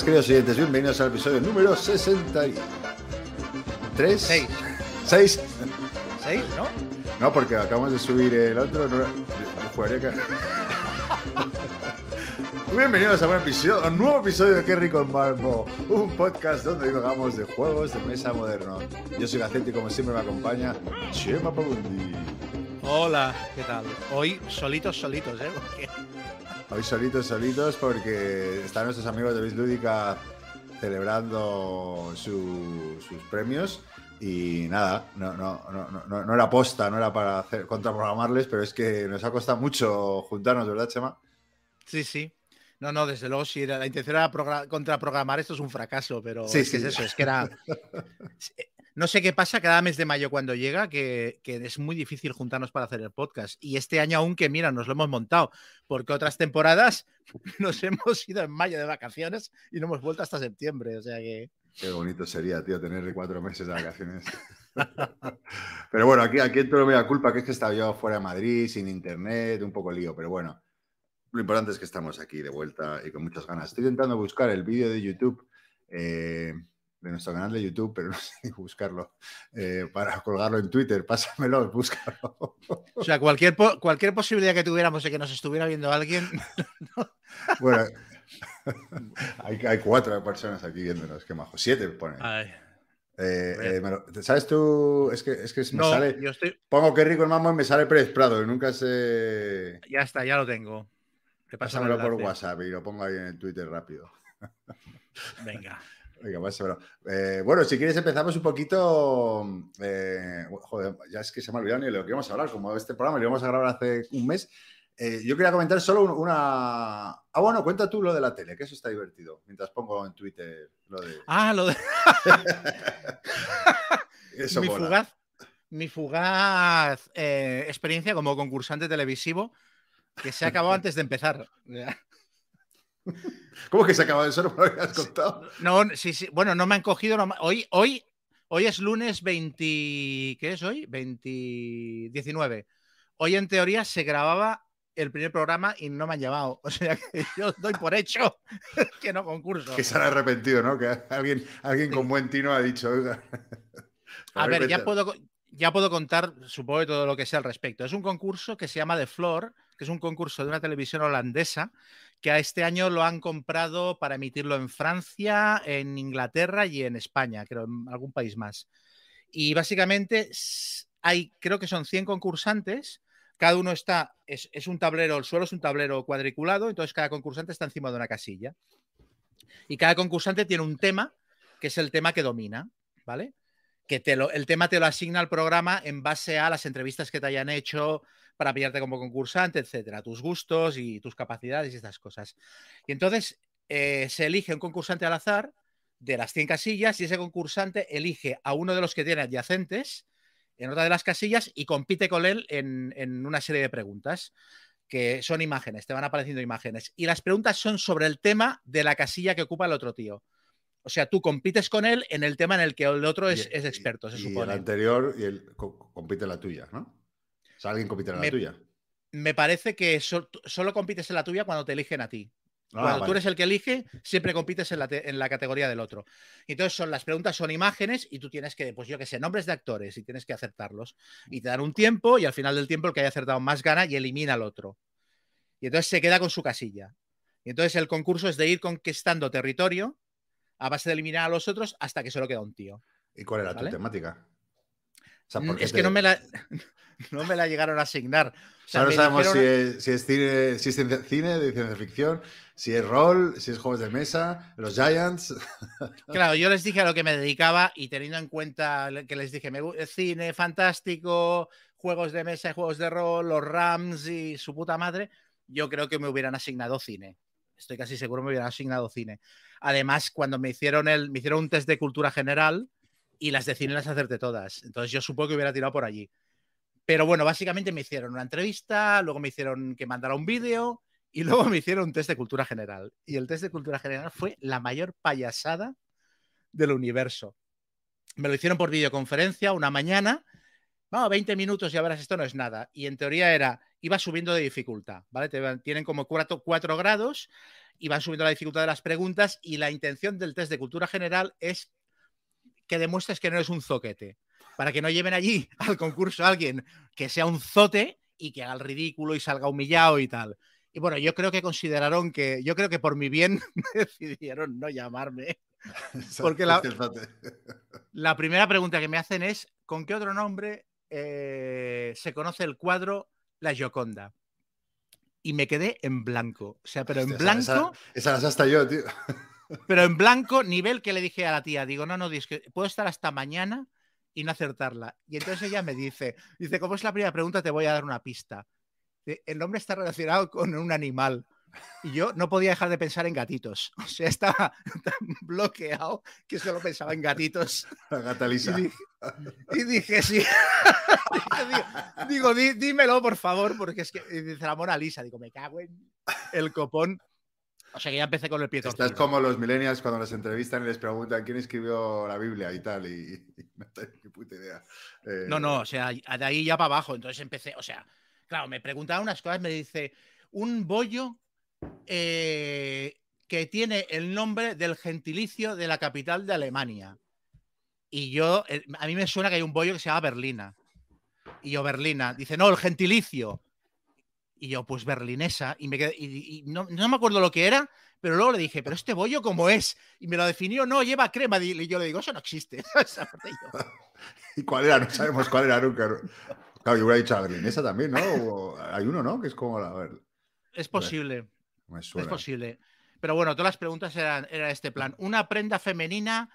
buenas, queridos oyentes, bienvenidos al episodio número 63. 6. 6. 6, ¿no? No, porque acabamos de subir el otro. No, jugaría que... Bienvenidos a un, episodio, un nuevo episodio de Qué rico en Marmo, un podcast donde divagamos de juegos de mesa moderno. Yo soy Gacete y como siempre me acompaña Chema Pabundi. Hola, ¿qué tal? Hoy solitos, solitos, ¿eh? Porque... Hoy solitos, solitos, porque están nuestros amigos de Lúdica celebrando su- sus premios. Y nada, no, no, no, no, no era posta, no era para hacer, contraprogramarles, pero es que nos ha costado mucho juntarnos, ¿verdad, Chema? Sí, sí. No, no, desde luego, si era, la intención era progra- contraprogramar esto es un fracaso, pero Sí, es que sí. es eso, es que era... No sé qué pasa cada mes de mayo cuando llega, que, es muy difícil juntarnos para hacer el podcast. Y este año aún que, mira, nos lo hemos montado, porque otras temporadas nos hemos ido en mayo de vacaciones y no hemos vuelto hasta septiembre. O sea que... Qué bonito sería, tío, tener cuatro meses de vacaciones. pero bueno, aquí, aquí todo me da culpa, que es que estaba yo fuera de Madrid, sin internet, un poco lío, pero bueno. Lo importante es que estamos aquí de vuelta y con muchas ganas. Estoy intentando buscar el vídeo de YouTube, eh, de nuestro canal de YouTube, pero no sé buscarlo, eh, para colgarlo en Twitter. Pásamelo, búscalo. O sea, cualquier, po- cualquier posibilidad que tuviéramos de que nos estuviera viendo alguien, bueno, hay, hay cuatro personas aquí viéndonos, qué majo. Siete pone. Ay, Eh, eh, ¿Sabes tú? Es que, es que me no, sale... yo estoy, Pongo qué rico el mambo y me sale Pérez Prado y nunca sé. ya está, ya lo tengo. Te Pásamelo por. WhatsApp y lo pongo ahí en el Twitter rápido. Venga. Venga. Eh, bueno, si quieres empezamos un poquito. eh, joder, ya es que se me ha olvidado ni lo que íbamos a hablar. Como este programa lo íbamos a grabar hace un mes. eh, yo quería comentar solo un- una. Ah, bueno, cuenta tú lo de la tele, que eso está divertido. Mientras pongo en Twitter lo de. Ah, lo de Eso mi mola. fugaz, mi fugaz eh, experiencia como concursante televisivo que se ha acabado antes de empezar. ¿Cómo que se acaba eso? ¿No me lo habías contado? No, sí, sí. Bueno, no me han cogido. no Hoy, hoy, hoy es lunes 20. ¿Qué es hoy? 20, 19. Hoy, en teoría, se grababa el primer programa y no me han llamado. O sea que yo doy por hecho que no concurso. Que se han arrepentido, ¿no? Que alguien, alguien con buen tino ha dicho, oiga. A ver, ya puedo, ya puedo contar, supongo, todo lo que sea al respecto. Es un concurso que se llama The Floor, que es un concurso de una televisión holandesa, que a este año lo han comprado para emitirlo en Francia, en Inglaterra y en España, creo, en algún país más. Y básicamente hay, creo que son 100 concursantes, cada uno está, es, un tablero, el suelo es un tablero cuadriculado, entonces cada concursante está encima de una casilla. Y cada concursante tiene un tema, que es el tema que domina, ¿vale? que el tema te lo asigna al programa en base a las entrevistas que te hayan hecho para pillarte como concursante, etcétera, tus gustos y tus capacidades y estas cosas. Y entonces eh, se elige un concursante al azar de las 100 casillas y ese concursante elige a uno de los que tiene adyacentes en otra de las casillas y compite con él en, en una serie de preguntas que son imágenes, te van apareciendo imágenes. Y las preguntas son sobre el tema de la casilla que ocupa el otro tío. O sea, tú compites con él en el tema en el que el otro es, Y- es experto, se y supone. el anterior y compite en la tuya, ¿no? O sea, alguien compite en la Me- tuya. Me parece que so- solo compites en la tuya cuando te eligen a ti. Ah, cuando tú eres el que elige, siempre compites en la, te- en la categoría del otro. Entonces son las preguntas son imágenes y tú tienes que, pues yo qué sé, nombres de actores y tienes que acertarlos. Y te dan un tiempo y al final del tiempo el que haya acertado más gana y elimina al otro. Y entonces se queda con su casilla. Y entonces el concurso es de ir conquistando territorio a base de eliminar a los otros hasta que solo queda un tío. ¿Y cuál era ¿Vale? tu temática? Sea, Mm, ¿por qué Es te- que no me la, no me la llegaron a asignar. O sea, no sabemos dijeron- si es, si es cine, si es cine de ciencia ficción, si es rol, si es juegos de mesa, los Giants. Claro, yo les dije a lo que me dedicaba y teniendo en cuenta que les dije, me cine fantástico, juegos de mesa y juegos de rol, los Rams y su puta madre, yo creo que me hubieran asignado cine. Estoy casi seguro me hubieran asignado cine. Además, cuando me hicieron, el, me hicieron un test de cultura general y las de cine las acerté todas. Entonces yo supongo que hubiera tirado por allí. Pero bueno, básicamente me hicieron una entrevista, luego me hicieron que mandara un vídeo y luego me hicieron un test de cultura general. Y el test de cultura general fue la mayor payasada del universo. Me lo hicieron por videoconferencia una mañana vamos, 20 minutos, ya verás, esto no es nada. Y en teoría era, iba subiendo de dificultad, ¿vale? tienen como cuatro grados y van subiendo la dificultad de las preguntas y la intención del test de cultura general es que demuestres que no eres un zoquete, para que no lleven allí al concurso a alguien que sea un zote y que haga el ridículo y salga humillado y tal. Y bueno, yo creo que consideraron que, yo creo que por mi bien decidieron no llamarme. Porque la, la, primera pregunta que me hacen es, ¿con qué otro nombre eh, se conoce el cuadro La Gioconda? Y me quedé en blanco. O sea, pero en blanco... Esa, esa, hasta yo, tío. Pero en blanco, nivel que le dije a la tía, digo, no, no, puedo estar hasta mañana y no acertarla. Y entonces ella me dice, dice, como es la primera pregunta, te voy a dar una pista. El nombre está relacionado con un animal. Y yo no podía dejar de pensar en gatitos. O sea, estaba tan bloqueado que solo pensaba en gatitos. La gata Lisa. Y dije, sí. digo, dímelo, por favor, porque es que dice la Mona Lisa. Digo, me cago en el copón. O sea que ya empecé con el pie torcido. Estás como los millennials cuando los entrevistan y les preguntan quién escribió la Biblia y tal, y, no tengo ni puta idea. No, no, eh, o sea, de ahí ya para abajo. Entonces empecé, o sea, claro, me preguntaba unas cosas, me dice, un bollo eh, que tiene el nombre del gentilicio de la capital de Alemania. Y yo, a mí me suena que hay un bollo que se llama Berlina. Y yo, Berlina. Dice, no, el gentilicio. Y yo, pues berlinesa. Y, me y, no, me acuerdo lo que era, pero luego le dije, pero este bollo, ¿cómo es? Y me lo definió, no, lleva crema. Y yo le digo, eso no existe. ¿Y cuál era? No sabemos cuál era nunca. Claro, yo hubiera dicho berlinesa también, ¿no? hay uno, ¿no? Que es como la. ver, es posible. Es posible. Pero bueno, todas las preguntas eran, era este plan. Una prenda femenina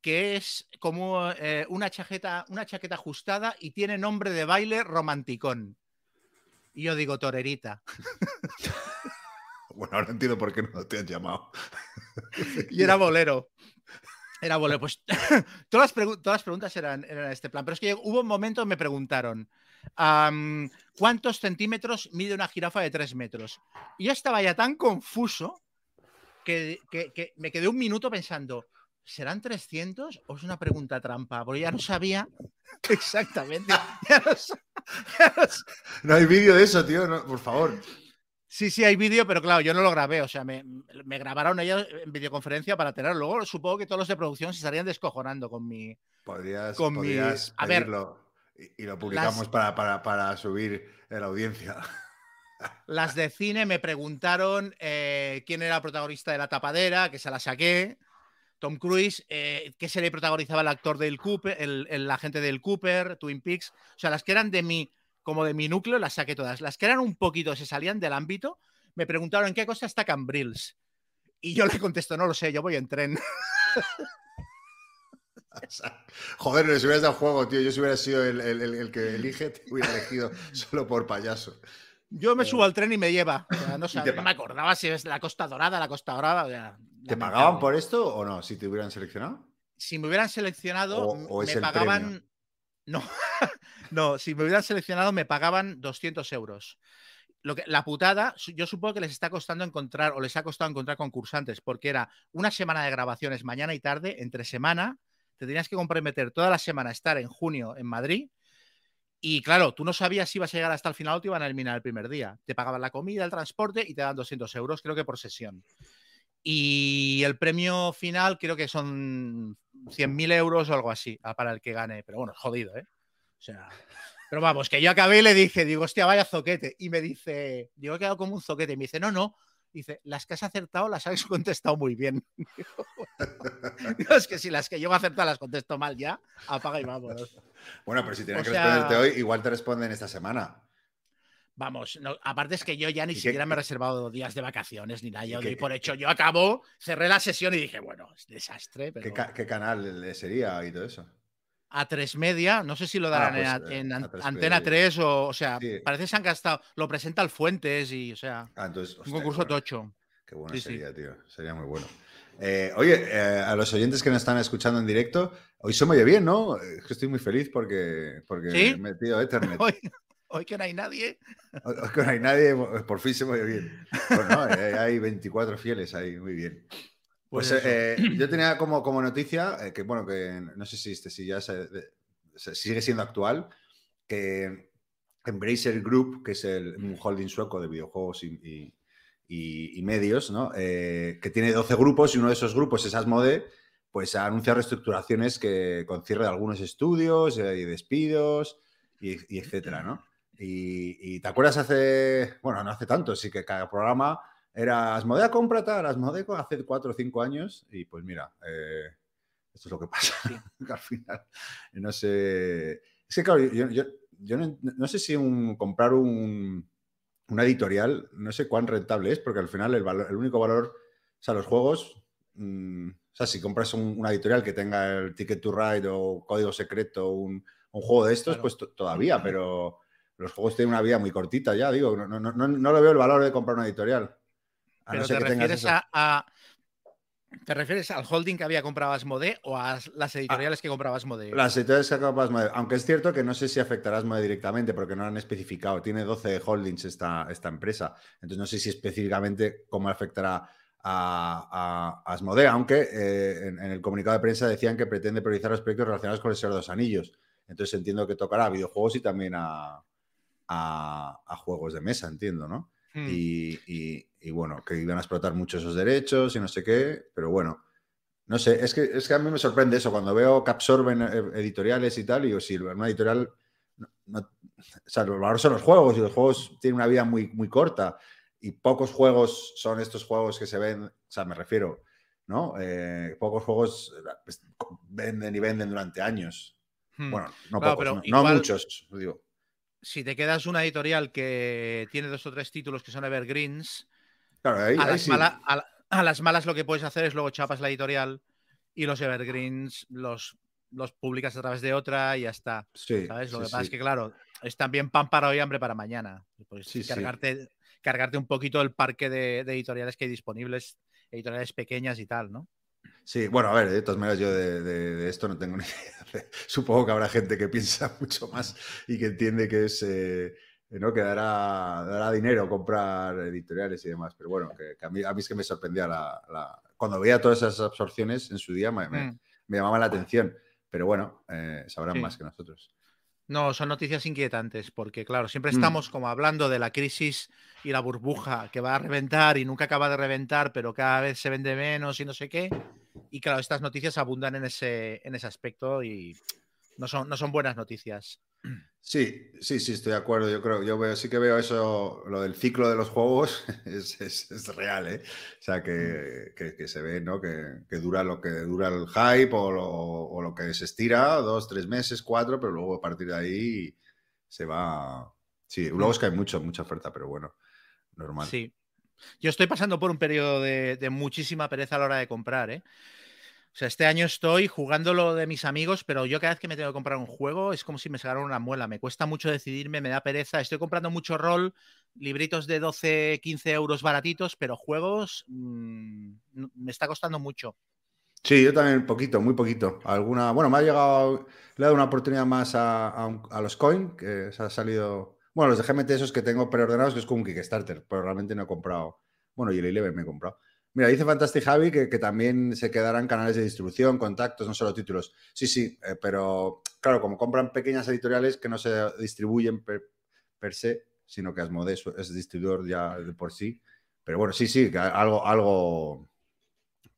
que es como eh, una, chaqueta, una chaqueta ajustada y tiene nombre de baile romanticón. Y yo digo torerita. bueno, ahora entiendo por qué no te han llamado. y era bolero. Era bolero. Pues todas, las todas las preguntas eran, eran este plan. Pero es que hubo un momento me preguntaron. ¿Cuántos centímetros mide una jirafa de tres metros? Y yo estaba ya tan confuso que, que, me quedé un minuto pensando, ¿serán 300 o es una pregunta trampa? Porque ya no sabía exactamente. no, hay vídeo de eso, tío, por favor. Sí, sí, hay vídeo, pero claro, yo no lo grabé. O sea, me, grabaron ellos en videoconferencia para tenerlo. Luego supongo que todos los de producción se estarían descojonando con mi. Podrías, con podrías A pedirlo y, lo publicamos para, para, para, subir la audiencia. Las de cine me preguntaron eh, quién era el protagonista de La Tapadera, que se la saqué. Tom Cruise, eh, qué serie protagonizaba el actor del Cooper, el, agente del Cooper, Twin Peaks. O sea, las que eran de mi, como de mi núcleo, las saqué todas. Las que eran un poquito, se salían del ámbito, me preguntaron en qué cosa está Cambrils. Y yo le contesto, no lo sé, yo voy en tren. Joder, no les hubieras dado juego, tío. Yo si hubiera sido el, que elige, te hubiera elegido solo por payaso. Yo me subo al tren y me lleva. no, me acordaba si es la Costa Dorada, la Costa Dorada. ¿Te pagaban por esto o no? Si te hubieran seleccionado. Si me hubieran seleccionado, me pagaban. No, no, si me hubieran seleccionado, me pagaban 200 euros. Lo que, la putada, yo supongo que les está costando encontrar o les ha costado encontrar concursantes, porque era una semana de grabaciones mañana y tarde, entre semana, te tenías que comprometer toda la semana a estar en junio en Madrid. Y claro, tú no sabías si ibas a llegar hasta el final o te iban a eliminar el primer día. Te pagaban la comida, el transporte y te dan 200 euros, creo que por sesión. Y el premio final creo que son 100.000 euros o algo así ah, para el que gane. Pero bueno, jodido, ¿eh? O sea, pero vamos, que yo acabé y le dije, digo, hostia, vaya zoquete. Y me dice, digo, he quedado como un zoquete. Y me dice, no, no, Dice, las que has acertado las has contestado muy bien. es que si las que yo he acertado las contesto mal ya, apaga y vamos. Bueno, pero si tienes que responderte hoy, igual te responden esta semana. Vamos, aparte es que yo ya ni siquiera me he reservado días de vacaciones ni nada. Yo doy por hecho, yo acabo, cerré la sesión y dije, bueno, es desastre. ¿Qué, ¿Qué, canal sería y todo eso? A tres media, no sé si lo darán ah, pues, en, eh, Antena 3 o, o sea, parece que se han gastado, lo presenta el Fuentes y, o sea, ah, un concurso tocho. Qué bueno sería, tío, sería muy bueno. Eh, oye, eh, a los oyentes que nos están escuchando en directo, hoy se me oye bien, ¿no? Es que estoy muy feliz porque, porque he metido Ethernet. Hoy, que no hay nadie. Hoy, que no hay nadie, por fin se me oye bien. Bueno, hay 24 fieles ahí, muy bien. Pues, pues eh, yo tenía como, como noticia, eh, que bueno, que no sé si, este, si ya sigue siendo actual, que Embracer Group, que es el, un holding sueco de videojuegos y, medios, ¿no? Eh, que tiene 12 grupos y uno de esos grupos es Asmode, pues ha anunciado reestructuraciones que con cierre de algunos estudios y despidos y, etcétera, ¿no? Y, te acuerdas hace, bueno, no hace tanto, sí que cada programa era Asmodea compra tal, Asmodea hace cuatro o cinco años y pues mira, eh, esto es lo que pasa al final. No sé, es que claro, yo, no, sé si un, comprar un, una editorial, no sé cuán rentable es, porque al final el, valor, el único valor, o sea, los juegos, mm, o sea, si compras una editorial que tenga el Ticket to Ride o código secreto, un, un juego de estos, pues todavía, pero los juegos tienen una vida muy cortita ya, digo, no, no, no, no le veo el valor de comprar una editorial. Pero te refieres a, ¿Te refieres al holding que había comprado Asmode o a las editoriales que compraba Asmode? Las editoriales que compraba Asmode. Aunque es cierto que no sé si afectará a Asmode directamente porque no han especificado. Tiene 12 holdings esta, esta empresa. Entonces no sé si específicamente cómo afectará a, a, Asmode, aunque eh, en, el comunicado de prensa decían que pretende priorizar los proyectos relacionados con el Señor de los Anillos. Entonces entiendo que tocará a videojuegos y también a, juegos de mesa, entiendo, ¿no? Hmm. Y, bueno, que iban a explotar mucho esos derechos y no sé qué, pero bueno, no sé, es que, es que a mí me sorprende eso, cuando veo que absorben eh, editoriales y tal, y digo, si una editorial, o sea, los valores son los juegos y los juegos tienen una vida muy, muy corta y pocos juegos son estos juegos que se ven, o sea, me refiero, ¿no? Eh, pocos juegos pues, venden y venden durante años. Hmm. Bueno, no pocos, no, muchos, digo. Si te quedas una editorial que tiene dos o tres títulos que son evergreens, a, las malas lo que puedes hacer es luego chapas la editorial y los evergreens los, los publicas a través de otra y ya está. ¿sabes? Lo que pasa es que, claro, es también pan para hoy, hambre para mañana. Pues cargarte, cargarte un poquito el parque de, de editoriales que hay disponibles, editoriales pequeñas y tal, ¿no? Sí, bueno, a ver, de todas maneras yo de, esto no tengo ni idea. Supongo que habrá gente que piensa mucho más y que entiende que es, eh, ¿no? Que dará, dinero comprar editoriales y demás. Pero bueno, que, a, mí, a, mí, es que me sorprendía la, Cuando veía todas esas absorciones en su día me, me, mm. llamaban la atención. Pero bueno, eh, sabrán más que nosotros. No, son noticias inquietantes porque, claro, siempre mm. estamos como hablando de la crisis y la burbuja que va a reventar y nunca acaba de reventar, pero cada vez se vende menos y no sé qué. Y claro, estas noticias abundan en ese, en ese aspecto y no son, no son buenas noticias. Sí, sí, sí, estoy de acuerdo. Yo creo, yo veo, sí que veo eso, lo del ciclo de los juegos es, es, real, ¿eh? O sea, que, que, se ve, ¿no? Que, que, dura lo que dura el hype o lo, o lo, que se estira, dos, tres meses, cuatro, pero luego a partir de ahí se va. Sí, luego es que hay mucho, mucha oferta, pero bueno, normal. Sí, yo estoy pasando por un periodo de, muchísima pereza a la hora de comprar, ¿eh? O sea, este año estoy jugando lo de mis amigos, pero yo cada vez que me tengo que comprar un juego es como si me sacaran una muela. Me cuesta mucho decidirme, me da pereza. Estoy comprando mucho rol, libritos de 12, 15 euros baratitos, pero juegos mm, me está costando mucho. Sí, yo también, poquito, muy poquito. Alguna, bueno, me ha llegado, le he dado una oportunidad más a, los coin, que se ha salido bueno, los de GMT esos que tengo preordenados, que es como un Kickstarter, pero realmente no he comprado. Bueno, y el Eleven me he comprado. Mira, dice Fantastic Javi que, también se quedarán canales de distribución, contactos, no solo títulos. Sí, sí, eh, pero claro, como compran pequeñas editoriales que no se distribuyen per, se, sino que Asmode es distribuidor ya de por sí. Pero bueno, sí, sí, que algo, algo,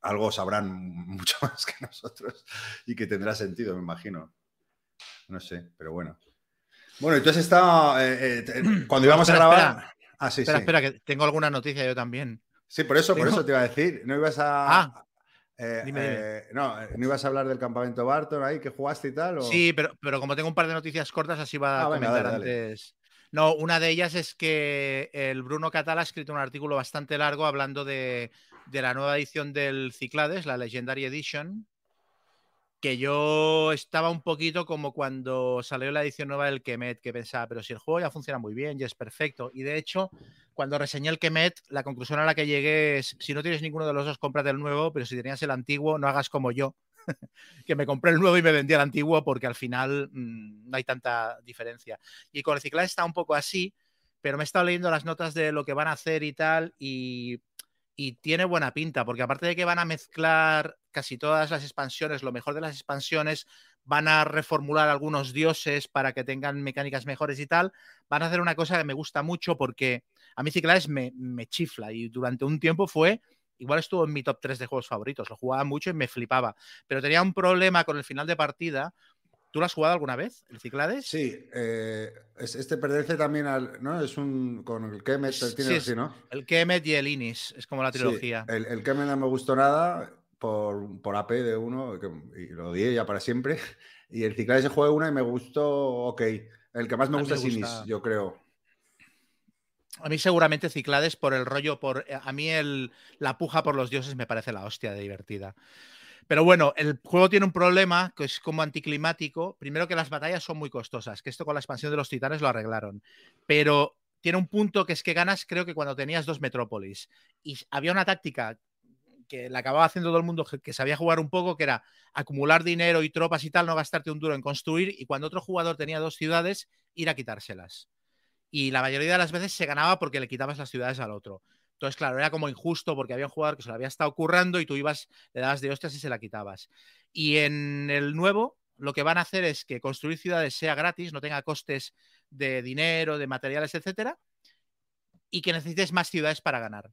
algo sabrán mucho más que nosotros y que tendrá sentido, me imagino. No sé, pero bueno. Bueno, entonces está. Eh, eh, cuando íbamos a grabar. Espera. Ah, sí, espera, sí. espera, que tengo alguna noticia yo también. Sí, por eso, por eso te iba a decir. No ibas a. Ah, eh, dime, no, no ibas a hablar del campamento Barton ahí que jugaste y tal. Sí, pero, pero como tengo un par de noticias cortas, así va a ah, comentar antes. No, una de ellas es que el Bruno Catala ha escrito un artículo bastante largo hablando de, de la nueva edición del Ciclades, la Legendary Edition, que yo estaba un poquito como cuando salió la edición nueva del Kemet, que pensaba, pero si el juego ya funciona muy bien, ya es perfecto. Y de hecho, cuando reseñé el Kemet, la conclusión a la que llegué es, si no tienes ninguno de los dos, cómprate el nuevo, pero si tenías el antiguo, no hagas como yo, que me compré el nuevo y me vendí el antiguo, porque al final mm, no hay tanta diferencia. Y con el está un poco así, pero me he estado leyendo las notas de lo que van a hacer y tal, y y tiene buena pinta, porque aparte de que van a mezclar casi todas las expansiones, lo mejor de las expansiones, van a reformular algunos dioses para que tengan mecánicas mejores y tal, van a hacer una cosa que me gusta mucho porque a mí Ciclades me, me chifla y durante un tiempo fue igual estuvo en mi top 3 de juegos favoritos. Lo jugaba mucho y me flipaba. Pero tenía un problema con el final de partida. ¿Tú lo has jugado alguna vez, el Ciclades? Sí, eh, este pertenece también al. ¿no? Es un. Con el Kemet, tiene así, ¿no? El Kemet y el Inis, es como la trilogía. el, el Kemet no me gustó nada por, por AP de uno, y lo odié ya para siempre. Y el Ciclades se juega una y me gustó, ok. El que más me gusta es Inis, yo creo. A mí seguramente Ciclades por el rollo, por eh, a mí el, la puja por los dioses me parece la hostia de divertida. Pero bueno, el juego tiene un problema que es como anticlimático. Primero que las batallas son muy costosas, que esto con la expansión de los titanes lo arreglaron. Pero tiene un punto que es que ganas creo que cuando tenías dos metrópolis. Y había una táctica que la acababa haciendo todo el mundo que sabía jugar un poco, que era acumular dinero y tropas y tal, no gastarte un duro en construir y cuando otro jugador tenía dos ciudades, ir a quitárselas y la mayoría de las veces se ganaba porque le quitabas las ciudades al otro. Entonces, claro, era como injusto porque había un jugador que se lo había estado currando y tú ibas, le dabas de hostias y se la quitabas. Y en el nuevo, lo que van a hacer es que construir ciudades sea gratis, no tenga costes de dinero, de materiales, etcétera, y que necesites más ciudades para ganar.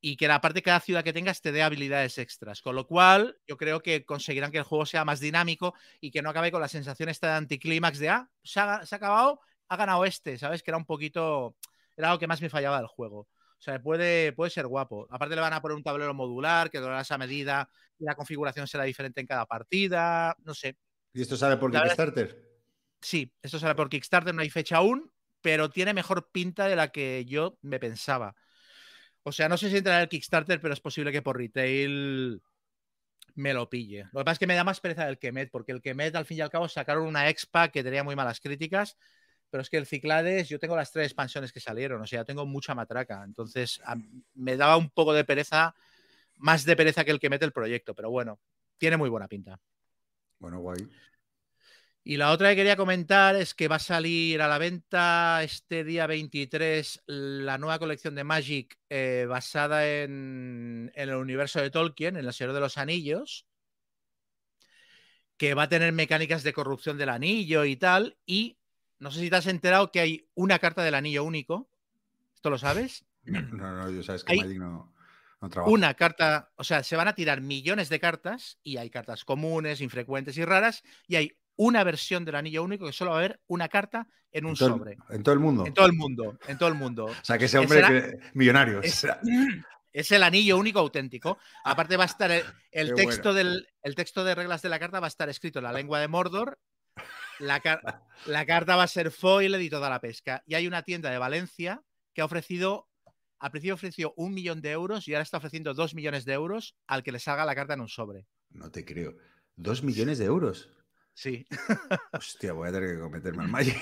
Y que la parte de cada ciudad que tengas te dé habilidades extras. Con lo cual, yo creo que conseguirán que el juego sea más dinámico y que no acabe con la sensación esta de anticlímax de, ah, se ha, se ha acabado, ha ganado este, ¿sabes? Que era un poquito, era lo que más me fallaba del juego. O sea, puede, puede ser guapo. Aparte le van a poner un tablero modular que durará esa medida y la configuración será diferente en cada partida, no sé. ¿Y esto sale por Kickstarter? Sí, esto sale por Kickstarter, no hay fecha aún, pero tiene mejor pinta de la que yo me pensaba. O sea, no sé si entrará en el Kickstarter, pero es posible que por retail me lo pille. Lo que pasa es que me da más pereza del Kemet, porque el Kemet al fin y al cabo sacaron una expa que tenía muy malas críticas pero es que el Ciclades, yo tengo las tres expansiones que salieron, o sea, tengo mucha matraca. Entonces, me daba un poco de pereza, más de pereza que el que mete el proyecto, pero bueno, tiene muy buena pinta. Bueno, guay. Y la otra que quería comentar es que va a salir a la venta este día 23 la nueva colección de Magic eh, basada en, en, el universo de Tolkien, en El Señor de los Anillos, que va a tener mecánicas de corrupción del anillo y tal, y no sé si te has enterado que hay una carta del anillo único. ¿Esto lo sabes? No, no, yo sabes que Magic no, trabaja. Una carta, o sea, se van a tirar millones de cartas y hay cartas comunes, infrecuentes y raras, y hay una versión del anillo único que solo va a haber una carta en un sobre. en todo el mundo. En todo el mundo, en todo el mundo. O sea, que ese hombre millonario. Es, el anillo único auténtico. Aparte va a estar el, texto del el texto de reglas de la carta va a estar escrito en la lengua de Mordor la, carta va a ser foil y toda la pesca. Y hay una tienda de Valencia que ha ofrecido, al principio ofreció un millón de euros y ahora está ofreciendo dos millones de euros al que le salga la carta en un sobre. No te creo. ¿Dos millones de euros? Sí. Hostia, voy a tener que cometerme al Magic.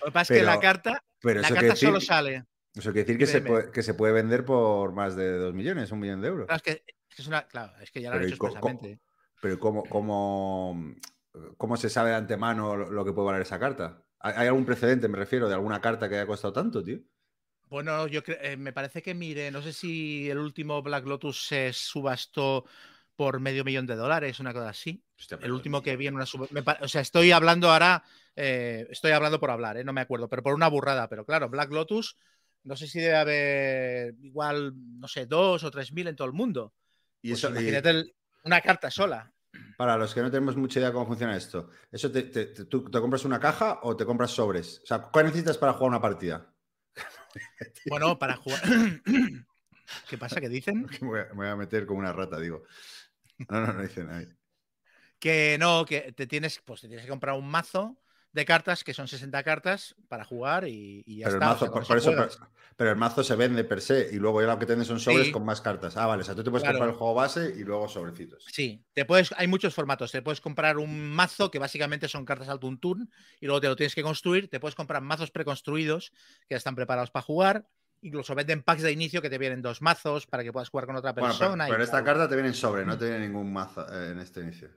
Lo que pasa es que la carta, la carta solo sale. Eso quiere decir que se, puede, que se, puede, vender por más de dos millones, un millón de euros. Claro, es que, es, una, claro, es que ya lo han hecho expresamente. Pero ¿cómo, cómo, ¿Cómo se sabe de antemano lo que puede valer esa carta? ¿Hay algún precedente, me refiero, de alguna carta que haya costado tanto, tío? Bueno, yo eh, me parece que mire, no sé si el último Black Lotus se subastó por medio millón de dólares, una cosa así. el último que vi en una O sea, estoy hablando ahora, eh, estoy hablando por hablar, eh, no me acuerdo, pero por una burrada. Pero claro, Black Lotus, no sé si debe haber igual, no sé, dos o tres mil en todo el mundo. Y pues eso, imagínate una carta sola. Para los que no tenemos mucha idea de cómo funciona esto, ¿eso te, ¿tú te compras una caja o te compras sobres? O sea, ¿cuál necesitas para jugar una partida? Bueno, para jugar. ¿Qué pasa? ¿Qué dicen? Me voy, a, meter como una rata, digo. No, no, no dicen ahí. Que no, que te tienes, pues te tienes que comprar un mazo de cartas, que son 60 cartas para jugar y, ya pero está. El mazo, por, eso, pero, el mazo se vende per se y luego ya lo que tienes son sobres con más cartas. Ah, vale, o sea, tú te puedes comprar el juego base y luego sobrecitos. Sí, te puedes, hay muchos formatos. Te puedes comprar un mazo que básicamente son cartas al tuntún y luego te lo tienes que construir. Te puedes comprar mazos preconstruidos que ya están preparados para jugar. Incluso venden packs de inicio que te vienen dos mazos para que puedas jugar con otra persona. pero, esta carta te viene en sobre, no te viene ningún mazo eh, en este inicio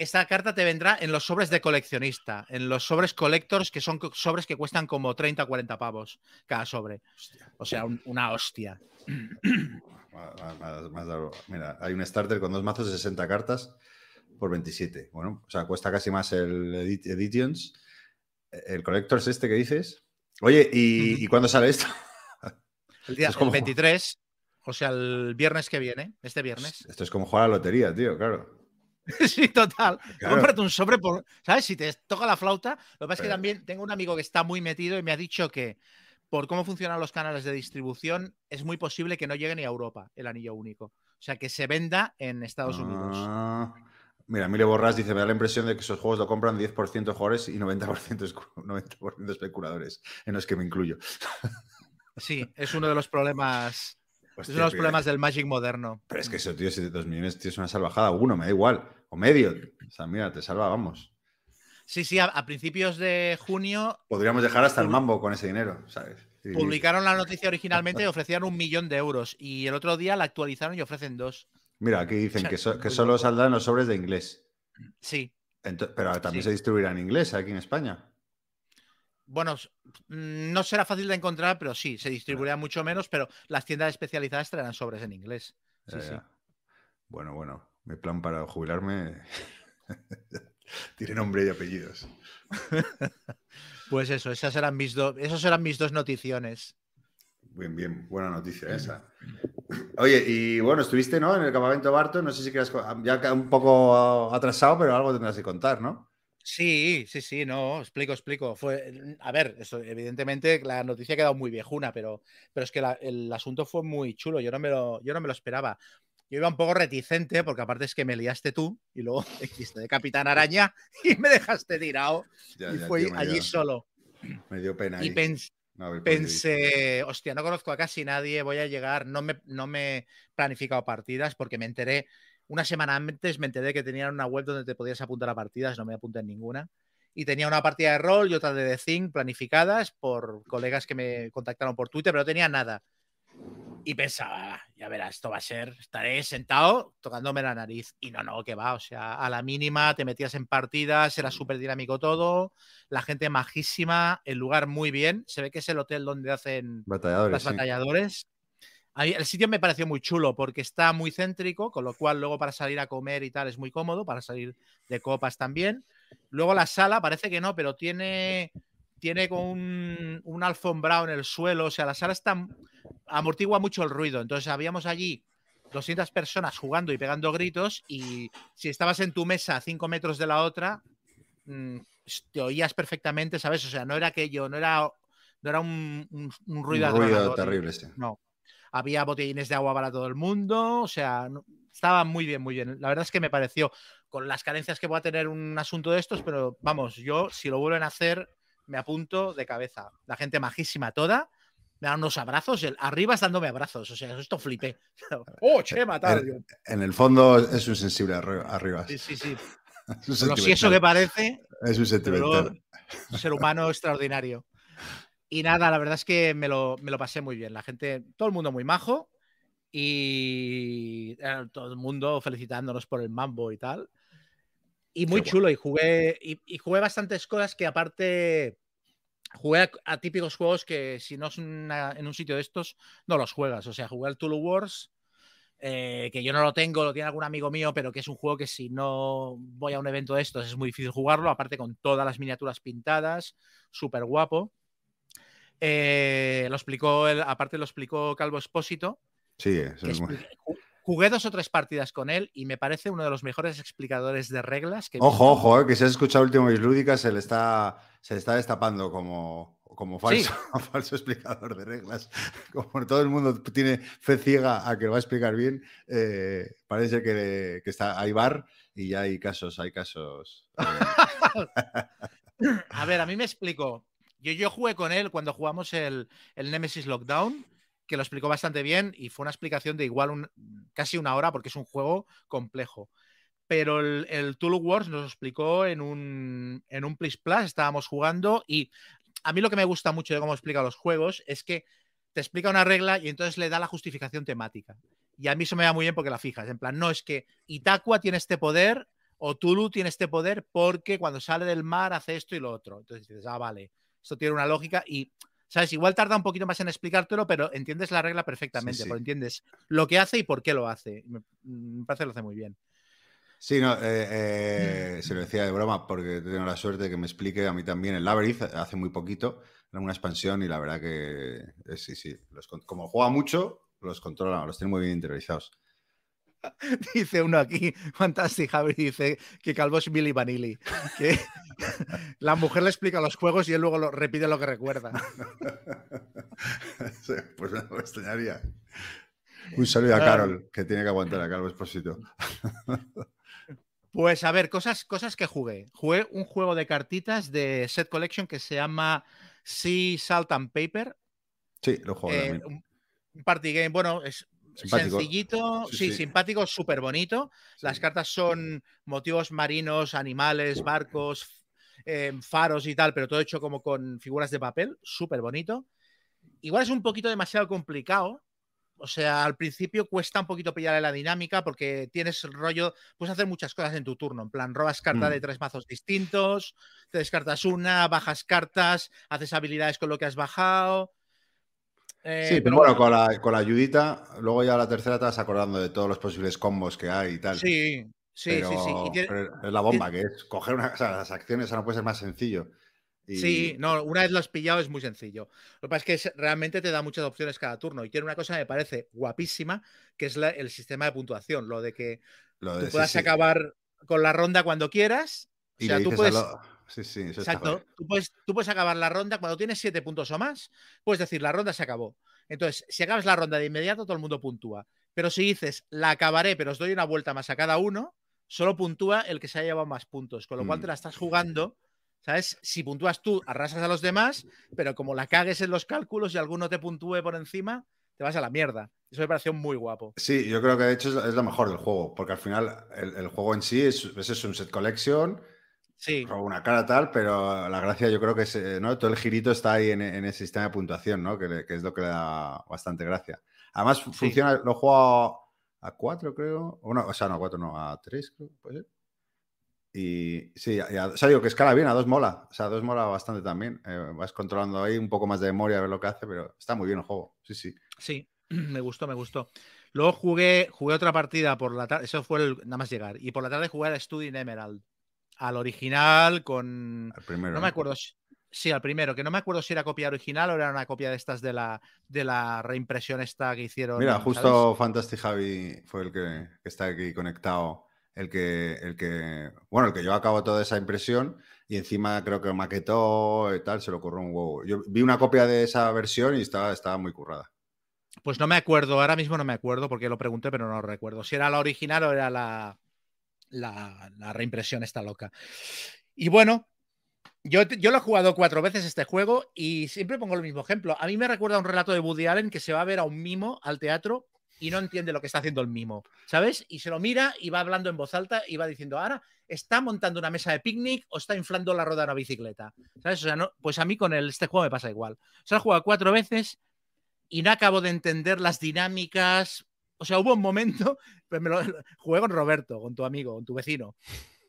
esta carta te vendrá en los sobres de coleccionista, en los sobres collectors, que son sobres que cuestan como 30 o 40 pavos cada sobre. O sea, una hostia. Mira, hay un starter con dos mazos de 60 cartas por 27. Bueno, o sea, cuesta casi más el Editions. El Collectors este que dices. Oye, ¿y, cuándo sale esto? El día 23, o sea, el viernes que viene, este viernes. Esto es como jugar a la lotería, tío, claro. sí, total. Cómprate un sobre por, ¿sabes? Si te toca la flauta. Lo que pasa es que también tengo un amigo que está muy metido y me ha dicho que por cómo funcionan los canales de distribución, es muy posible que no llegue ni a Europa el anillo único. O sea, que se venda en Estados Unidos. Ah, mira, Mire Borras dice, me da la impresión de que esos juegos lo compran 10% jugadores y 90%, 90 especuladores, en los que me incluyo. Sí, es uno de los problemas es uno de los problemas del Magic moderno. Pero es que eso, tío, si dos millones tío, es una salvajada, uno, me da igual. O medio. O sea, mira, te salva, vamos. Sí, sí, a, principios de junio. Podríamos dejar hasta el mambo con ese dinero, ¿sabes? Publicaron la noticia originalmente y ofrecían un millón de euros. Y el otro día la actualizaron y ofrecen dos. Mira, aquí dicen que, que, solo saldrán los sobres de inglés. Sí. pero también se distribuirá en inglés aquí en España bueno, mm, no será fácil de encontrar, pero sí, se distribuirá mucho menos, pero las tiendas especializadas traerán sobres en inglés. Bueno, bueno, mi plan para jubilarme tiene nombre y apellidos. pues eso, esas eran mis dos, eran mis dos noticiones. Bien, bien, buena noticia esa. Oye, y bueno, estuviste, ¿no? En el campamento Barto, no sé si quieras, ya un poco atrasado, pero algo tendrás que contar, ¿no? Sí, sí, sí, no, explico, explico. Fue, a ver, eso, evidentemente la noticia ha quedado muy viejuna, pero, pero es que el asunto fue muy chulo, yo no, me lo, yo no me lo esperaba. Yo iba un poco reticente, porque aparte es que me liaste tú y luego hiciste de Capitán Araña y me dejaste tirado y fui allí solo. Me dio pena. Y pensé, hostia, no conozco a casi nadie, voy a llegar, no me, no me he planificado partidas porque me enteré una semana antes me enteré que tenían una web donde te podías apuntar a partidas, no me apunté en ninguna. Y tenía una partida de rol y otra de The Thing planificadas por colegas que me contactaron por Twitter, pero no tenía nada. Y pensaba, ya verás, esto va a ser, estaré sentado tocándome la nariz. Y no, no, que va, o sea, a la mínima te metías en partidas, era súper dinámico todo, la gente majísima, el lugar muy bien. Se ve que es el hotel donde hacen batalladores, las batalladores el sitio me pareció muy chulo porque está muy céntrico, con lo cual luego para salir a comer y tal es muy cómodo, para salir de copas también. Luego la sala parece que no, pero tiene, tiene con un, un alfombrado en el suelo, o sea, la sala está amortigua mucho el ruido. Entonces habíamos allí 200 personas jugando y pegando gritos y si estabas en tu mesa a 5 metros de la otra, mm, te oías perfectamente, ¿sabes? O sea, no era aquello, no era, no era un, ruido, un ruido terrible. Sí. No, había botellines de agua para todo el mundo, o sea, estaba muy bien, muy bien. La verdad es que me pareció, con las carencias que pueda tener un asunto de estos, pero vamos, yo si lo vuelven a hacer, me apunto de cabeza. La gente majísima toda, me dan unos abrazos, el, arriba dándome abrazos, o sea, esto flipé. ¡Oh, che, matar! En, el fondo es un sensible arriba. Sí, sí, sí. Lo si eso que parece. Es un sentimental. Un ser humano extraordinario. Y nada, la verdad es que me lo, pasé muy bien. La gente, todo el mundo muy majo y eh, todo el mundo felicitándonos por el mambo y tal. Y muy chulo. Y jugué, y, jugué bastantes cosas que aparte jugué a, típicos juegos que si no es en un sitio de estos, no los juegas. O sea, jugué al Tulu Wars, eh, que yo no lo tengo, lo tiene algún amigo mío, pero que es un juego que si no voy a un evento de estos es muy difícil jugarlo, aparte con todas las miniaturas pintadas, súper guapo. Eh, lo explicó, aparte lo explicó Calvo Espósito. Sí, eso es muy... Jugué dos o tres partidas con él y me parece uno de los mejores explicadores de reglas que. Ojo, ojo, eh, que si has escuchado último Lúdica se le está, se está destapando como, como falso, falso explicador de reglas. Como todo el mundo tiene fe ciega a que lo va a explicar bien, eh, parece que, que, está, hay bar y ya hay casos, hay casos. a ver, a mí me explico. Yo, yo jugué con él cuando jugamos el, Nemesis Lockdown, que lo explicó bastante bien y fue una explicación de igual casi una hora porque es un juego complejo. Pero el, el Tool Wars nos lo explicó en un, en un Plus Plus, estábamos jugando y a mí lo que me gusta mucho de cómo explica los juegos es que te explica una regla y entonces le da la justificación temática. Y a mí eso me va muy bien porque la fijas. En plan, no es que Itakua tiene este poder o Tulu tiene este poder porque cuando sale del mar hace esto y lo otro. Entonces dices, ah, vale. Esto tiene una lógica y, ¿sabes? Igual tarda un poquito más en explicártelo, pero entiendes la regla perfectamente, porque entiendes lo que hace y por qué lo hace. Me, parece que lo hace muy bien. Sí, no, eh, eh, se lo decía de broma porque tengo la suerte de que me explique a mí también el Labyrinth hace muy poquito, era una expansión y la verdad que eh, sí, sí, como juega mucho, los controla, los tiene muy bien interiorizados. Dice uno aquí, fantástico, Javi, dice que Calvo es Billy Vanilli. Que la mujer le explica los juegos y él luego lo, repite lo que recuerda. pues me extrañaría. Un saludo a Carol, que tiene que aguantar a Calvo Esposito. Pues a ver, cosas, cosas que jugué. Jugué un juego de cartitas de Set Collection que se llama Sea Salt and Paper. Sí, lo juego. Eh, un party game, bueno, es sencillito, sí, simpático, súper bonito. Las cartas son motivos marinos, animales, barcos, em, faros y tal, pero todo hecho como con figuras de papel, súper bonito. Igual es un poquito demasiado complicado, o sea, al principio cuesta un poquito pillarle la dinámica porque tienes el rollo, puedes hacer muchas cosas en tu turno. En plan, robas carta mm. de tres mazos distintos, te descartas una, bajas cartas, haces habilidades con lo que has bajado. Eh, sí, pero bueno, con la, con la ayudita, luego ya la tercera te vas acordando de todos los posibles combos que hay y tal. Sí, sí, sí, sí. es la bomba, que es coger una, o sea, las acciones, no puede ser más sencillo. Sí, no, una vez lo has pillado es muy sencillo. Lo que pasa es que realmente te da muchas opciones cada turno. Y tiene una cosa que me parece guapísima, que es el sistema de puntuación. Lo de que tú puedas acabar con la ronda cuando quieras. O sea, tú puedes. Sí, sí, eso Exacto. Tú puedes, tú puedes acabar la ronda cuando tienes siete puntos o más. Puedes decir, la ronda se acabó. Entonces, si acabas la ronda de inmediato, todo el mundo puntúa. Pero si dices, la acabaré, pero os doy una vuelta más a cada uno, solo puntúa el que se haya llevado más puntos. Con lo cual te mm. la estás jugando ¿Sabes? Si puntúas tú, arrasas a los demás, pero como la cagues en los cálculos y alguno te puntúe por encima, te vas a la mierda. Eso me pareció muy guapo. Sí, yo creo que de hecho es lo mejor del juego, porque al final el, juego en sí es, es, un set collection, sí. una cara tal, pero la gracia yo creo que es, eh, ¿no? todo el girito está ahí en, en el sistema de puntuación, ¿no? que, es lo que le da bastante gracia. Además, funciona, lo juego a, cuatro, creo. O, no, o sea, no a cuatro, no, a tres, creo. ¿puede ser? Y sí, o sea, digo que escala bien, a dos mola. O sea, a dos mola bastante también. Eh, vas controlando ahí un poco más de memoria a ver lo que hace, pero está muy bien el juego. Sí, sí. Sí, me gustó, me gustó. Luego jugué, jugué otra partida por la tarde, eso fue el, nada más llegar. Y por la tarde jugué al Study Emerald. Al original con. Al primero. No me acuerdo. Sí, al primero, que no me acuerdo si era copia original o era una copia de estas de la, de la reimpresión esta que hicieron. Mira, justo Fantastic Javi fue el que está aquí conectado el que, el que, bueno, el que llevó a cabo toda esa impresión y encima creo que maquetó y tal, se le ocurrió un huevo. Yo vi una copia de esa versión y estaba, estaba muy currada. Pues no me acuerdo, ahora mismo no me acuerdo porque lo pregunté, pero no lo recuerdo. Si era la original o era la, la, reimpresión esta loca. Y bueno, yo, yo, lo he jugado cuatro veces este juego y siempre pongo el mismo ejemplo. A mí me recuerda un relato de Woody Allen que se va a ver a un mimo al teatro y no entiende lo que está haciendo el mimo, ¿sabes? Y se lo mira y va hablando en voz alta y va diciendo, ahora está montando una mesa de picnic o está inflando la rueda de una bicicleta, ¿sabes? O sea, no, pues a mí con el, este juego me pasa igual. O sea, he jugado cuatro veces y no acabo de entender las dinámicas. O sea, hubo un momento, pues me lo, jugué con Roberto, con tu amigo, con tu vecino.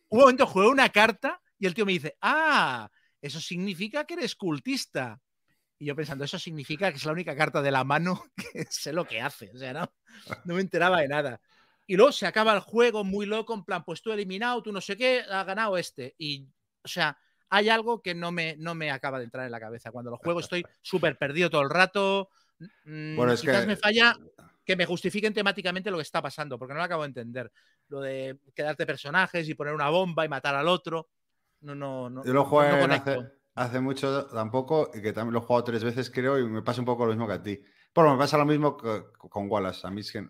Hubo un momento, jugué una carta y el tío me dice, ah, eso significa que eres cultista. Y yo pensando, eso significa que es la única carta de la mano que sé lo que hace. O sea, no, no me enteraba de nada. Y luego se acaba el juego muy loco, en plan, pues tú eliminado, tú no sé qué, ha ganado este. Y, o sea, hay algo que no me, no me acaba de entrar en la cabeza. Cuando lo juego estoy súper perdido todo el rato. Mm, bueno, es quizás me falla que me justifiquen temáticamente lo que está pasando, porque no lo acabo de entender. Lo de quedarte personajes y poner una bomba y matar al otro. No, no, no. Yo lo juego no hace mucho tampoco y que también lo he jugado tres veces, creo, y me pasa un poco lo mismo que a ti. Bueno, me pasa lo mismo con Wallace. A mí es que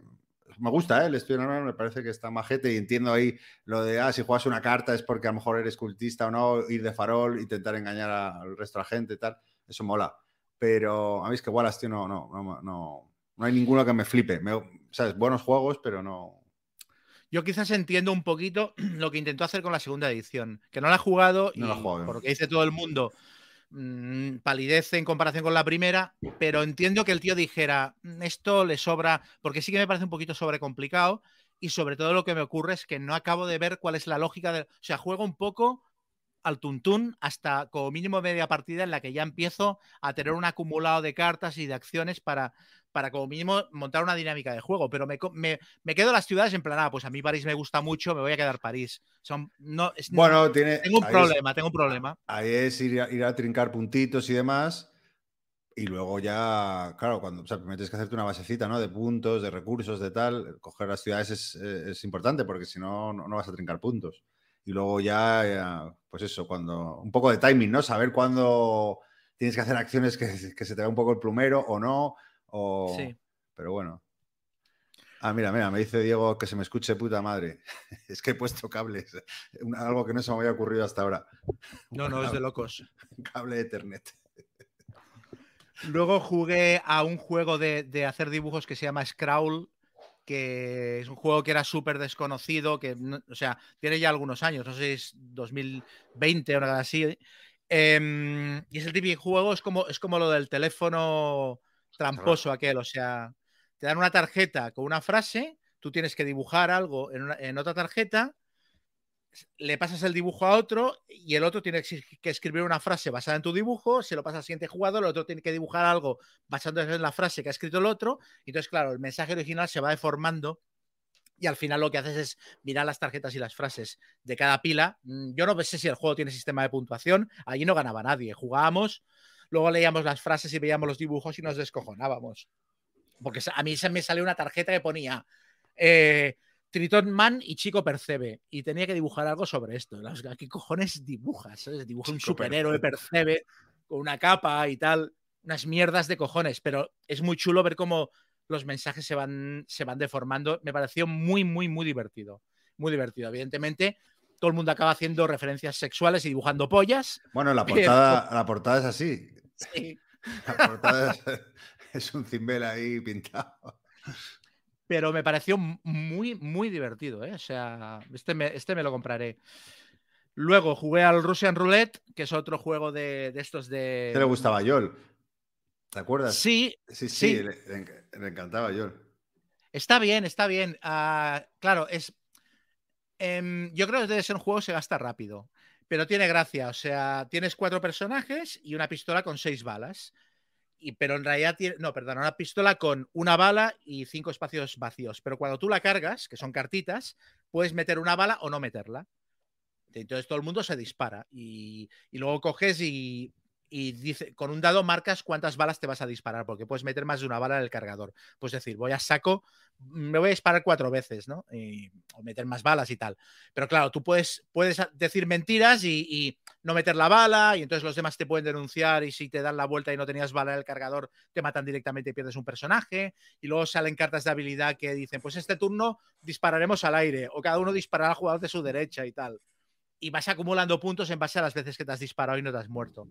me gusta, ¿eh? el estudio normal me parece que está majete y entiendo ahí lo de, ah, si juegas una carta es porque a lo mejor eres cultista o no, ir de farol, intentar engañar al resto de la gente y tal. Eso mola. Pero a mí es que Wallace, tío, no, no, no, no, no hay ninguno que me flipe. Me, ¿Sabes? Buenos juegos, pero no, yo quizás entiendo un poquito lo que intentó hacer con la segunda edición, que no la ha jugado y por lo que dice todo el mundo, mmm, palidece en comparación con la primera, pero entiendo que el tío dijera, mm, esto le sobra, porque sí que me parece un poquito sobrecomplicado y sobre todo lo que me ocurre es que no acabo de ver cuál es la lógica de, o sea, juego un poco al tuntún hasta como mínimo media partida en la que ya empiezo a tener un acumulado de cartas y de acciones para, para como mínimo montar una dinámica de juego. Pero me, me, quedo en las ciudades en plan, ah, pues a mí París me gusta mucho, me voy a quedar París. Son, no, bueno, tiene, tengo un problema, tengo un problema. Ahí es ir a, ir a trincar puntitos y demás. Y luego ya, claro, cuando o sea, tienes que hacerte una basecita, ¿no? De puntos, de recursos, de tal, coger las ciudades es, es importante porque si no, no vas a trincar puntos. Y luego ya, pues eso, cuando un poco de timing, ¿no? Saber cuándo tienes que hacer acciones que, se te da un poco el plumero o no. O... Sí. Pero bueno. Ah, mira, mira, me dice Diego que se me escuche puta madre. Es que he puesto cables, algo que no se me había ocurrido hasta ahora. No, no, es de locos. Cable de Ethernet. Luego jugué a un juego de, de, hacer dibujos que se llama Scrawl, que es un juego que era súper desconocido, que, o sea, tiene ya algunos años, no sé si es 2020 o nada así. Em, y es el típico juego, es como, es como lo del teléfono tramposo aquel, o sea, te dan una tarjeta con una frase, tú tienes que dibujar algo en, en otra tarjeta le pasas el dibujo a otro y el otro tiene que escribir una frase basada en tu dibujo, se lo pasa al siguiente jugador, el otro tiene que dibujar algo basándose en la frase que ha escrito el otro, y entonces, claro, el mensaje original se va deformando y al final lo que haces es mirar las tarjetas y las frases de cada pila. Mm, yo no sé si el juego tiene sistema de puntuación, allí no ganaba nadie, jugábamos, luego leíamos las frases y veíamos los dibujos y nos descojonábamos. Porque a mí se me salió una tarjeta que ponía... Eh, Triton Man y Chico Percebe. Y tenía que dibujar algo sobre esto. ¿Qué cojones dibujas? Dibujo un superhéroe Percebe con una capa y tal. Unas mierdas de cojones. Pero es muy chulo ver cómo los mensajes se van, se van deformando. Me pareció muy, muy, muy divertido. Muy divertido. Evidentemente, todo el mundo acaba haciendo referencias sexuales y dibujando pollas. Bueno, la portada, la portada es así. Sí. La portada es, es un cimbel ahí pintado pero me pareció muy, muy divertido. ¿eh? O sea, este me, este me lo compraré. Luego jugué al Russian Roulette, que es otro juego de, estos de. ¿Te le gustaba a Yol? ¿Te acuerdas? Sí. Sí, sí, Le, encantaba a Yol. Está bien, está bien. Ah, claro, es. Em, yo creo que debe ser un juego que se gasta rápido, pero tiene gracia. O sea, tienes cuatro personajes y una pistola con seis balas pero en realidad tiene, no, perdón, una pistola con una bala y cinco espacios vacíos. Pero cuando tú la cargas, que son cartitas, puedes meter una bala o no meterla. Entonces todo el mundo se dispara y, y luego coges y y dice, con un dado marcas cuántas balas te vas a disparar, porque puedes meter más de una bala en el cargador. Pues decir, voy a saco, me voy a disparar cuatro veces, ¿no? o meter más balas y tal. Pero claro, tú puedes, puedes decir mentiras y, no meter la bala, y entonces los demás te pueden denunciar, y si te dan la vuelta y no tenías bala en el cargador, te matan directamente y pierdes un personaje. Y luego salen cartas de habilidad que dicen, pues este turno dispararemos al aire, o cada uno disparará al jugador de su derecha y tal. Y vas acumulando puntos en base a las veces que te has disparado y no te has muerto.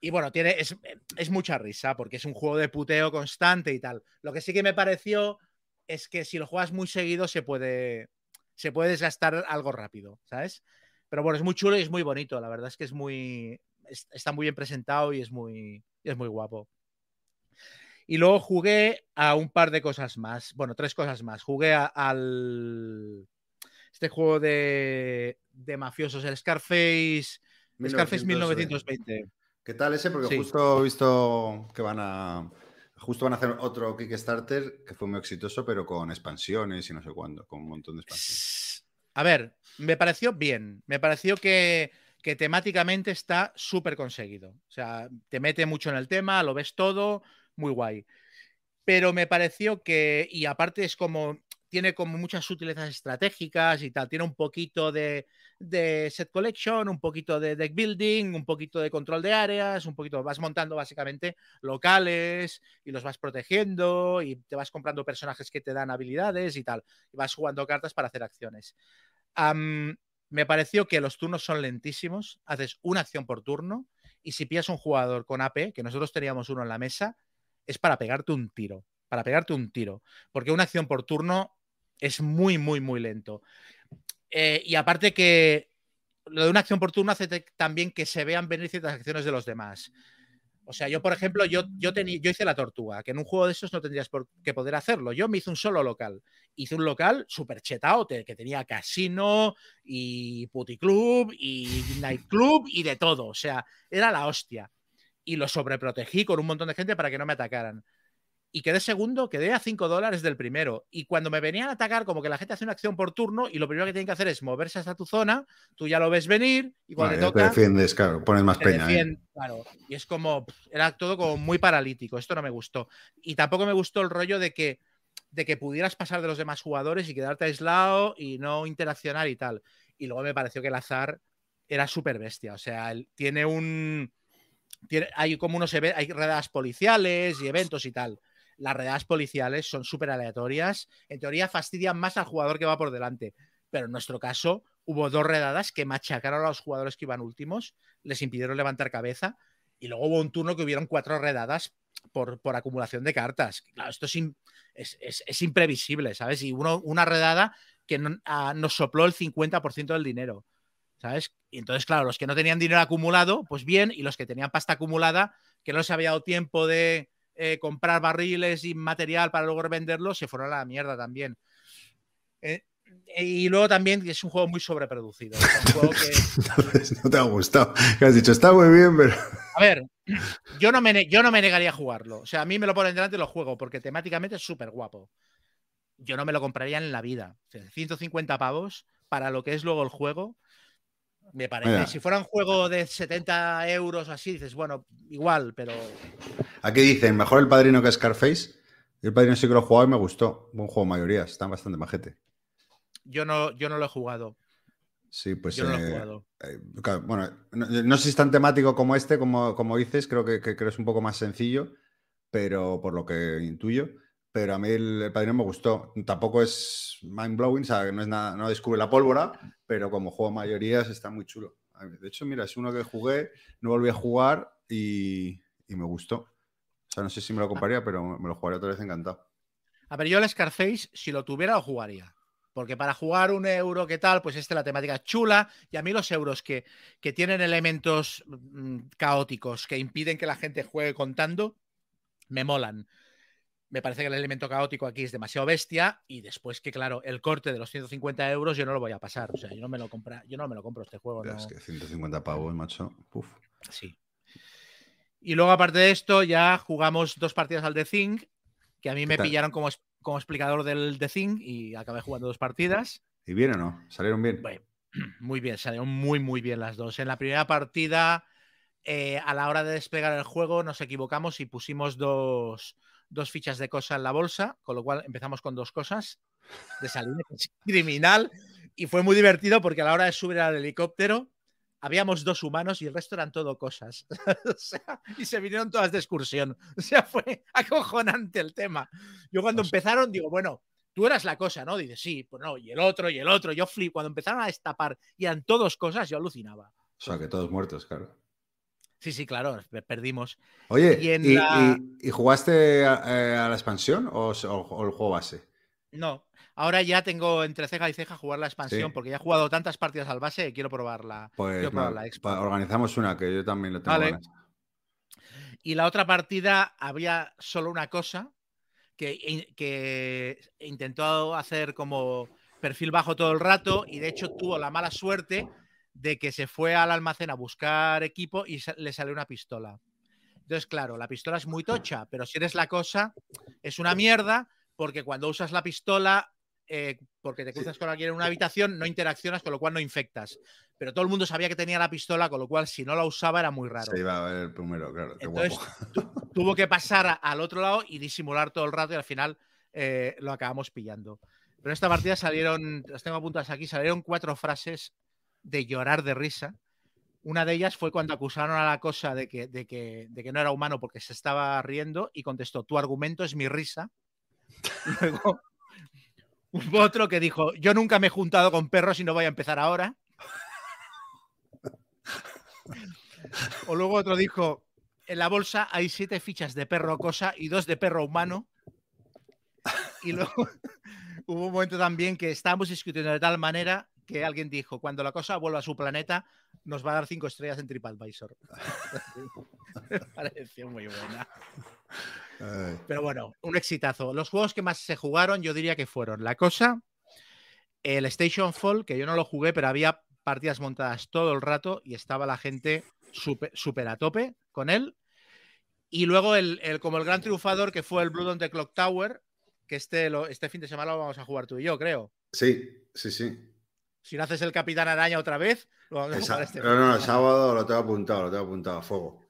Y bueno, tiene, es, mucha risa porque es un juego de puteo constante y tal. Lo que sí que me pareció es que si lo juegas muy seguido se puede, se puede desgastar algo rápido, ¿sabes? Pero bueno, es muy chulo y es muy bonito. La verdad es que es muy. está muy bien presentado y es muy, es muy guapo. Y luego jugué a un par de cosas más. Bueno, tres cosas más. Jugué al. Este juego de, de mafiosos, el Scarface. Scarface 1920. ¿Qué tal ese? Porque justo he visto que van a. Justo van a hacer otro Kickstarter que fue muy exitoso, pero con expansiones y no sé cuándo, con un montón de expansiones. A ver, me pareció bien. Me pareció que, que temáticamente está súper conseguido. O sea, te mete mucho en el tema, lo ves todo, muy guay. Pero me pareció que, y aparte es como tiene como muchas sutilezas estratégicas y tal. Tiene un poquito de, set collection, un poquito de deck building, un poquito de control de áreas, un poquito, vas montando básicamente locales y los vas protegiendo y te vas comprando personajes que te dan habilidades y tal. Y vas jugando cartas para hacer acciones. me pareció que los turnos son lentísimos. Haces una acción por turno y si pillas un jugador con AP, que nosotros teníamos uno en la mesa, es para pegarte un tiro para pegarte un tiro. Porque una acción por turno es muy, muy, muy lento. Eh, y aparte que lo de una acción por turno hace también que se vean venir ciertas acciones de los demás. O sea, yo, por ejemplo, yo, yo, yo hice la tortuga, que en un juego de esos no tendrías por qué poder hacerlo. Yo me hice un solo local. Hice un local súper chetado, que tenía casino y puticlub y nightclub y de todo. O sea, era la hostia. Y lo sobreprotegí con un montón de gente para que no me atacaran y quedé segundo, quedé a 5 dólares del primero. Y cuando me venían a atacar, como que la gente hace una acción por turno y lo primero que tienen que hacer es moverse hasta tu zona, tú ya lo ves venir y cuando te toca... Te defiendes, claro, pones más peña. ¿eh? Claro, y es como, era todo como muy paralítico, esto no me gustó. Y tampoco me gustó el rollo de que, de que pudieras pasar de los demás jugadores y quedarte aislado y no interaccionar y tal. Y luego me pareció que el azar era súper bestia, o sea, tiene un... Tiene, hay como unos hay redadas policiales y eventos y tal las redadas policiales son súper aleatorias. En teoría fastidian más al jugador que va por delante. Pero en nuestro caso hubo dos redadas que machacaron a los jugadores que iban últimos, les impidieron levantar cabeza. Y luego hubo un turno que hubieron cuatro redadas por, por acumulación de cartas. Claro, esto es, es, imprevisible, ¿sabes? Y uno, una redada que ah, nos sopló el 50% del dinero, ¿sabes? Y entonces, claro, los que no tenían dinero acumulado, pues bien, y los que tenían pasta acumulada, que no les había dado tiempo de, eh, comprar barriles y material para luego revenderlos, se fueron a la mierda también. Eh, y luego también es un juego muy sobreproducido. no te ha gustado. has dicho, está muy bien, pero. A ver, yo no, me, yo no me negaría a jugarlo. O sea, a mí me lo ponen delante y lo juego, porque temáticamente es súper guapo. Yo no me lo compraría en la vida. 150 pavos para lo que es luego el juego. Me parece. Si fuera un juego de 70 euros así, dices, bueno, igual, pero. Aquí dicen, mejor el padrino que Scarface. El padrino sí que lo he jugado y me gustó. Buen juego, mayoría. Está bastante majete. Yo no, yo no lo he jugado. Sí, pues. Yo no lo he eh, jugado. Eh, bueno, no, sé si es tan temático como este, como, como dices. Creo que, que, que, es un poco más sencillo, pero por lo que intuyo pero a mí el, Padrino me gustó. Tampoco es mind blowing, o sea, no es nada, no descubre la pólvora, pero como juego mayorías está muy chulo. De hecho, mira, es uno que jugué, no volví a jugar y, me gustó. O sea, no sé si me lo compraría, pero me lo jugaría otra vez encantado. A ver, yo el Scarface, si lo tuviera, lo jugaría. Porque para jugar un euro, ¿qué tal? Pues este la temática es chula. Y a mí los euros que, que tienen elementos mm, caóticos que impiden que la gente juegue contando, me molan me parece que el elemento caótico aquí es demasiado bestia y después que, claro, el corte de los 150 euros yo no lo voy a pasar. O sea, yo no me lo, compra, yo no me lo compro este juego. Es que 150 pavos, macho. Uf. Sí. Y luego, aparte de esto, ya jugamos dos partidas al The Thing, que a mí me pillaron como, como explicador del The Thing y acabé jugando dos partidas. ¿Y bien o no? ¿Salieron bien? muy bien, salieron muy, muy bien las dos. En la primera partida, eh, a la hora de despegar el juego, nos equivocamos y pusimos dos dos fichas de cosa en la bolsa, con lo cual empezamos con dos cosas de salir criminal y fue muy divertido porque a la hora de subir al helicóptero habíamos dos humanos y el resto eran todo cosas. y se vinieron todas de excursión. O sea, fue acojonante el tema. Yo cuando empezaron digo, bueno, tú eras la cosa, ¿no? Dice, sí, pues no, y el otro, y el otro. Yo flip. Cuando empezaron a destapar y eran todos cosas, yo alucinaba. O sea, que todos muertos, claro. Sí, sí, claro, perdimos. Oye, ¿y, jugaste a, la expansión o, el juego base? No, ahora ya tengo entre ceja y ceja jugar la expansión porque ya he jugado tantas partidas al base que quiero probarla. Pues organizamos una que yo también lo tengo. Y la otra partida había solo una cosa que, que intentó hacer como perfil bajo todo el rato y de hecho tuvo la mala suerte de que se fue al almacén a buscar equipo y le salió una pistola. Entonces, claro, la pistola es muy tocha, pero si eres la cosa, es una mierda, porque cuando usas la pistola, eh, porque te cruzas con alguien en una habitación, no interaccionas, con lo cual no infectas. Pero todo el mundo sabía que tenía la pistola, con lo cual si no la usaba era muy raro. Se iba a ver el primero, claro. Entonces, tuvo que pasar al otro lado y disimular todo el rato y al final eh, lo acabamos pillando. Pero en esta partida salieron, las tengo apuntadas aquí, salieron cuatro frases de llorar de risa. Una de ellas fue cuando acusaron a la cosa de que, de que, de que no era humano porque se estaba riendo y contestó, tu argumento es mi risa. Luego hubo otro que dijo, yo nunca me he juntado con perros y no voy a empezar ahora. o luego otro dijo, en la bolsa hay siete fichas de perro cosa y dos de perro humano. Y luego hubo un momento también que estábamos discutiendo de tal manera que alguien dijo, cuando la cosa vuelva a su planeta, nos va a dar cinco estrellas en TripAdvisor. Me pareció muy buena. Pero bueno, un exitazo. Los juegos que más se jugaron, yo diría que fueron La Cosa, el Station Fall, que yo no lo jugué, pero había partidas montadas todo el rato y estaba la gente súper a tope con él. Y luego el, como el gran triunfador que fue el Blood on the Clock Tower, que este, este fin de semana lo vamos a jugar tú y yo, creo. Sí, sí, sí. Si no haces el Capitán Araña otra vez, lo vamos a jugar este No, no, el sábado lo tengo apuntado, lo tengo apuntado a fuego.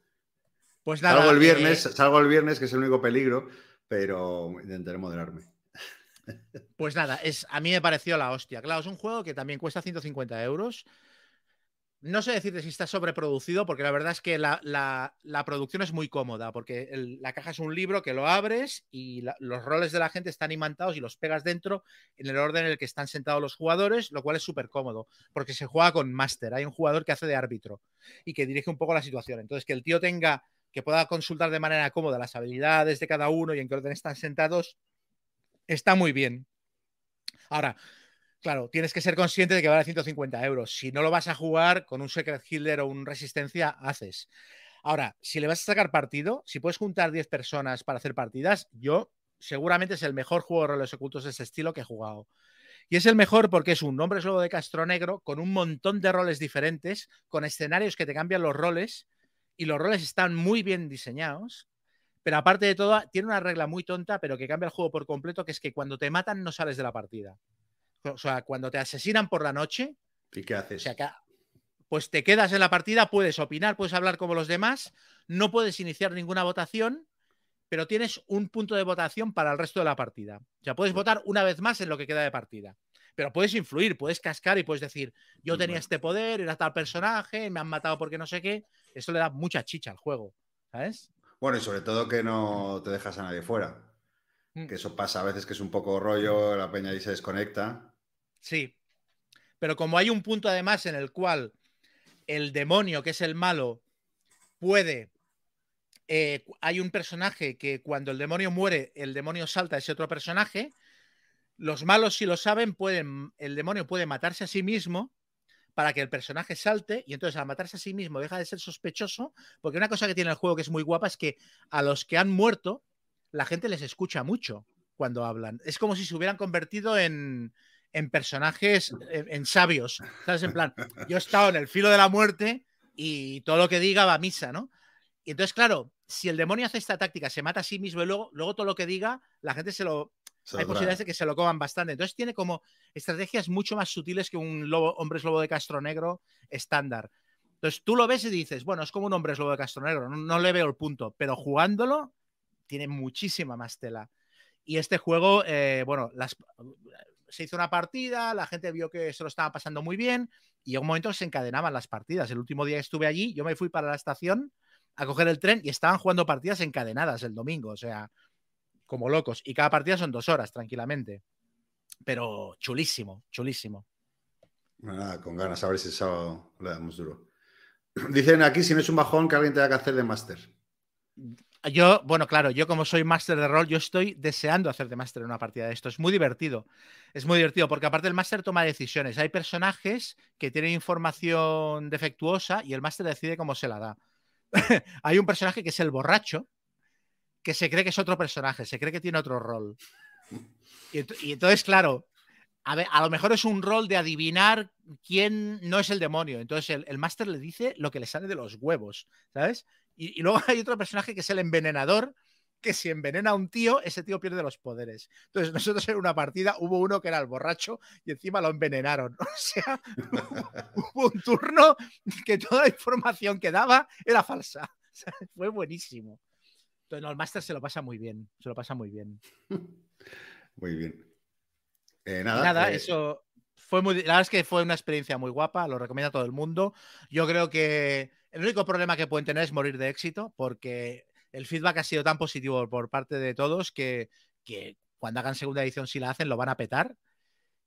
Pues nada. Salgo el viernes, eh, salgo el viernes, que es el único peligro, pero intentaré moderarme. Pues nada, es, a mí me pareció la hostia. Claro, es un juego que también cuesta 150 euros. No sé decirte si está sobreproducido, porque la verdad es que la, producción es muy cómoda, porque la caja es un libro que lo abres y los roles de la gente están imantados y los pegas dentro en el orden en el que están sentados los jugadores, lo cual es súper cómodo, porque se juega con máster. Hay un jugador que hace de árbitro y que dirige un poco la situación. Entonces, que el tío tenga, que pueda consultar de manera cómoda las habilidades de cada uno y en qué orden están sentados, está muy bien. Ahora, claro, tienes que ser consciente de que vale 150 euros. Si no lo vas a jugar con un Secret Hitler o un Resistencia, haces. Ahora, si le vas a sacar partido, si puedes juntar 10 personas para hacer partidas, yo seguramente es el mejor juego de roles ocultos de ese estilo que he jugado. Y es el mejor porque es un nombre solo de Castro Negro con un montón de roles diferentes, con escenarios que te cambian los roles y los roles están muy bien diseñados pero aparte de todo, tiene una regla muy tonta, pero que cambia el juego por completo, que es que cuando te matan no sales de la partida. O sea, cuando te asesinan por la noche. ¿Y qué haces? O sea, pues te quedas en la partida, puedes opinar, puedes hablar como los demás, no puedes iniciar ninguna votación, pero tienes un punto de votación para el resto de la partida. O sea, puedes votar una vez más en lo que queda de partida. Pero puedes influir, puedes cascar y puedes decir, yo tenía este poder, era tal personaje, me han matado porque no sé qué. Eso le da mucha chicha al juego, ¿sabes? Bueno, y sobre todo que no te dejas a nadie fuera. Mm. Que eso pasa a veces que es un poco rollo, la peña ahí se desconecta. Sí. Pero como hay un punto además en el cual el demonio, que es el malo, puede. Eh, hay un personaje que cuando el demonio muere, el demonio salta a ese otro personaje. Los malos, si lo saben, pueden. El demonio puede matarse a sí mismo para que el personaje salte y entonces al matarse a sí mismo deja de ser sospechoso, porque una cosa que tiene el juego que es muy guapa es que a los que han muerto la gente les escucha mucho cuando hablan. Es como si se hubieran convertido en, personajes, en, sabios, ¿sabes? En plan, yo he estado en el filo de la muerte y todo lo que diga va a misa, ¿no? Y entonces, claro, si el demonio hace esta táctica, se mata a sí mismo y luego, luego todo lo que diga, la gente se lo, hay posibilidades de que se lo coman bastante. Entonces tiene como estrategias mucho más sutiles que un lobo, hombre lobo de Castro Negro estándar. Entonces tú lo ves y dices, bueno, es como un hombre lobo de Castro Negro, no, le veo el punto, pero jugándolo tiene muchísima más tela. Y este juego, eh, bueno, las, se hizo una partida, la gente vio que se lo estaba pasando muy bien y en un momento se encadenaban las partidas. El último día que estuve allí, yo me fui para la estación a coger el tren y estaban jugando partidas encadenadas el domingo. O sea, como locos. Y cada partida son dos horas, tranquilamente. Pero chulísimo, chulísimo. Nada, con ganas, a ver si el sábado le damos duro. Dicen aquí, si no es un bajón, que alguien tenga que hacer de máster. Yo, bueno, claro, yo como soy máster de rol, yo estoy deseando hacer de máster en una partida de esto. Es muy divertido. Es muy divertido porque aparte el máster toma decisiones. Hay personajes que tienen información defectuosa y el máster decide cómo se la da. Hay un personaje que es el borracho, que se cree que es otro personaje, se cree que tiene otro rol. Y, entonces, claro, a, lo mejor es un rol de adivinar quién no es el demonio. Entonces el, el máster le dice lo que le sale de los huevos, ¿sabes? Y, luego hay otro personaje que es el envenenador, que si envenena a un tío, ese tío pierde los poderes. Entonces nosotros en una partida hubo uno que era el borracho y encima lo envenenaron. O sea, hubo un turno que toda la información que daba era falsa. Fue buenísimo. Entonces, no, el máster se lo pasa muy bien, se lo pasa muy bien. Muy bien. Eh, nada, eh, eso fue muy. La verdad es que fue una experiencia muy guapa, lo recomiendo a todo el mundo. Yo creo que el único problema que pueden tener es morir de éxito, porque el feedback ha sido tan positivo por parte de todos que, cuando hagan segunda edición, si la hacen, lo van a petar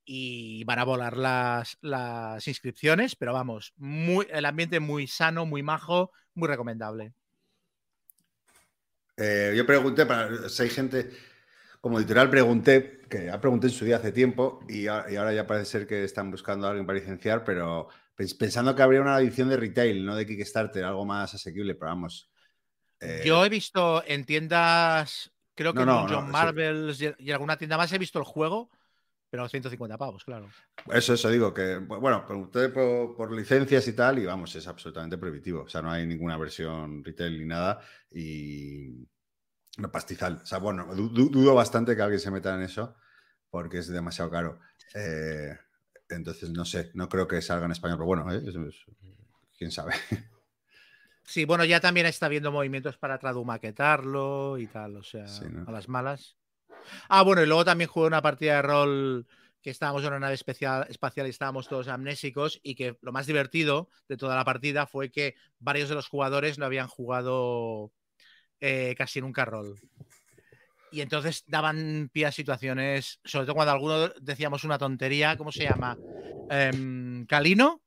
y van a volar las, las inscripciones, pero vamos, muy, el ambiente muy sano, muy majo, muy recomendable. Eh, yo pregunté para si hay gente como editorial pregunté, que ya pregunté en su día hace tiempo, y, ahora ya parece ser que están buscando a alguien para licenciar, pero pensando que habría una edición de retail, no de Kickstarter, algo más asequible, pero vamos. Eh, Yo he visto en tiendas, creo que en John Marvels y alguna tienda más he visto el juego, pero a 150 pavos, claro. Eso, eso digo, que, bueno, pregunté por, por, licencias y tal, y vamos, es absolutamente prohibitivo. O sea, no hay ninguna versión retail ni nada, y no pastizal. O sea, bueno, dudo bastante que alguien se meta en eso, porque es demasiado caro. Eh, entonces, no sé, no creo que salga en español, pero bueno, ¿eh? quién sabe. Sí, bueno, ya también está habiendo movimientos para tradumaquetarlo y tal, o sea, a las malas. Ah, bueno, y luego también jugué una partida de rol que estábamos en una nave especial, espacial y estábamos todos amnésicos y que lo más divertido de toda la partida fue que varios de los jugadores no habían jugado eh, casi nunca rol. Y entonces daban pie a situaciones, sobre todo cuando algunos decíamos una tontería, ¿cómo se llama? Em, ¿Calino?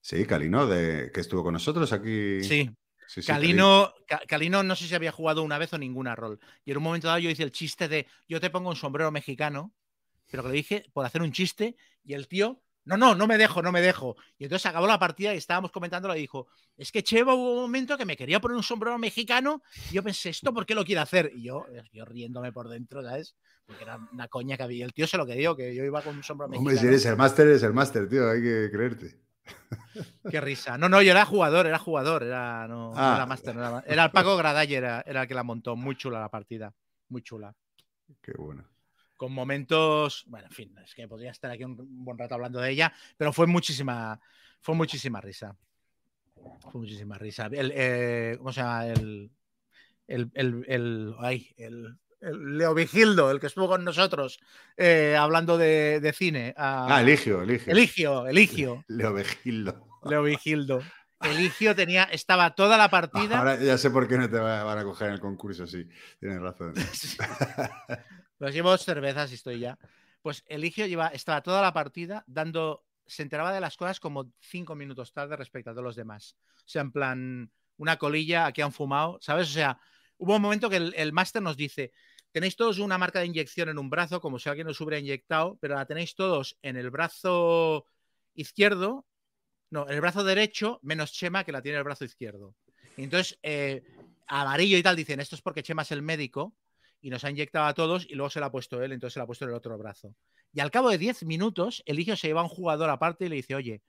Sí, Calino, de, que estuvo con nosotros aquí. Sí. Calino, Calino, no sé si había jugado una vez o ninguna rol. Y en un momento dado yo hice el chiste de yo te pongo un sombrero mexicano, pero que le dije por hacer un chiste y el tío no, no, no me dejo, no me dejo. Y entonces acabó la partida y estábamos comentándolo y dijo, es que Cheva hubo un momento que me quería poner un sombrero mexicano y yo pensé, ¿esto por qué lo quiere hacer? Y yo, yo riéndome por dentro, ¿sabes? Porque era una coña que había. El tío se lo que dio, que yo iba con un sombrero mexicano. Hombre, si eres el máster, eres el máster, tío, hay que creerte. Qué risa. No, no, yo era jugador, era jugador, era, no, era ah. máster. Era, era, el Paco Gradalle, era, era el que la montó. Muy chula la partida, muy chula. Qué bueno con momentos, bueno, en fin, es que podría estar aquí un buen rato hablando de ella, pero fue muchísima, fue muchísima risa. Fue muchísima risa. El, eh, ¿Cómo se llama? El, el, el, el, ay, el, Leo Vigildo, el que estuvo con nosotros eh, hablando de, de cine. ah, Eligio, Eligio. Eligio, Eligio. Leo Vigildo. Leo Vigildo. Eligio tenía, estaba toda la partida. Ahora ya sé por qué no te van a coger en el concurso, sí. Tienes razón. Los llevo cervezas y estoy ya. Pues Eligio lleva, estaba toda la partida dando, se enteraba de las cosas como cinco minutos tarde respecto a todos los demás. O sea, en plan, una colilla, aquí han fumado, ¿sabes? O sea, hubo un momento que el, máster nos dice, tenéis todos una marca de inyección en un brazo, como si alguien os hubiera inyectado, pero la tenéis todos en el brazo izquierdo, no, en el brazo derecho, menos Chema que la tiene en el brazo izquierdo. Y entonces, eh, amarillo y tal, dicen, esto es porque Chema es el médico y nos ha inyectado a todos y luego se la ha puesto él, entonces se la ha puesto en el otro brazo. Y al cabo de 10 minutos, Eligio se lleva a un jugador aparte y le dice, oye,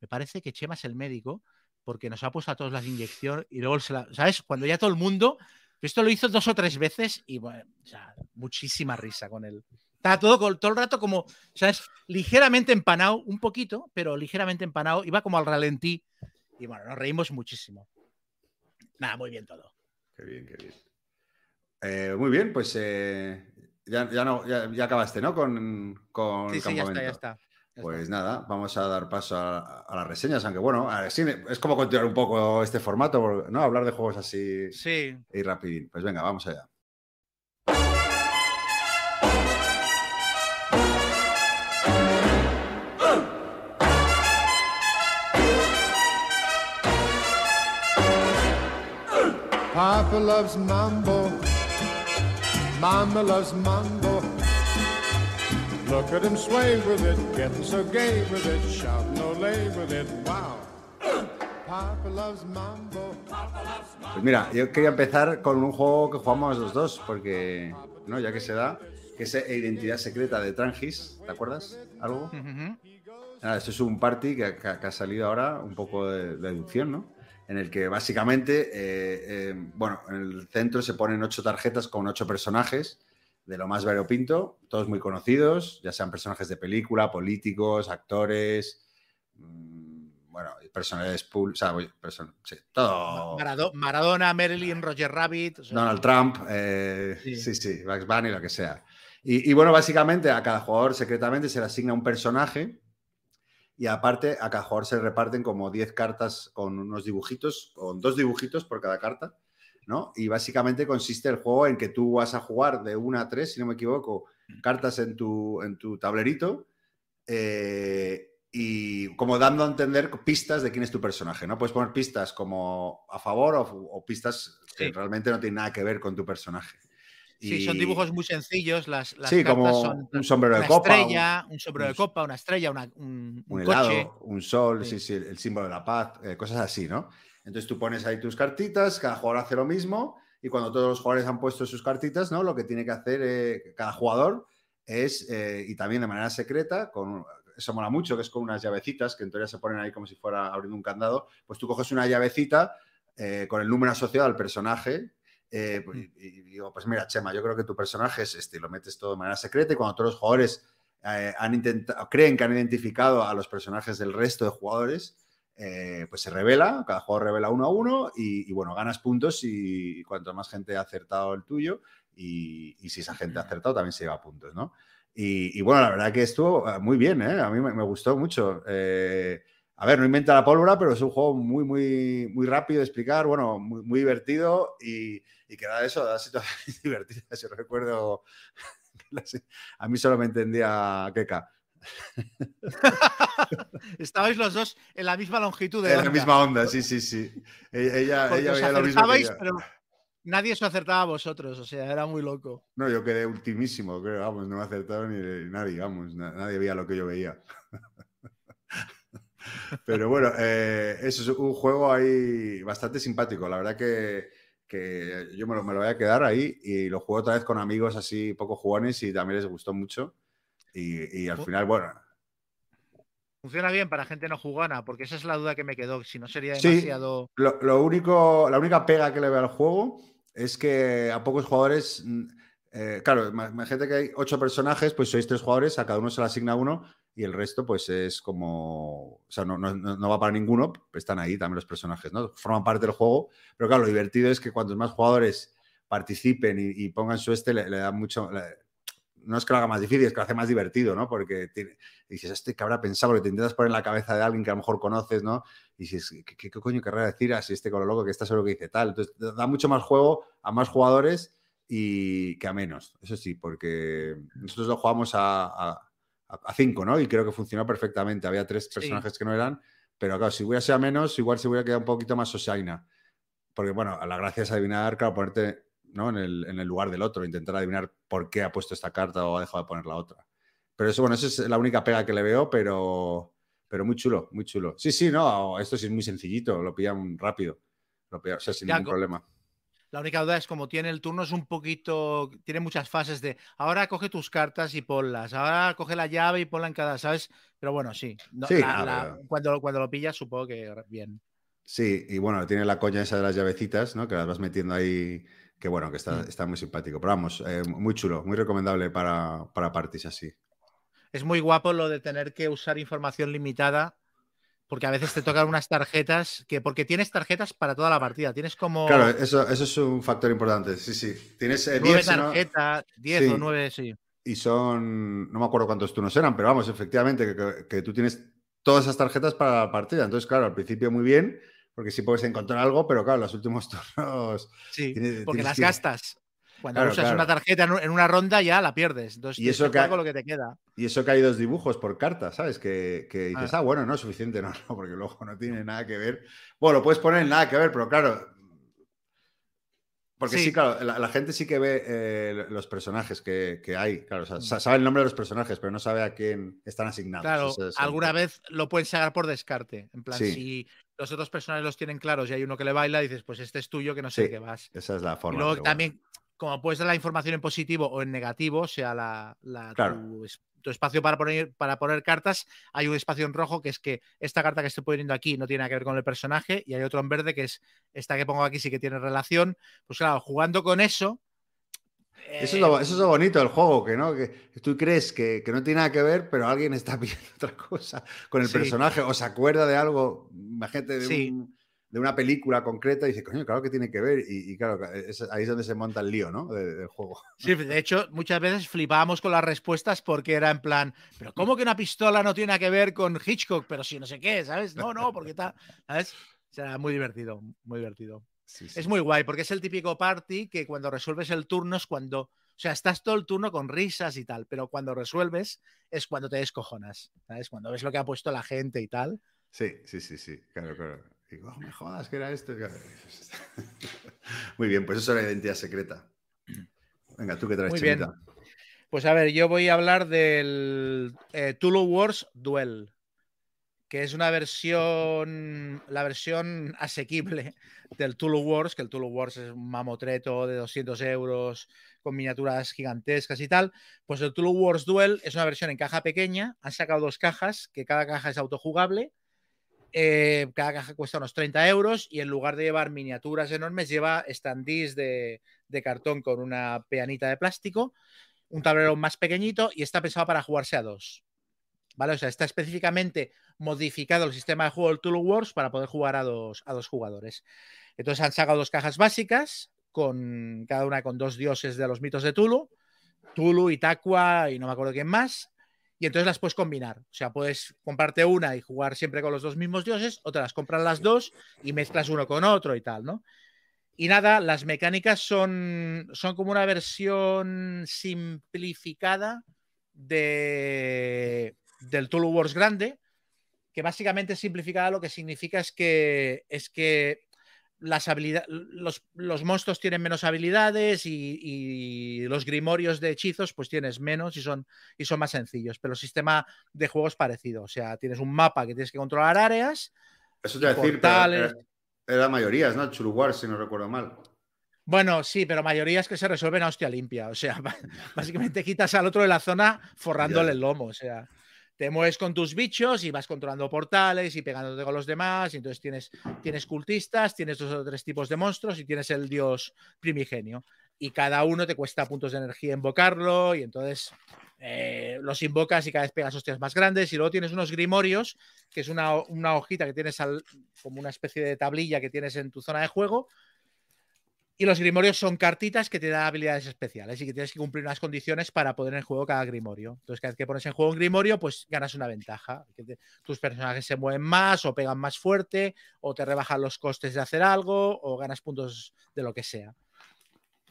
me parece que Chema es el médico porque nos ha puesto a todos las inyecciones y luego se la... ¿Sabes? Cuando ya todo el mundo... Esto lo hizo dos o tres veces y bueno, muchísima risa con él. Estaba todo, todo el rato como, ¿sabes? Ligeramente empanado, un poquito, pero ligeramente empanado. Iba como al ralentí. Y bueno, nos reímos muchísimo. Nada, muy bien todo. Qué bien, qué bien. Eh, muy bien, pues eh, ya, no, ya, acabaste, ¿no? Con, con sí, sí, ya está, ya está. pues nada, vamos a dar paso a, las reseñas, aunque bueno, es como continuar un poco este formato, ¿no? Hablar de juegos así sí. y rapidín. Pues venga, vamos allá. Papa loves mambo. Mama loves mambo. Look at him sway with it, getting so gay with it, shout no lay with it, wow. Papa loves mambo. Pues mira, yo quería empezar con un juego que jugamos los dos, porque, ¿no? Ya que se da, que es Identidad Secreta de Trangis, ¿te acuerdas? ¿Algo? esto es un party que, ha salido ahora, un poco de, de deducción, ¿no? En el que básicamente, eh, eh, bueno, en el centro se ponen ocho tarjetas con ocho personajes de lo más variopinto, todos muy conocidos, ya sean personajes de película, políticos, actores, mmm, bueno, personalidades públicas, o sea, sí, todo. Maradona, Marilyn, Roger Rabbit. Donald Trump, eh, sí. sí, sí, Bugs Bunny, lo que sea. Y, y, bueno, básicamente a cada jugador secretamente se le asigna un personaje y aparte, a cada jugador se reparten como 10 cartas con unos dibujitos, con dos dibujitos por cada carta, ¿no? Y básicamente consiste el juego en que tú vas a jugar de una a tres, si no me equivoco, cartas en tu, en tu tablerito eh, y como dando a entender pistas de quién es tu personaje, ¿no? Puedes poner pistas como a favor o, pistas que realmente no tienen nada que ver con tu personaje. Sí, son dibujos muy sencillos. Las, las sí, cartas como son un sombrero de una copa. estrella, un, sombrero de copa, una estrella, una- un, un un helado, coche. un sol, Sí. sí, sí, el símbolo de la paz, eh, cosas así, ¿no? Entonces tú pones ahí tus cartitas, cada jugador hace lo mismo y cuando todos los jugadores han puesto sus cartitas, ¿no? Lo que tiene que hacer eh, cada jugador es, eh, y también de manera secreta, con, eso mola mucho, que es con unas llavecitas que en teoría se ponen ahí como si fuera abriendo un candado, pues tú coges una llavecita eh, con el número asociado al personaje. Eh, Mm. y, y digo, pues mira, Chema, yo creo que tu personaje es este, y lo metes todo de manera secreta y cuando todos los jugadores eh, han intentado, creen que han identificado a los personajes del resto de jugadores, eh, pues se revela, cada jugador revela uno a uno y, y, bueno, ganas puntos y, cuanto más gente ha acertado el tuyo y, y si esa gente ha acertado también se lleva puntos, ¿no? Y, bueno, la verdad que estuvo muy bien, ¿eh? A mí me, me gustó mucho. Eh, a ver, no inventa la pólvora, pero es un juego muy, muy, muy rápido de explicar, bueno, muy, muy divertido y, y que da eso, da situaciones divertidas. Yo recuerdo, a mí solo me entendía Keka. Estabais los dos en la misma longitud de En la misma onda, sí, sí, sí. E- Ella, veía lo mismo que yo. pero nadie os acertaba a vosotros, o sea, era muy loco. No, yo quedé ultimísimo, creo, vamos, no me acertaron ni nadie, vamos, na- nadie veía lo que yo veía. Pero bueno, eh, eso es un juego ahí bastante simpático. La verdad que, que yo me lo, me lo voy a quedar ahí y lo juego otra vez con amigos así poco jugones y también les gustó mucho. Y, y al final, bueno, Funciona bien para gente no jugona, porque esa es la duda que me quedó. Si no sería Sí. demasiado. Lo, lo único, la única pega que le veo al juego es que a pocos jugadores, mm, eh, claro, ima- imagínate que hay ocho personajes, pues sois tres jugadores, a cada uno se le asigna uno y el resto pues es como, o sea, no, no- no- va para ninguno, están ahí también los personajes, ¿no? Forman parte del juego, pero claro, lo divertido es que cuantos más jugadores participen y, y pongan su este, le, le da mucho... le- no es que lo haga más difícil, es que lo hace más divertido, ¿no? Porque tiene- dices, este que habrá pensado, porque te intentas poner en la cabeza de alguien que a lo mejor conoces, ¿no? Y dices, ¿qué, qué- qué coño querrá decir así este con lo loco que está seguro que dice tal? Entonces, da mucho más juego a más jugadores y que a menos. Eso sí, porque nosotros lo jugamos a- a cinco, ¿no? Y creo que funcionó perfectamente. Había tres Sí. personajes que no eran, pero claro, si hubiera sido a menos, igual se hubiera quedado un poquito más sosaina. Porque, bueno, la gracia es adivinar, claro, ponerte ¿no? en, el, en el lugar del otro, intentar adivinar por qué ha puesto esta carta o ha dejado de poner la otra. Pero eso, bueno, esa es la única pega que le veo, pero, pero muy chulo, muy chulo. Sí, sí, no, esto sí es muy sencillito, lo pillan rápido, lo pillan, o sea, sin Ya, ningún problema. La única duda es como tiene el turno, es un poquito. Tiene muchas fases de ahora coge tus cartas y ponlas, ahora coge la llave y ponla en cada, ¿sabes? Pero bueno, sí. no, Sí, la- la- pero- cuando, cuando lo pillas, supongo que bien. Sí, y bueno, tiene la coña esa de las llavecitas, ¿no? Que las vas metiendo ahí, que bueno, que está, Mm. está muy simpático. Pero vamos, eh, muy chulo, muy recomendable para, para parties así. Es muy guapo lo de tener que usar información limitada, porque a veces te tocan unas tarjetas que, porque tienes tarjetas para toda la partida, tienes como Claro, eso, eso es un factor importante, sí, sí. Tienes eh, nueve 10 si no- tarjetas, 10 Sí. o 9, sí. y son, no me acuerdo cuántos turnos eran, pero vamos, efectivamente, que, que- que tú tienes todas esas tarjetas para la partida. Entonces, claro, al principio muy bien, porque sí puedes encontrar algo, pero claro, los últimos turnos... Sí, Tienes- porque tienes las que- gastas. Cuando Claro, usas claro. una tarjeta en un- en una ronda ya la pierdes. Entonces, Y eso que que jugar ha- con lo que te queda. Y eso que hay dos dibujos por carta, ¿sabes? Que, que dices, Ah. ah. bueno, no es suficiente, no, no, porque luego no tiene nada que ver. Bueno, lo puedes poner en nada que ver, pero claro. Porque sí, Sí. claro, la, la gente sí que ve eh, los personajes que, que hay. Claro, o sea, sa- sabe el nombre de los personajes, pero no sabe a quién están asignados. Claro, es alguna vez lo pueden sacar por descarte. En plan, Sí. si los otros personajes los tienen claros y hay uno que le baila, dices, pues este es tuyo, que no sé Sí, qué vas. Esa es la Y forma. luego bueno. Como puedes dar la información en positivo o en negativo, o sea, la, la- Claro. tu, es- tu espacio para poner, para poner cartas, hay un espacio en rojo que es que esta carta que estoy poniendo aquí no tiene nada que ver con el personaje, y hay otro en verde que es esta que pongo aquí sí que tiene relación. Pues claro, jugando con eso. Eso es, lo, eso es lo bonito del juego, que no, que tú crees que, que no tiene nada que ver, pero alguien está pidiendo otra cosa con el Sí. personaje o se acuerda de algo, imagínate, de, Sí. un- de una película concreta y dice, coño, claro que tiene que ver. Y, y claro, es- ahí es donde se monta el lío, ¿no? De- del juego. Sí, de hecho, muchas veces flipábamos con las respuestas porque era en plan, pero ¿cómo que una pistola no tiene que ver con Hitchcock? Pero si no sé qué, ¿sabes? No, no, porque está, ¿sabes? O sea, muy divertido, muy divertido. Sí, sí. Es muy guay porque es el típico party que cuando resuelves el turno es cuando, o sea, estás todo el turno con risas y tal, pero cuando resuelves es cuando te descojonas, ¿sabes? Cuando ves lo que ha puesto la gente y tal. Sí, sí, sí, sí, claro, claro. Digo, "Oh, me jodas que era esto. Muy bien, pues eso es la identidad secreta. Venga, tú que traes, Muy bien. Pues a ver, yo voy a hablar del eh, Tulu Wars Duel, que es una versión, la versión asequible del Tulu Wars, que el Tulu Wars es un mamotreto de 200 euros con miniaturas gigantescas y tal. Pues el Tulu Wars Duel es una versión en caja pequeña, han sacado dos cajas, que cada caja es autojugable. Eh, cada caja cuesta unos 30 euros y en lugar de llevar miniaturas enormes, lleva standees de, cartón con una peanita de plástico un tablero más pequeñito y está pensado para jugarse a dos. ¿Vale? O sea, está específicamente modificado el sistema de juego del Tulu Wars para poder jugar a dos, a dos jugadores. Entonces han sacado dos cajas básicas, con cada una con dos dioses de los mitos de Tulu, Tulu, Itaqua y no me acuerdo quién más. Y entonces las puedes combinar. O sea, puedes comprarte una y jugar siempre con los dos mismos dioses, o te las compras las dos y mezclas uno con otro y tal, ¿no? Y nada, las mecánicas son, son como una versión simplificada de, del Tulu Wars grande, que básicamente simplificada lo que significa es que, es que las los, los, monstruos tienen menos habilidades y, y, los grimorios de hechizos pues tienes menos y son, y son más sencillos, pero el sistema de juego es parecido, o sea, tienes un mapa que tienes que controlar áreas. Eso te decir, pero, era mayorías, ¿no? Chuluguar, si no recuerdo mal. Bueno, sí, pero mayorías que se resuelven a hostia limpia. O sea, básicamente quitas al otro de la zona forrándole el lomo. O sea, te mueves con tus bichos y vas controlando portales y pegándote con los demás. Y entonces tienes, tienes cultistas, tienes dos o tres tipos de monstruos y tienes el dios primigenio. Y cada uno te cuesta puntos de energía invocarlo. Y entonces eh, los invocas y cada vez pegas hostias más grandes. Y luego tienes unos grimorios, que es una, hojita que tienes como una especie de tablilla que tienes en tu zona de juego. Y los grimorios son cartitas que te dan habilidades especiales y que tienes que cumplir unas condiciones para poner en juego cada grimorio. Entonces, cada vez que pones en juego un grimorio, pues ganas una ventaja. Tus personajes se mueven más o pegan más fuerte o te rebajan los costes de hacer algo o ganas puntos de lo que sea.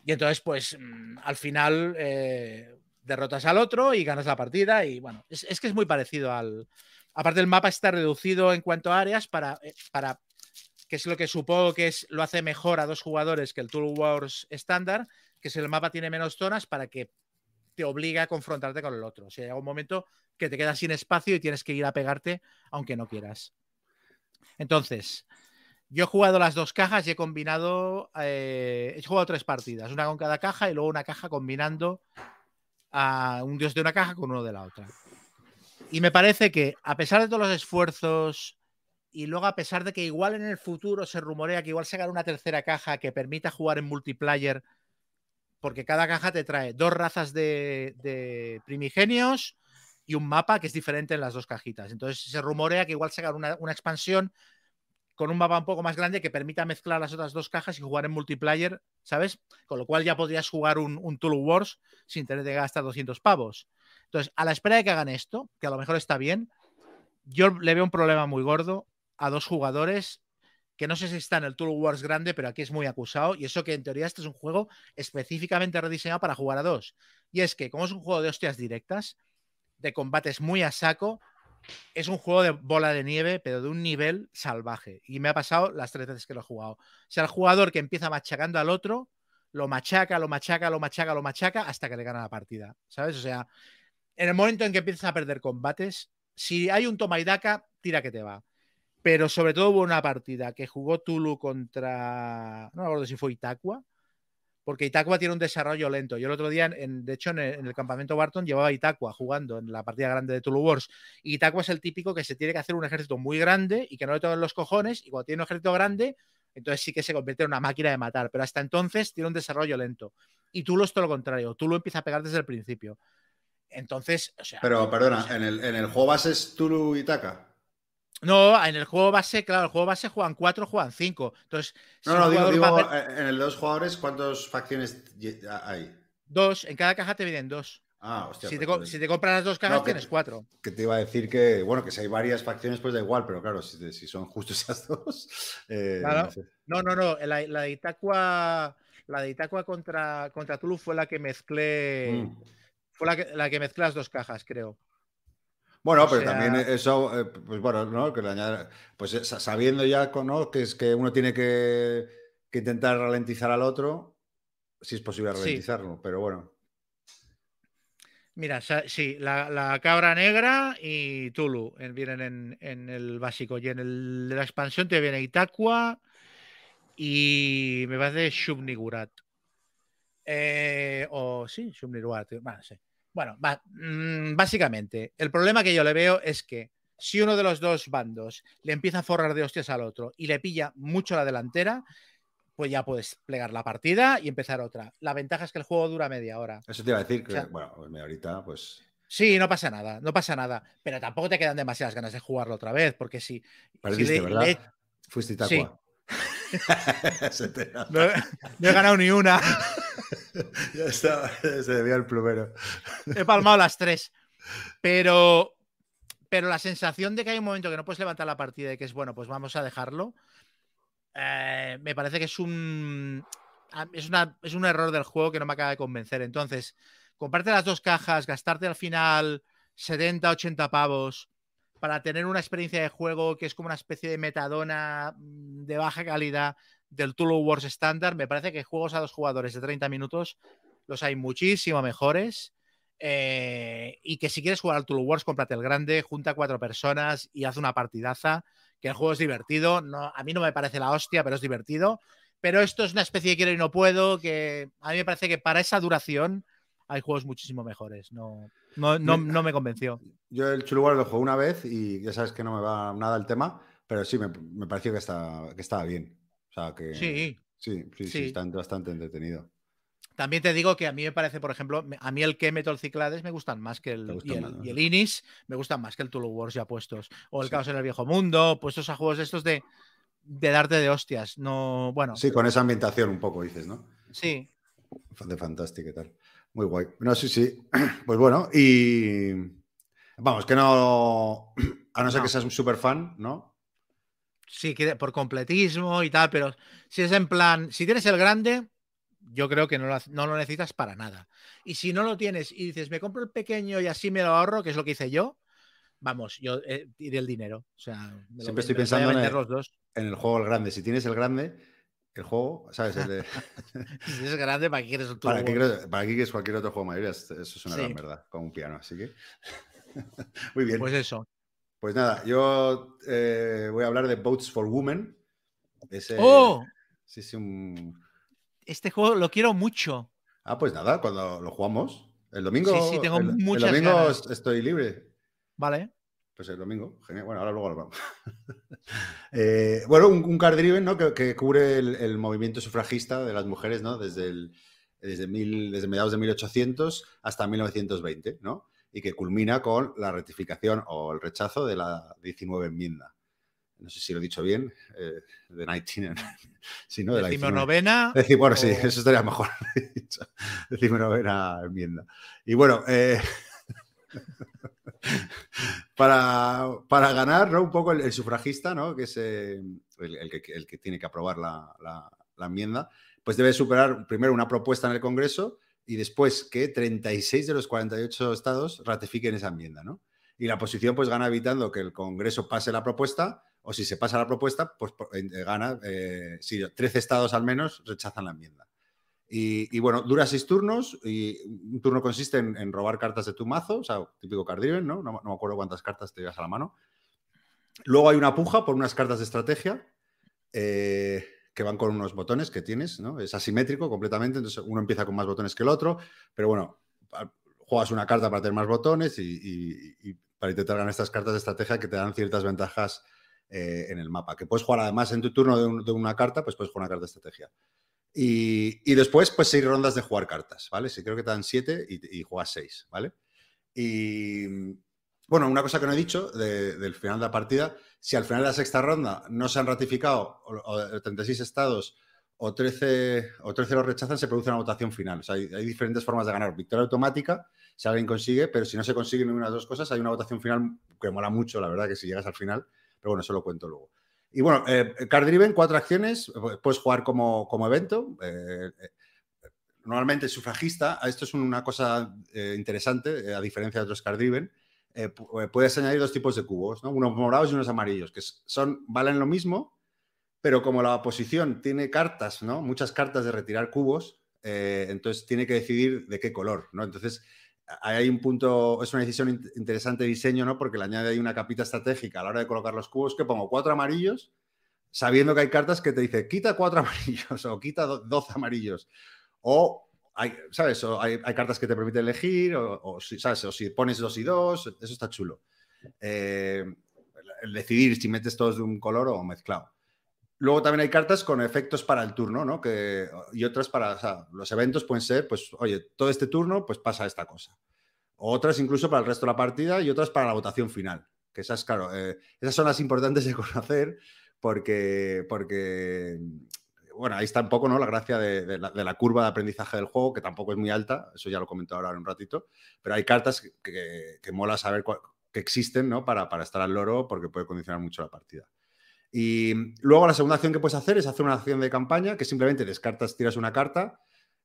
Y entonces, pues, mm, al final, eh, derrotas al otro y ganas la partida. Y bueno, es, que es muy parecido al. Aparte, el mapa está reducido en cuanto a áreas para, eh, para que es lo que supongo que es, lo hace mejor a dos jugadores que el Tool Wars estándar, que si el mapa tiene menos zonas para que te obligue a confrontarte con el otro. O sea, llega un momento que te quedas sin espacio y tienes que ir a pegarte aunque no quieras. Entonces, yo he jugado las dos cajas y he combinado, eh, he jugado tres partidas, una con cada caja y luego una caja combinando a un dios de una caja con uno de la otra. Y me parece que, a pesar de todos los esfuerzos, y luego a pesar de que igual en el futuro se rumorea que igual se haga una tercera caja que permita jugar en multiplayer, porque cada caja te trae dos razas de, primigenios y un mapa que es diferente en las dos cajitas. Entonces se rumorea que igual se haga una, una expansión con un mapa un poco más grande que permita mezclar las otras dos cajas y jugar en multiplayer, ¿sabes? Con lo cual ya podrías jugar un, un Tulu Wars sin tener que gastar 200 pavos. Entonces, a la espera de que hagan esto, que a lo mejor está bien, yo le veo un problema muy gordo a dos jugadores que no sé si está en el Tulu Wars grande, pero aquí es muy acusado. Y eso que en teoría este es un juego específicamente rediseñado para jugar a dos. Y es que, como es un juego de hostias directas, de combates muy a saco, es un juego de bola de nieve, pero de un nivel salvaje. Y me ha pasado las tres veces que lo he jugado. O sea, el jugador que empieza machacando al otro, lo machaca, lo machaca, lo machaca, lo machaca, hasta que le gana la partida. ¿Sabes? O sea, en el momento en que empiezas a perder combates, si hay un toma y daca, tira que te va. Pero sobre todo hubo una partida que jugó Tulu contra. No me acuerdo si fue Itaqua porque Itaqua tiene un desarrollo lento. Yo el otro día, en, de hecho, en el, campamento Barton llevaba a Itaqua jugando en la partida grande de Tulu Wars. Y Itaqua es el típico que se tiene que hacer un ejército muy grande y que no le toquen los cojones. Y cuando tiene un ejército grande, entonces sí que se convierte en una máquina de matar. Pero hasta entonces tiene un desarrollo lento. Y Tulu es todo lo contrario. Tulu empieza a pegar desde el principio. Entonces, o sea. Pero, perdona, ¿en, el, ¿en el juego base es Tulu Itaca? No, en el juego base, claro, el juego base juegan cuatro, juegan cinco. Entonces, no, no, digo, digo eh, en el de dos jugadores, ¿cuántas facciones hay? Dos, en cada caja te vienen dos. Ah, hostia. Si, te, pues si te, compras las dos cajas, tienes cuatro. Que te iba a decir que, bueno, que si hay varias facciones, pues da igual, pero claro, si, si son justo esas dos. Eh, claro. No, no, no, La, la, de Itaqua, la de contra, contra Tulu fue la que mezclé. Mm. Fue la que, la que mezclé las dos cajas, creo. Bueno, pero también eso, eh, pues bueno, ¿no? Que le añade, pues eh, sabiendo ya ¿no? que es que uno tiene que, intentar ralentizar al otro, si es posible ralentizarlo, pero bueno. Mira, sí, la, cabra negra y Tulu vienen en, el básico. Y en el de la expansión te viene Itakua y me parece Shubnigurat. Eh, o sí, Shubnigurat. Bueno, sí. Bueno mm, básicamente, el problema que yo le veo es que si uno de los dos bandos le empieza a forrar de hostias al otro y le pilla mucho la delantera, pues ya puedes plegar la partida y empezar otra. La ventaja es que el juego dura media hora. Eso te iba a decir que, bueno, pues media horita, pues. Sí, no pasa nada, no pasa nada. Pero tampoco te quedan demasiadas ganas de jugarlo otra vez, porque si. Perdiste, ¿verdad? Fuiste Itacua. no, he ganado ni una. ya está, se debía el plumero. He palmado las tres. Pero, pero la sensación de que hay un momento que no puedes levantar la partida y que es bueno, pues vamos a dejarlo eh, me parece que es un, es, es un error del juego que no me acaba de convencer. Entonces, comprarte las dos cajas, gastarte al final 70, 80 pavos para tener una experiencia de juego que es como una especie de metadona mm, de baja calidad del Tulu Wars estándar, me parece que juegos a dos jugadores de 30 minutos los hay muchísimo mejores. Eh, y que si quieres jugar al Tulu Wars, cómprate el grande, junta cuatro personas y haz una partidaza que el juego es divertido. No, a mí no me parece la hostia, pero es divertido. Pero esto es una especie de quiero y no puedo, que a mí me parece que para esa duración hay juegos muchísimo mejores. No, no, no, me convenció. Yo el Chulubar lo jugué una vez y ya sabes que no me va nada el tema, pero sí, me, me pareció que, está, que estaba bien. Sea, que sí, sí, sí, sí, está bastante entretenido. También te digo que a mí me parece, por ejemplo, a mí el Kemetol Ciclades me gustan más que el, y el, Inis, me gustan más que el Tulu Wars ya puestos. O el Caos en el Viejo Mundo, puestos a juegos estos de, de darte de hostias. No, bueno. Sí, con esa ambientación un poco, dices, ¿no? Sí. De fantástico y tal. Muy guay. No, sí, sí. Pues bueno, y. Vamos, que no. A no ser que seas un super fan, ¿no? Sí, por completismo y tal, pero si es en plan. Si tienes el grande, yo creo que no lo, necesitas para nada. Y si no lo tienes y dices, me compro el pequeño y así me lo ahorro, que es lo que hice yo, vamos, yo eh, iré el dinero. O sea, siempre estoy pensando en el, los dos. en el juego el grande. Si tienes el grande, el juego, ¿sabes? si es grande, ¿para qué quieres otro ¿Para, qué, ¿Para qué quieres cualquier otro juego mayoría? Eso es una gran verdad, como un piano. Así que. Muy bien. Pues eso. Pues nada, yo eh, voy a hablar de Boats for Women. ¡Oh! Sí, sí, un este juego lo quiero mucho. Ah, pues nada, cuando lo jugamos. El domingo. Sí, sí, tengo el, muchas El domingo estoy libre. Vale. Pues el domingo, genial. Bueno, ahora luego lo vamos. Eh, bueno, un, card driven, ¿no? Que, cubre el, movimiento sufragista de las mujeres, ¿no? Desde, el, desde, mil, desde mediados de 1800 hasta 1920, ¿no? Y que culmina con la rectificación o el rechazo de la 19 enmienda no sé si lo he dicho bien, eh, de 19, si no, de la novena. bueno, sí, eso estaría mejor. novena enmienda. Y bueno, eh, para, para, ganar ¿no? un poco el, sufragista, ¿no? que es eh, el, que, el, que, tiene que aprobar la, la, enmienda, pues debe superar primero una propuesta en el Congreso y después que 36 de los 48 estados ratifiquen esa enmienda. ¿no? Y la oposición pues gana evitando que el Congreso pase la propuesta o si se pasa la propuesta, pues eh, gana, eh, si 13 estados al menos rechazan la enmienda. Y, bueno, dura seis turnos y un turno consiste en, robar cartas de tu mazo, o sea, típico card ¿no? ¿no? me acuerdo cuántas cartas te llevas a la mano. Luego hay una puja por unas cartas de estrategia eh, que van con unos botones que tienes, ¿no? Es asimétrico completamente, entonces uno empieza con más botones que el otro, pero bueno, juegas una carta para tener más botones y, para intentar estas cartas de estrategia que te dan ciertas ventajas eh, en el mapa. Que puedes jugar además en tu turno de, una carta, pues puedes jugar una carta de estrategia. Y, después, pues seis rondas de jugar cartas, ¿vale? Si creo que te dan siete y, juegas seis, ¿vale? Y bueno, una cosa que no he dicho del final de la partida, si al final de la sexta ronda no se han ratificado o, 36 estados o 13, o 13 los rechazan, se produce una votación final. O sea, hay, diferentes formas de ganar. Victoria automática, si alguien consigue, pero si no se consigue ninguna de las dos cosas, hay una votación final que mola mucho, la verdad, que si llegas al final, pero bueno, eso lo cuento luego. Y bueno, eh, Card Driven, cuatro acciones, puedes jugar como, como evento. Eh, eh, normalmente sufragista, esto es una cosa eh, interesante, a diferencia de otros Card Driven, puedes añadir dos tipos de cubos, ¿no? unos morados y unos amarillos, que son, valen lo mismo, pero como la oposición tiene cartas, ¿no? muchas cartas de retirar cubos, eh, entonces tiene que decidir de qué color, ¿no? Entonces, hay un punto, es una decisión interesante de diseño, ¿no? Porque le añade ahí una capita estratégica a la hora de colocar los cubos, que pongo cuatro amarillos, sabiendo que hay cartas que te dicen quita cuatro amarillos o quita dos amarillos. O hay, ¿sabes? hay, cartas que te permiten elegir, o, ¿sabes? o si pones dos y dos, eso está chulo. Eh, decidir si metes todos de un color o mezclado. Luego también hay cartas con efectos para el turno, ¿no? Que, y otras para, los eventos pueden ser, pues, oye, todo este turno, pues pasa esta cosa. otras incluso para el resto de la partida y otras para la votación final. Que esas, claro, eh, esas son las importantes de conocer porque, porque, bueno, ahí está un poco, ¿no? La gracia de, la, curva de aprendizaje del juego, que tampoco es muy alta, eso ya lo comento ahora en un ratito, pero hay cartas que, mola saber que existen, ¿no? Para, para estar al loro porque puede condicionar mucho la partida. Y luego la segunda acción que puedes hacer es hacer una acción de campaña que simplemente descartas, tiras una carta,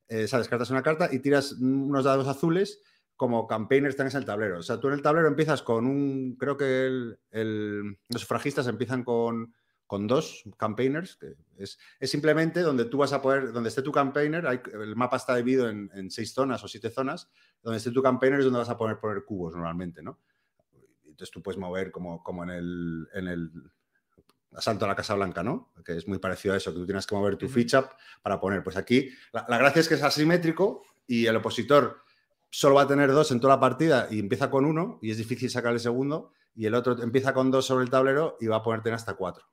eh, o sea, descartas una carta y tiras unos dados azules como campaigners tenés en el tablero. O sea, tú en el tablero empiezas con un, creo que los sufragistas empiezan con, con dos campaigners, que es, simplemente donde tú vas a poder, donde esté tu campaigner, el mapa está dividido en, seis zonas o siete zonas, donde esté tu campaigner es donde vas a poder poner cubos normalmente, ¿no? Entonces tú puedes mover como, como en el, en el asalto a la Casa Blanca, ¿no? Que es muy parecido a eso, que tú tienes que mover tu ficha para poner. Pues aquí la, gracia es que es asimétrico y el opositor solo va a tener dos en toda la partida y empieza con uno y es difícil sacar el segundo y el otro empieza con dos sobre el tablero y va a ponerte hasta cuatro,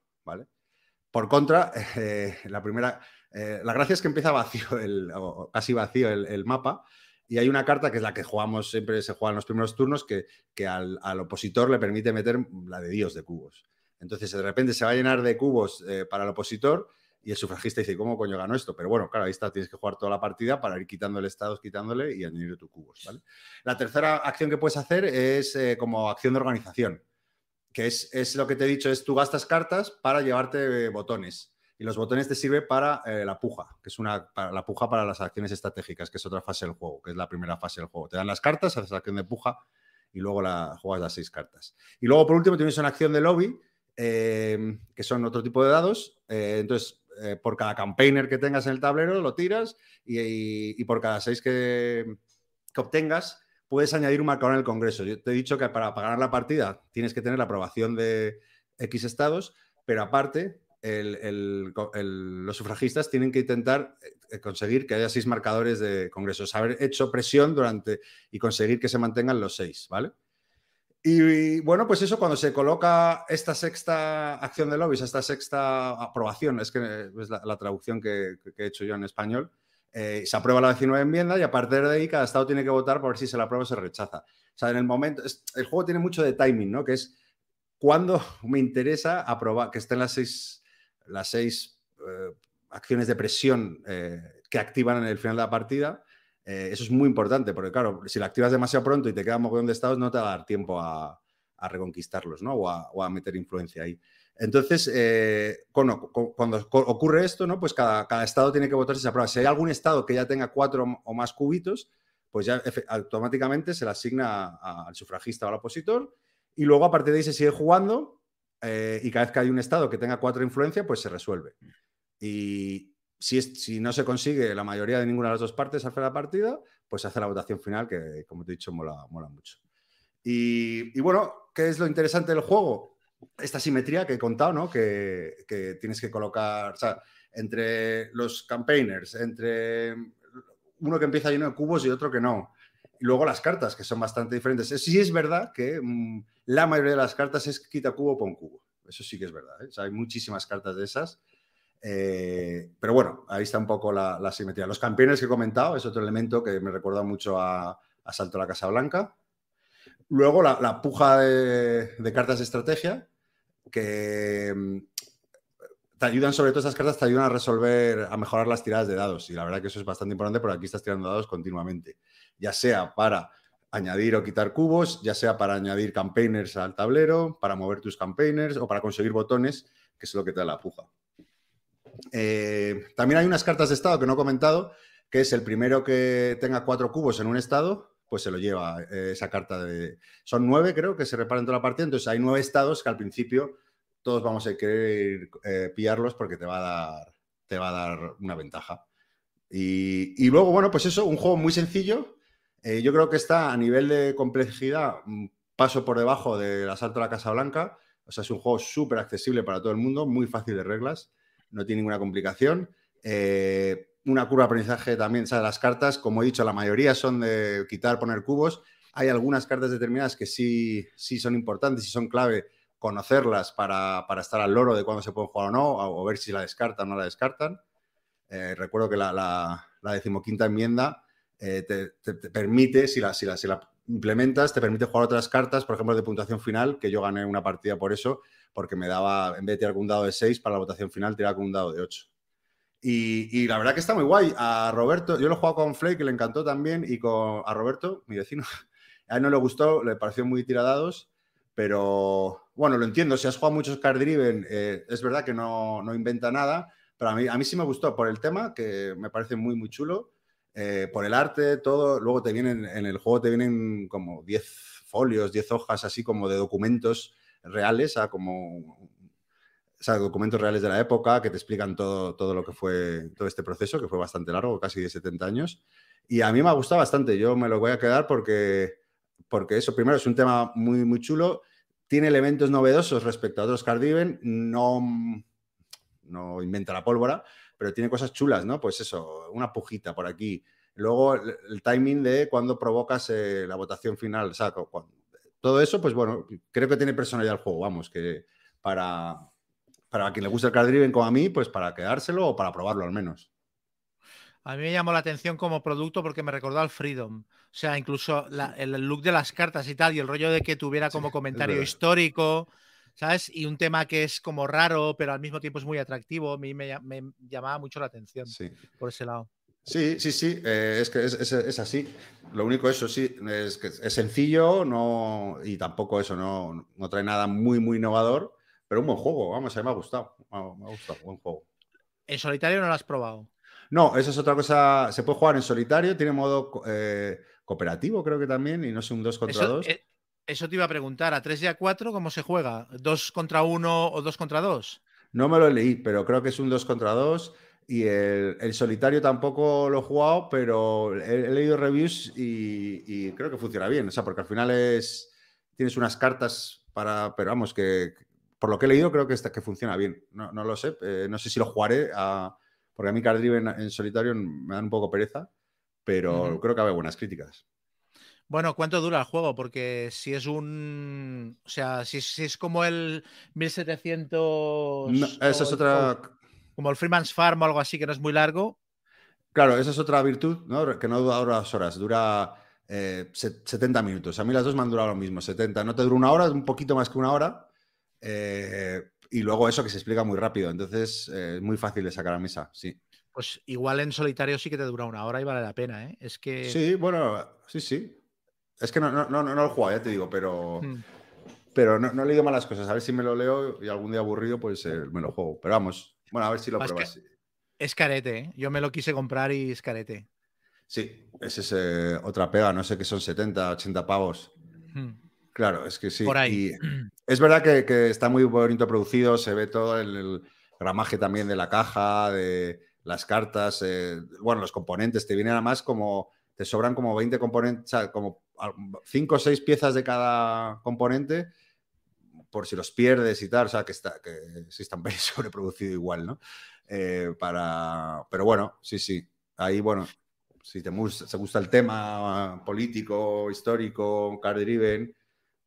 Por contra, eh, la primera, eh, la gracia es que empieza vacío, el, o casi vacío el, mapa y hay una carta que es la que jugamos, siempre se juega en los primeros turnos, que, que al, al, opositor le permite meter la de Dios de cubos. Entonces, de repente se va a llenar de cubos eh, para el opositor y el sufragista dice, ¿cómo coño ganó esto? Pero bueno, claro, ahí está, tienes que jugar toda la partida para ir quitándole estados, quitándole y añadir tus cubos. La tercera acción que puedes hacer es como acción de organización, que es, lo que te he dicho, es tú gastas cartas para llevarte eh, botones. Y los botones te sirven para la puja, que es una la puja para las acciones estratégicas, que es otra fase del juego, que es la primera fase del juego. Te dan las cartas, haces acción de puja y luego la, juegas las seis cartas. Y luego, por último, tienes una acción de lobby, Em, que son otro tipo de dados. Eh, entonces, eh, por cada campaigner que tengas en el tablero, lo tiras y, por cada seis que, obtengas, puedes añadir un marcador en el Congreso. Yo te he dicho que para ganar la partida tienes que tener la aprobación de X estados, pero aparte, los sufragistas tienen que intentar eh, conseguir que haya seis marcadores de congresos, haber hecho presión durante y conseguir que se mantengan los seis, ¿vale? Y, bueno, pues eso, cuando se coloca esta sexta acción de lobbies, esta sexta aprobación, es que es la, traducción que, he hecho yo en español, eh, se aprueba la 19 enmienda y a partir de ahí cada estado tiene que votar por si se la aprueba o se rechaza. O sea, en el momento, el juego tiene mucho de timing, ¿no? Que es cuando me interesa aprobar, que estén las seis, las seis eh, acciones de presión eh, que activan en el final de la partida eso es muy importante, porque claro, si la activas demasiado pronto y te queda montón de estados, no te va a dar tiempo a, reconquistarlos, ¿no? O a, meter influencia ahí. Entonces, eh, cuando, ocurre esto, ¿no? Pues cada, estado tiene que votar si se aprueba. Si hay algún estado que ya tenga cuatro o más cubitos, pues ya automáticamente se le asigna al sufragista o al opositor y luego a partir de ahí se sigue jugando eh, y cada vez que hay un estado que tenga cuatro influencia, pues se resuelve. Y, si, no se consigue la mayoría de ninguna de las dos partes hacer la partida, pues se hace la votación final, que como te he dicho, mola, mola mucho. Y, bueno, ¿qué es lo interesante del juego? Esta simetría que he contado, ¿no? Que, tienes que colocar, o sea, entre los campaigners, entre uno que empieza lleno de cubos y otro que no. Y luego las cartas, que son bastante diferentes. Sí es verdad que mm, la mayoría de las cartas es quita cubo, pon cubo. Eso sí que es verdad. ¿eh? Hay muchísimas cartas de esas. Eh, pero bueno, ahí está un poco la, simetría. Los campeones que he comentado es otro elemento que me recuerda mucho a, Salto a la Casa Blanca. Luego la, puja de, cartas de estrategia, que mm, te ayudan, sobre todo esas cartas, te ayudan a resolver, a mejorar las tiradas de dados. Y la verdad que eso es bastante importante porque aquí estás tirando dados continuamente. Ya sea para añadir o quitar cubos, ya sea para añadir campaigners al tablero, para mover tus campaigners o para conseguir botones, que es lo que te da la puja. Eh, también hay unas cartas de estado que no he comentado, que es el primero que tenga cuatro cubos en un estado, pues se lo lleva eh, esa carta de... Son nueve, creo, que se reparten toda la partida. Entonces hay nueve estados que al principio todos vamos a querer eh, pillarlos porque te va a dar, te va a dar una ventaja. Y, luego, bueno, pues eso, un juego muy sencillo. Eh, yo creo que está a nivel de complejidad un paso por debajo del Asalto a la Casa Blanca. O sea, es un juego súper accesible para todo el mundo, muy fácil de reglas, no tiene ninguna complicación. Eh, una curva de aprendizaje también, o sea, las cartas, como he dicho, la mayoría son de quitar, poner cubos. Hay algunas cartas determinadas que sí, sí son importantes y son clave conocerlas para, estar al loro de cuándo se pueden jugar o no, o, ver si la descartan o no la descartan. Eh, recuerdo que la, la, decimoquinta enmienda eh, te, permite, si la, si, la, si la implementas, te permite jugar otras cartas, por ejemplo, de puntuación final, que yo gané una partida por eso, porque me daba, en vez de tirar con un dado de 6 para la votación final, tiraba con un dado de 8. Y, la verdad que está muy guay. A Roberto, yo lo he jugado con Flake, que le encantó también, y con a Roberto, mi vecino, a él no le gustó, le pareció muy tiradados, pero bueno, lo entiendo. Si has jugado muchos card driven, eh, es verdad que no, no, inventa nada, pero a mí, a mí sí me gustó por el tema, que me parece muy, muy chulo, eh, por el arte, todo. Luego te vienen, en el juego te vienen como 10 folios, 10 hojas así como de documentos reales, a como o sea, documentos reales de la época que te explican todo, todo lo que fue todo este proceso, que fue bastante largo, casi de 70 años. Y a mí me ha gustado bastante. Yo me lo voy a quedar porque, porque eso, primero, es un tema muy, muy chulo. Tiene elementos novedosos respecto a otros Cardiven. No, no inventa la pólvora, pero tiene cosas chulas, ¿no? Pues eso, una pujita por aquí. Luego, el, timing de cuando provocas eh, la votación final. O sea, todo eso, pues bueno, creo que tiene personalidad el juego, vamos, que para, para quien le guste el card driven como a mí, pues para quedárselo o para probarlo al menos. A mí me llamó la atención como producto porque me recordó al Freedom. O sea, incluso el look de las cartas y tal, y el rollo de que tuviera como comentario histórico, ¿sabes? Y un tema que es como raro, pero al mismo tiempo es muy atractivo. A mí me, llamaba mucho la atención por ese lado. Sí, sí, sí, eh, es que es, así. Lo único eso sí, es que es sencillo no, y tampoco eso, no, no trae nada muy, muy innovador, pero un buen juego, vamos, a mí me ha gustado. Me ha, gustado, buen juego. ¿En solitario no lo has probado? No, eso es otra cosa. Se puede jugar en solitario, tiene modo eh, cooperativo, creo que también, y no sé, un 2 contra 2. Eh, eso te iba a preguntar, ¿a 3 y a 4 cómo se juega? ¿2 contra 1 o 2 contra 2? No me lo leí, pero creo que es un 2 contra 2. Y el, solitario tampoco lo he jugado, pero he, leído reviews y, y, creo que funciona bien. O sea, porque al final es. Tienes unas cartas para. Pero vamos, que, por lo que he leído, creo que, que funciona bien. No, lo sé. Eh, no sé si lo jugaré, porque a mí Card Driven en, solitario me dan un poco pereza, pero creo que hay buenas críticas. Bueno, ¿cuánto dura el juego? Porque si es un. O sea, si, es como el 1700. esa es otra. Como el Freeman's Farm o algo así, que no es muy largo. Claro, esa es otra virtud, ¿no? Que no dura horas, horas, dura 70 eh, minutos. A mí las dos me han durado lo mismo, 70. No te dura una hora, un poquito más que una hora, eh, y luego eso que se explica muy rápido, entonces eh, es muy fácil de sacar a mesa, sí. Pues igual en solitario sí que te dura una hora y vale la pena, ¿eh? Es que... Sí, bueno, sí, sí. Es que no, no, no, no lo he jugado, ya te digo, pero... Hmm. Pero no, no, he leído malas cosas. A ver si me lo leo y algún día aburrido, pues eh, me lo juego. Pero vamos, bueno, a ver si lo pruebas. Es carete, ¿eh? Yo me lo quise comprar y es carete. Sí, esa es otra pega, no sé qué son 70, 80 pavos. Hmm. Claro, es que sí. Por ahí. es verdad que, está muy bonito producido, se ve todo el, el, ramaje también de la caja, de las cartas, eh, bueno, los componentes, te vienen además como, te sobran como 20 componentes, o sea, como 5 o 6 piezas de cada componente, por si los pierdes y tal, o sea, que, está, que sí están bien sobreproducido igual, ¿no? Eh, para, pero bueno, sí, sí, ahí, bueno, si te, te gusta el tema político, histórico, card driven,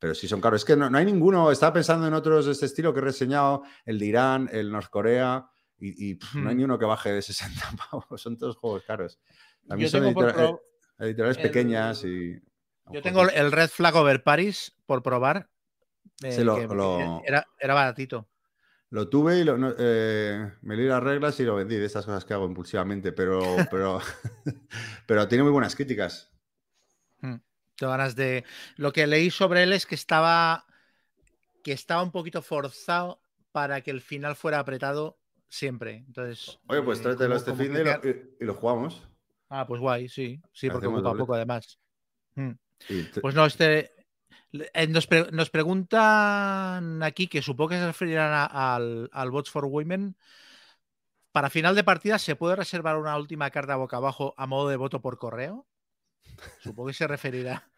pero sí son caros. Es que no, hay ninguno, estaba pensando en otros de este estilo que he reseñado, el de Irán, el Norcorea, y, y no hay ni uno que baje de 60 pavos, son todos juegos caros. También son eh, editoriales pequeñas y... Yo tengo el Red Flag Over Paris por probar. Eh, era, era, baratito. Lo tuve y eh, me leí las reglas y lo vendí de estas cosas que hago impulsivamente, pero, pero, pero tiene muy buenas críticas. Ganas de. Lo que leí sobre él es que estaba. que estaba un poquito forzado para que el final fuera apretado siempre. Entonces. Oye, pues eh, tráetelo este fin y, lo, jugamos. Ah, pues guay, sí. Sí, porque poco a poco además. Hmm. Pues no, este. Eh, nos, preguntan aquí, que supongo que se referirán al, al Bots for Women, para final de partida, ¿se puede reservar una última carta boca abajo a modo de voto por correo? Supongo que se referirá.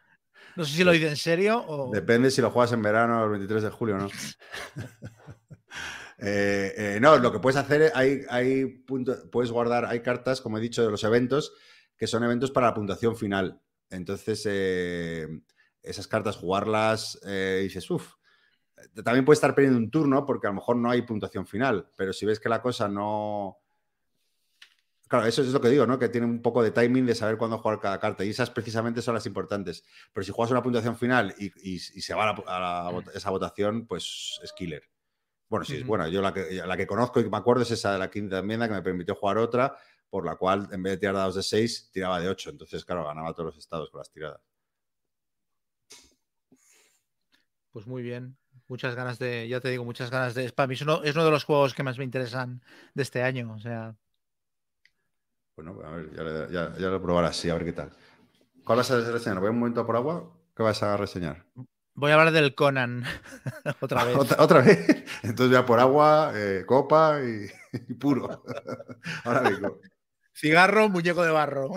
No sé si lo dice en serio o. Depende si lo juegas en verano el 23 de julio o no. Eh, eh, no, lo que puedes hacer, hay, hay puedes guardar, hay cartas, como he dicho, de los eventos, que son eventos para la puntuación final. Entonces, eh, esas cartas, jugarlas, dices, uff, también puedes estar perdiendo un turno porque a lo mejor no hay puntuación final, pero si ves que la cosa no... Claro, eso es lo que digo, ¿no? Que tiene un poco de timing de saber cuándo jugar cada carta y esas precisamente son las importantes. Pero si juegas una puntuación final y, se va a, esa votación, pues es killer. Bueno, sí, es bueno, yo la que, la que conozco y que me acuerdo es esa de la quinta enmienda que me permitió jugar otra, por la cual en vez de tirar dados de 6, tiraba de 8. Entonces, claro, ganaba todos los estados con las tiradas. Pues muy bien muchas ganas de, ya te digo, muchas ganas de. Para mí es uno, de los juegos que más me interesan de este año. O sea. Bueno, a ver, ya, lo probarás, sí, a ver qué tal. ¿Cuál vas a reseñar? ¿Voy un momento por agua? ¿Qué vas a reseñar? Voy a hablar del Conan otra vez. ¿Otra, vez? Entonces ya por agua, eh, copa y, puro. Ahora mismo. Cigarro, muñeco de barro.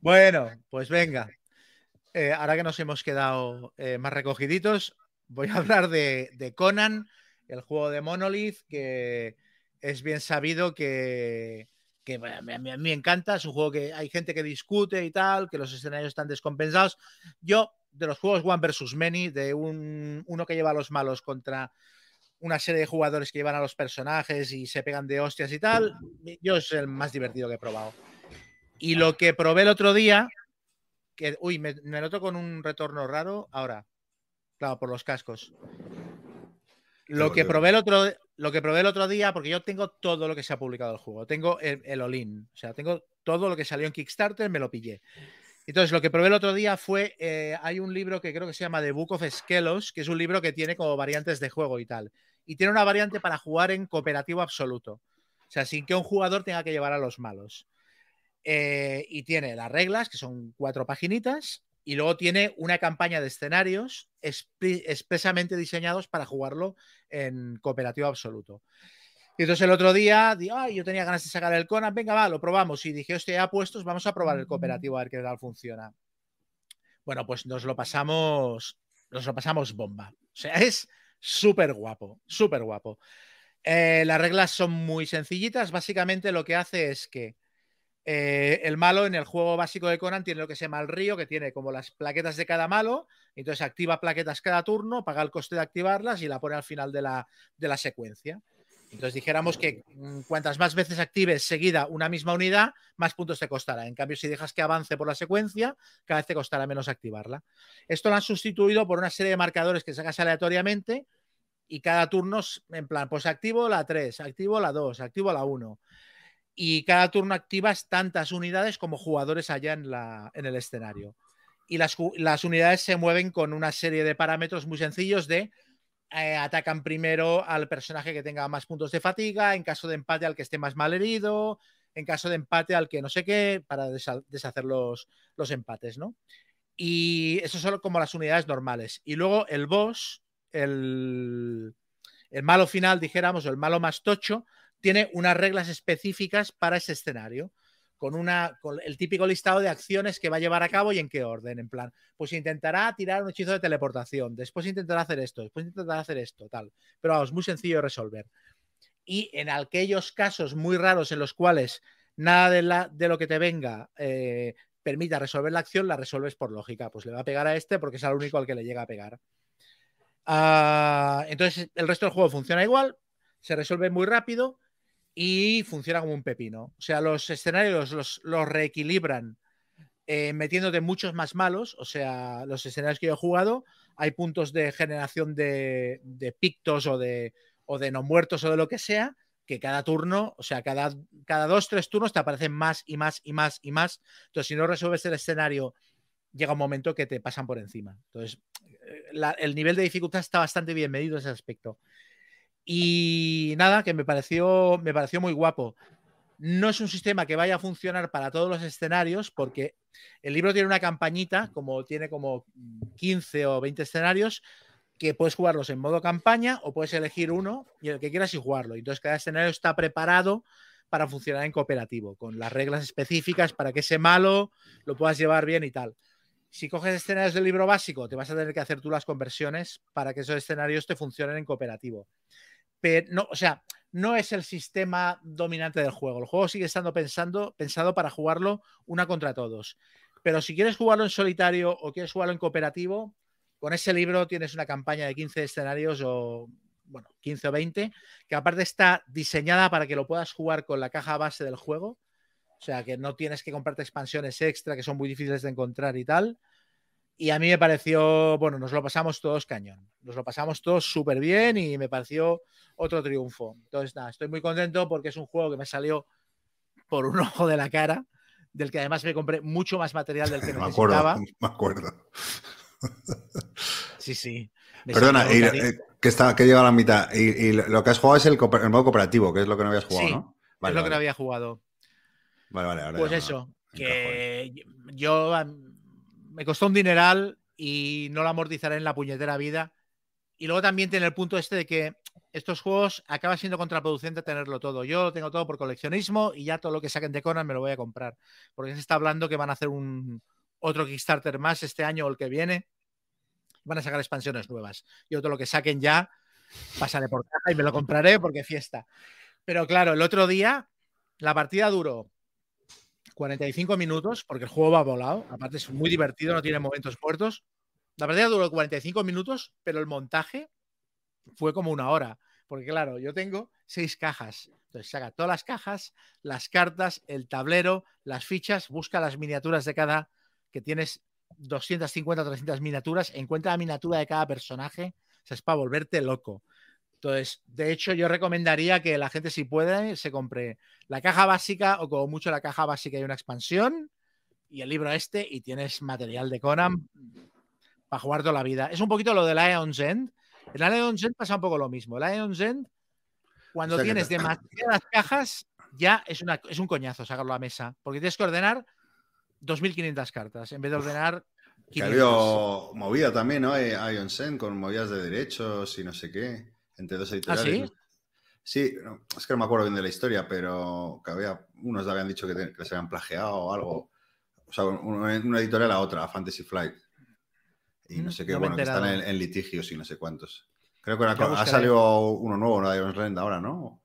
bueno, pues venga. Eh, ahora que nos hemos quedado eh, más recogiditos, voy a hablar de, Conan, el juego de Monolith, que es bien sabido que, a mí, me encanta. Es un juego que hay gente que discute y tal, que los escenarios están descompensados. Yo, de los juegos One versus Many, de un, uno que lleva a los malos contra una serie de jugadores que llevan a los personajes y se pegan de hostias y tal, yo es el más divertido que he probado. Y lo que probé el otro día uy, me, noto con un retorno raro ahora. Claro, por los cascos. Lo que, probé el otro, lo que probé el otro día, porque yo tengo todo lo que se ha publicado del juego. Tengo el, el All-In. O sea, tengo todo lo que salió en Kickstarter, me lo pillé. Entonces, lo que probé el otro día fue. Eh, hay un libro que creo que se llama The Book of Skelos, que es un libro que tiene como variantes de juego y tal. Y tiene una variante para jugar en cooperativo absoluto. O sea, sin que un jugador tenga que llevar a los malos. Eh, y tiene las reglas, que son cuatro paginitas, y luego tiene una campaña de escenarios expresamente diseñados para jugarlo en cooperativo absoluto. Y entonces el otro día, Ay, yo tenía ganas de sacar el Conan, venga, va, lo probamos. Y dije, hostia, ya puestos, vamos a probar el cooperativo a ver qué tal funciona. Bueno, pues nos lo pasamos, nos lo pasamos bomba. O sea, es súper guapo, súper guapo. Eh, las reglas son muy sencillitas. Básicamente lo que hace es que eh, el malo en el juego básico de Conan tiene lo que se llama el río, que tiene como las plaquetas de cada malo, entonces activa plaquetas cada turno, paga el coste de activarlas y la pone al final de la, de la secuencia. Entonces dijéramos que mm, cuantas más veces actives seguida una misma unidad, más puntos te costará. En cambio, si dejas que avance por la secuencia, cada vez te costará menos activarla. Esto lo han sustituido por una serie de marcadores que sacas aleatoriamente y cada turno, en plan, pues activo la 3, activo la 2, activo la 1 y cada turno activas tantas unidades como jugadores allá en, el escenario. Y las, unidades se mueven con una serie de parámetros muy sencillos de eh, atacan primero al personaje que tenga más puntos de fatiga, en caso de empate al que esté más mal herido, en caso de empate al que no sé qué, para deshacer los, los empates, ¿no? Y eso son como las unidades normales. Y luego el boss, el, el malo final, dijéramos, o el malo más tocho, tiene unas reglas específicas para ese escenario, con, una, con el típico listado de acciones que va a llevar a cabo y en qué orden. En plan, pues intentará tirar un hechizo de teleportación, después intentará hacer esto, después intentará hacer esto, tal. Pero vamos, muy sencillo de resolver. Y en aquellos casos muy raros en los cuales nada de, la, de lo que te venga eh, permita resolver la acción, la resuelves por lógica. Pues le va a pegar a este porque es el único al que le llega a pegar. Ah, entonces, el resto del juego funciona igual, se resuelve muy rápido y funciona como un pepino. O sea, los escenarios los, reequilibran eh, metiéndote muchos más malos. O sea, los escenarios que yo he jugado, hay puntos de generación de, pictos o de, o de no muertos o de lo que sea, que cada turno, o sea, cada, cada dos, tres turnos te aparecen más y más y más y más. Entonces, si no resuelves el escenario, llega un momento que te pasan por encima. Entonces, eh, el nivel de dificultad está bastante bien medido en ese aspecto. Y nada, que me pareció, me pareció muy guapo. No es un sistema que vaya a funcionar para todos los escenarios, porque el libro tiene una campañita, como tiene como 15 o 20 escenarios, que puedes jugarlos en modo campaña o puedes elegir uno y el que quieras y jugarlo. Entonces cada escenario está preparado para funcionar en cooperativo, con las reglas específicas para que ese malo lo puedas llevar bien y tal. Si coges escenarios del libro básico, te vas a tener que hacer tú las conversiones para que esos escenarios te funcionen en cooperativo. Pero no, o sea, no es el sistema dominante del juego. El juego sigue estando pensando, pensado para jugarlo una contra todos. Pero si quieres jugarlo en solitario o quieres jugarlo en cooperativo, con ese libro tienes una campaña de 15 escenarios o, bueno, 15 o 20, que aparte está diseñada para que lo puedas jugar con la caja base del juego. O sea, que no tienes que comprarte expansiones extra que son muy difíciles de encontrar y tal. Y a mí me pareció, bueno, nos lo pasamos todos cañón. Nos lo pasamos todos súper bien y me pareció otro triunfo. Entonces, nada, estoy muy contento porque es un juego que me salió por un ojo de la cara, del que además me compré mucho más material del que me necesitaba. Acuerdo, me acuerdo. Sí, sí. Perdona, eh, que, está, que llega a la mitad. Y, lo que has jugado es el, modo cooperativo, que es lo que no habías jugado, ¿no? es lo que no había jugado. Vale, vale. Ahora pues eso, que yo me costó un dineral y no lo amortizaré en la puñetera vida. Y luego también tiene el punto este de que estos juegos acaba siendo contraproducente tenerlo todo. Yo lo tengo todo por coleccionismo y ya todo lo que saquen de Conan me lo voy a comprar. Porque se está hablando que van a hacer un otro Kickstarter más este año o el que viene van a sacar expansiones nuevas. Yo todo lo que saquen ya, pasaré por caja y me lo compraré porque fiesta. Pero claro, el otro día la partida duró 45 minutos, porque el juego va volado. Aparte es muy divertido, no tiene momentos muertos. La partida duró 45 minutos, pero el montaje fue como una hora. Porque claro, yo tengo seis cajas. Entonces saca todas las cajas, las cartas, el tablero, las fichas, busca las miniaturas de cada que tienes 250 o 300 miniaturas, encuentra la miniatura de cada personaje, o sea, es para volverte loco. Entonces, de hecho, yo recomendaría que la gente, si puede, se compre la caja básica o como mucho la caja básica y una expansión y el libro este y tienes material de Conan para jugar toda la vida. Es un poquito lo de la End. En la End pasa un poco lo mismo. La End, cuando tienes demasiadas cajas, ya es, una, es un coñazo sacarlo a la mesa, porque tienes que ordenar 2.500 cartas en vez de ordenar. Que ha habido movida también, ¿no? Ion Sen con movidas de derechos y no sé qué, entre dos ¿Ah, editoriales. sí? es que no me acuerdo bien de la historia, pero que había, unos habían dicho que, se habían plagiado o algo. O sea, una, editorial a otra, a Fantasy Flight. Y no mm, sé qué, bueno, que están en, litigios y no sé cuántos. Creo que ha salido uno nuevo, ¿no? De Ion Rend ahora, ¿no?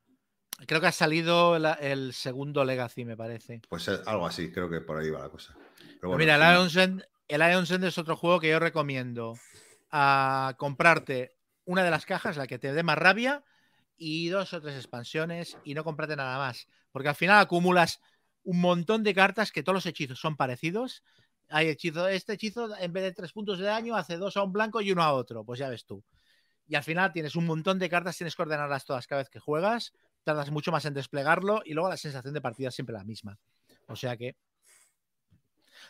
Creo que ha salido el segundo Legacy, me parece. Pues algo así, creo que por ahí va la cosa. Pero mira, el Ion, Send, el es otro juego que yo recomiendo a comprarte una de las cajas, la que te dé más rabia, y dos o tres expansiones, y no comprarte nada más. Porque al final acumulas un montón de cartas que todos los hechizos son parecidos. Hay hechizo, este hechizo en vez de tres puntos de daño hace dos a un blanco y uno a otro, pues ya ves tú. Y al final tienes un montón de cartas, tienes que ordenarlas todas cada vez que juegas tardas mucho más en desplegarlo y luego la sensación de partida es siempre la misma. O sea que.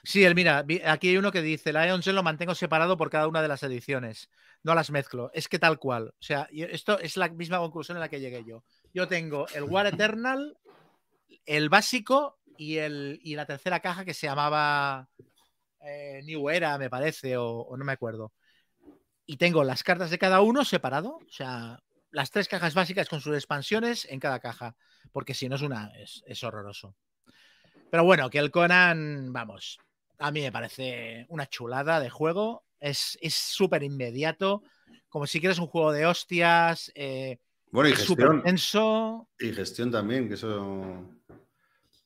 Sí, el mira, aquí hay uno que dice: la E11 lo mantengo separado por cada una de las ediciones, no las mezclo. Es que tal cual. O sea, esto es la misma conclusión en la que llegué yo. Yo tengo el War Eternal, el básico y, el, y la tercera caja que se llamaba eh, New Era, me parece, o no me acuerdo. Y tengo las cartas de cada uno separado. O sea, las tres cajas básicas con sus expansiones en cada caja, porque si no es una, es, horroroso. Pero bueno, que el Conan, vamos, a mí me parece una chulada de juego, es súper inmediato, como si quieres un juego de hostias, eh, bueno, y gestión, tenso. Y gestión también, que eso...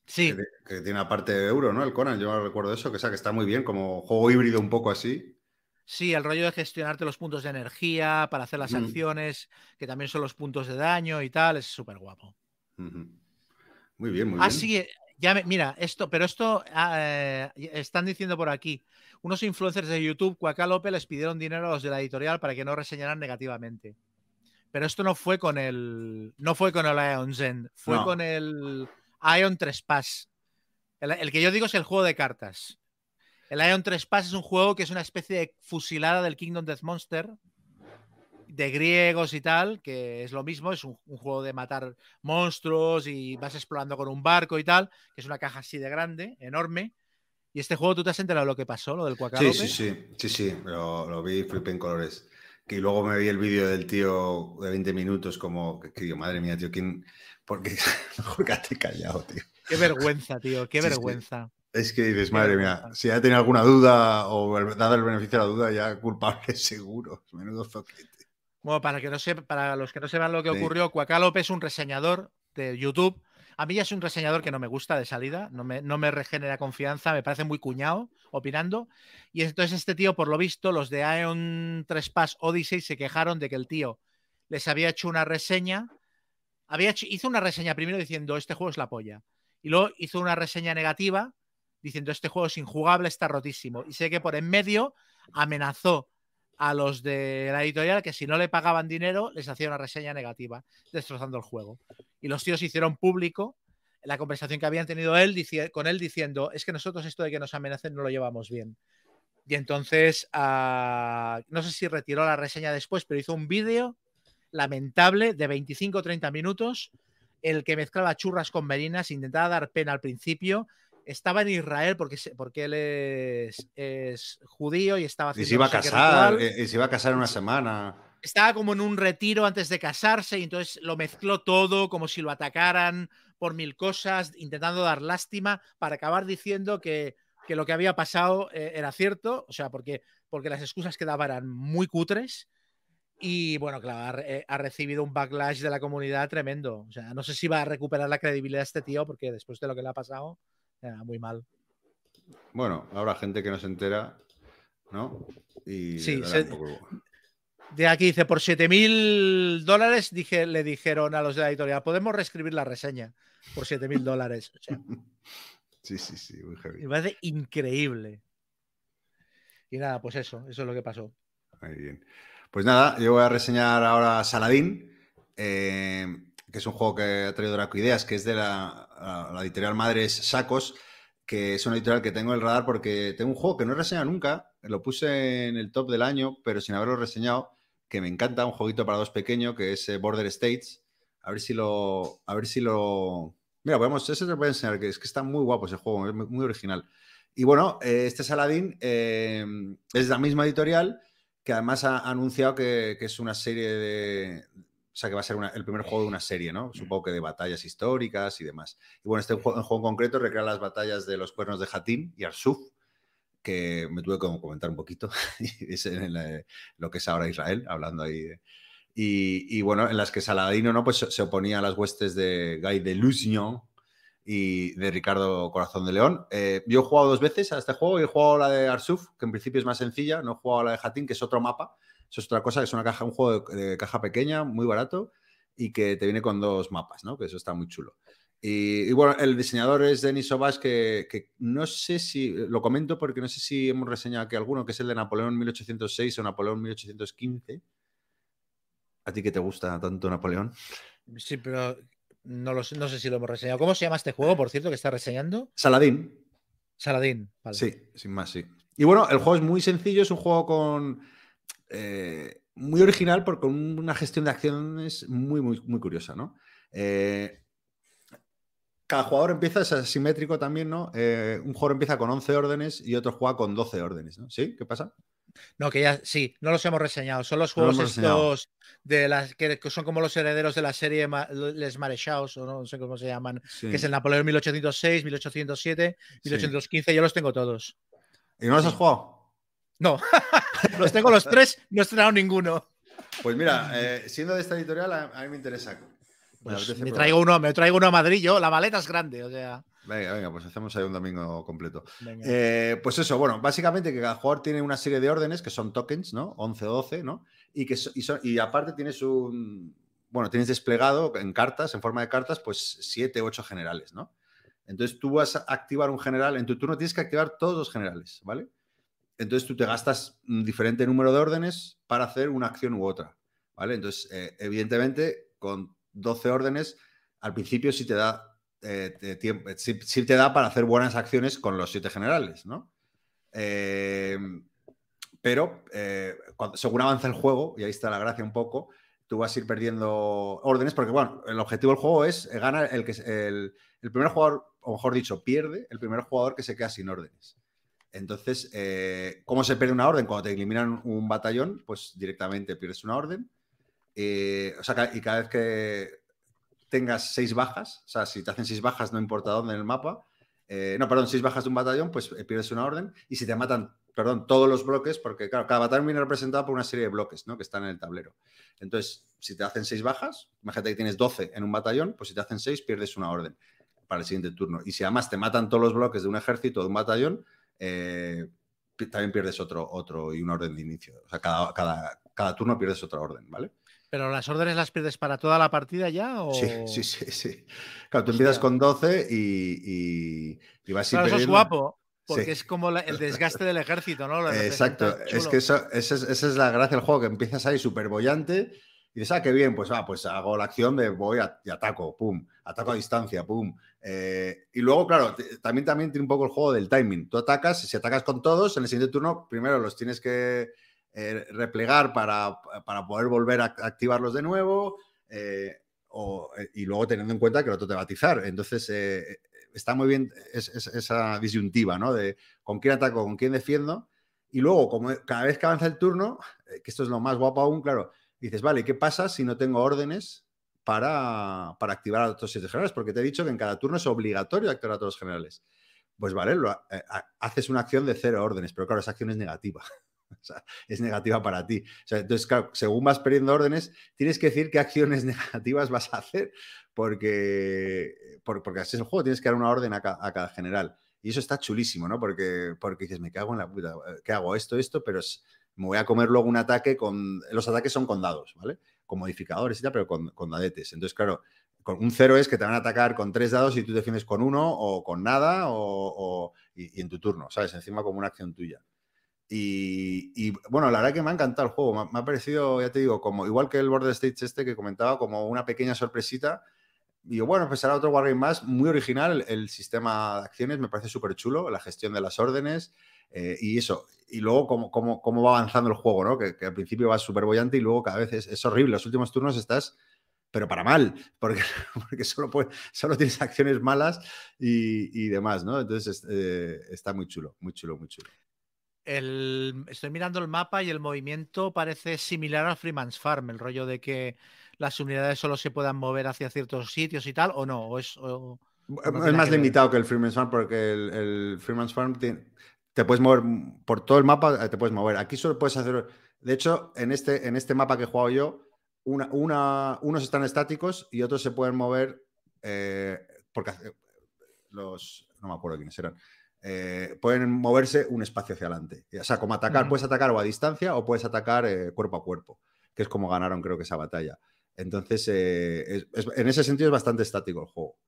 Sí. Que, tiene tiene aparte de euro, ¿no? El Conan, yo recuerdo eso, que, sea, que está muy bien, como juego híbrido un poco así. Sí, el rollo de gestionarte los puntos de energía para hacer las mm. acciones, que también son los puntos de daño y tal, es súper guapo. Muy bien, muy bien. Así, ya mira, esto, pero esto ah, eh, están diciendo por aquí. Unos influencers de YouTube, Cuaca López, les pidieron dinero a los de la editorial para que no reseñaran negativamente. Pero esto no fue con el. No fue con el Ion Zen, fue con el Ion Trespass. el que yo digo es el juego de cartas. El Ion 3 Pass es un juego que es una especie de fusilada del Kingdom Death Monster de griegos y tal, que es lo mismo, es un, juego de matar monstruos y vas explorando con un barco y tal, que es una caja así de grande, enorme. Y este juego, ¿tú te has enterado de lo que pasó, lo del Cuacalope? Sí, sí, sí, sí, sí, lo, vi, flipé en colores. que luego me vi el vídeo del tío de 20 minutos como, que, digo, madre mía, tío, ¿quién? Porque mejor quédate callado, tío. Qué vergüenza, tío, qué vergüenza. Es que dices, madre mía, si ya tenía alguna duda o dado el beneficio de la duda, ya culpable seguro. Menudo zoquete. Bueno, para, que no para los que no sepan lo que ocurrió, Cuacalope es un reseñador de YouTube. A mí ya es un reseñador que no me gusta de salida, no me, no me regenera confianza, me parece muy cuñado opinando. Y entonces este tío, por lo visto, los de Aeon 3 Pass Odyssey se quejaron de que el tío les había hecho una reseña. Había hizo una reseña primero diciendo este juego es la polla. Y luego hizo una reseña negativa diciendo este juego es injugable, está rotísimo. Y sé que por en medio amenazó a los de la editorial que si no le pagaban dinero les hacía una reseña negativa, destrozando el juego. Y los tíos hicieron público la conversación que habían tenido él con él diciendo, es que nosotros esto de que nos amenacen no lo llevamos bien. Y entonces, ah, no sé si retiró la reseña después, pero hizo un vídeo lamentable de 25 o 30 minutos, el que mezclaba churras con merinas, intentaba dar pena al principio, estaba en Israel porque, porque él es, judío y estaba haciendo. Y se iba a casar, eh, y se iba a casar una semana. Estaba como en un retiro antes de casarse y entonces lo mezcló todo como si lo atacaran por mil cosas, intentando dar lástima para acabar diciendo que, lo que había pasado eh, era cierto, o sea, porque, porque las excusas que daba eran muy cutres. Y bueno, claro, ha, eh, ha, recibido un backlash de la comunidad tremendo. O sea, no sé si va a recuperar la credibilidad este tío, porque después de lo que le ha pasado, muy mal. Bueno, habrá gente que no se entera, ¿no? Y sí, de aquí dice, por 7 mil dólares dije, le dijeron a los de la editorial, podemos reescribir la reseña por 7 mil dólares. sí, sí, sí, muy heavy. Me parece increíble. Y nada, pues eso, eso es lo que pasó. Muy bien. Pues nada, yo voy a reseñar ahora Saladín. Eh, que es un juego que ha traído Draco Ideas, que es de la, editorial Madres Sacos, que es una editorial que tengo en el radar porque tengo un juego que no he reseñado nunca, lo puse en el top del año, pero sin haberlo reseñado, que me encanta, un jueguito para dos pequeños, que es eh, Border States. A ver si lo. A ver si lo. Mira, podemos, eso te voy a enseñar, que es que está muy guapo ese juego, es muy original. Y bueno, eh, este Saladín eh, es la misma editorial que además ha anunciado que, es una serie de, o sea, que va a ser el primer juego de una serie, ¿no? Supongo que de batallas históricas y demás. Y bueno, este juego, en juego concreto recrea las batallas de los cuernos de Hatim y Arsuf, que me tuve que comentar un poquito, es en lo que es ahora Israel, hablando ahí. y, bueno, en las que Saladino ¿no? pues se oponía a las huestes de Guy de Lusignan y de Ricardo Corazón de León. Eh, yo he jugado dos veces a este juego y he jugado la de Arsuf, que en principio es más sencilla, no he jugado la de Hatim, que es otro mapa eso es otra cosa, que es una caja, un juego de, caja pequeña, muy barato, y que te viene con dos mapas, ¿no? Que eso está muy chulo. Y, bueno, el diseñador es Denis Sobas, que, que, no sé si, lo comento porque no sé si hemos reseñado aquí alguno, que es el de Napoleón 1806 o Napoleón 1815. ¿A ti que te gusta tanto Napoleón? Sí, pero no, lo, no sé si lo hemos reseñado. ¿Cómo se llama este juego, por cierto, que está reseñando? Saladín. Saladín, vale. Sí, sin más, sí. Y bueno, el juego es muy sencillo, es un juego con eh, muy original porque con una gestión de acciones muy, muy, muy curiosa, ¿no? Eh, cada jugador empieza, es asimétrico también, ¿no? Eh, un jugador empieza con 11 órdenes y otro juega con 12 órdenes, ¿no? ¿Sí? ¿Qué pasa? No, que ya sí, no los hemos reseñado. Son los juegos estos de las que, son como los herederos de la serie Les Maréchaux, o no, sé cómo se llaman, que es el Napoleón 1806, 1807, 1815. Yo los tengo todos. ¿Y no los has jugado? No, los tengo los tres, no he estrenado ninguno. Pues mira, eh, siendo de esta editorial, a, mí me interesa. Pues me, traigo uno, me traigo uno a Madrid, yo, la maleta es grande, o sea. Venga, venga, pues hacemos ahí un domingo completo. Eh, pues eso, bueno, básicamente que cada jugador tiene una serie de órdenes que son tokens, ¿no? 11 o 12, ¿no? Y, que y, aparte tienes un. Bueno, tienes desplegado en cartas, en forma de cartas, pues 7 u 8 generales, ¿no? Entonces tú vas a activar un general, en tu turno tienes que activar todos los generales, ¿vale? Entonces tú te gastas un diferente número de órdenes para hacer una acción u otra, ¿vale? Entonces, eh, evidentemente, con 12 órdenes, al principio sí te da eh, tiempo, sí, te da para hacer buenas acciones con los siete generales, ¿no? Eh, pero según avanza el juego, y ahí está la gracia un poco, tú vas a ir perdiendo órdenes, porque bueno, el objetivo del juego es ganar el que el, el primer jugador, o mejor dicho, pierde el primer jugador que se queda sin órdenes. Entonces, eh, ¿cómo se pierde una orden? Cuando te eliminan un batallón, pues directamente pierdes una orden. Eh, o sea, y cada vez que tengas seis bajas, o sea, si te hacen seis bajas, no importa dónde en el mapa, eh, no, perdón, seis bajas de un batallón, pues pierdes una orden. Y si te matan, perdón, todos los bloques, porque claro, cada batallón viene representado por una serie de bloques, ¿no? Que están en el tablero. Entonces, si te hacen seis bajas, imagínate que tienes 12 en un batallón, pues si te hacen seis, pierdes una orden para el siguiente turno. Y si además te matan todos los bloques de un ejército, de un batallón, eh, también pierdes otro, otro y una orden de inicio. O sea, cada, cada, cada turno pierdes otra orden, ¿vale? ¿Pero las órdenes las pierdes para toda la partida ya? O... Sí, sí, sí, sí. Claro, tú empiezas con 12 y, y, vas claro, Eso es guapo, porque es como el desgaste del ejército, ¿no? Exacto, es que eso, esa, es, esa, es, la gracia del juego, que empiezas ahí súper bollante y dices, ah, qué bien, pues, ah, pues hago la acción de voy y ataco, pum, ataco a distancia, pum. Eh, y luego, claro, también, también tiene un poco el juego del timing. Tú atacas, si atacas con todos, en el siguiente turno, primero los tienes que eh, replegar para, poder volver a activarlos de nuevo. Eh, y luego teniendo en cuenta que el otro te va a atizar. Entonces, está muy bien esa disyuntiva, ¿no? De con quién ataco, con quién defiendo. Y luego, como cada vez que avanza el turno, que esto es lo más guapo aún, claro, dices, vale, ¿qué pasa si no tengo órdenes para, activar a otros siete generales? Porque te he dicho que en cada turno es obligatorio activar a todos los generales. Pues vale, eh, haces una acción de cero órdenes, pero claro, esa acción es negativa. O sea, es negativa para ti. entonces, claro, según vas perdiendo órdenes, tienes que decir qué acciones negativas vas a hacer, porque, porque así es el juego, tienes que dar una orden a, cada general. Y eso está chulísimo, ¿no? Porque, porque dices, me cago en la puta, eh, ¿qué hago? Esto, esto, pero es, me voy a comer luego un ataque con. Los ataques son con dados, ¿vale? Con modificadores y tal, pero con, con dadetes. Entonces, claro, con un cero es que te van a atacar con tres dados y tú defiendes con uno o con nada o, y, en tu turno, ¿sabes? Encima como una acción tuya. Y, bueno, la verdad que me ha encantado el juego. Me, ha parecido, ya te digo, como igual que el Border Stage este que comentaba, como una pequeña sorpresita. Y bueno, pues será otro Wargame más, muy original. El, sistema de acciones me parece súper chulo, la gestión de las órdenes. Eh, y eso, y luego cómo, cómo, cómo, va avanzando el juego, ¿no? Que, al principio va súper bollante y luego cada vez es, horrible. Los últimos turnos estás, pero para mal, porque, porque solo, solo tienes acciones malas y, demás, ¿no? Entonces eh, está muy chulo, muy chulo, muy chulo. El, estoy mirando el mapa y el movimiento parece similar a Freeman's Farm, el rollo de que las unidades solo se puedan mover hacia ciertos sitios y tal, o no, o es... es más limitado que el Freeman's Farm porque el, el Freeman's Farm tiene, te puedes mover por todo el mapa, eh, te puedes mover. Aquí solo puedes hacer. De hecho, en este, en este mapa que he jugado yo, una, una, unos están estáticos y otros se pueden mover eh, porque los. No me acuerdo quiénes eran. Eh, pueden moverse un espacio hacia adelante. O sea, como atacar, puedes atacar o a distancia o puedes atacar cuerpo a cuerpo, que es como ganaron, creo que esa batalla. Entonces, en ese sentido es bastante estático el juego.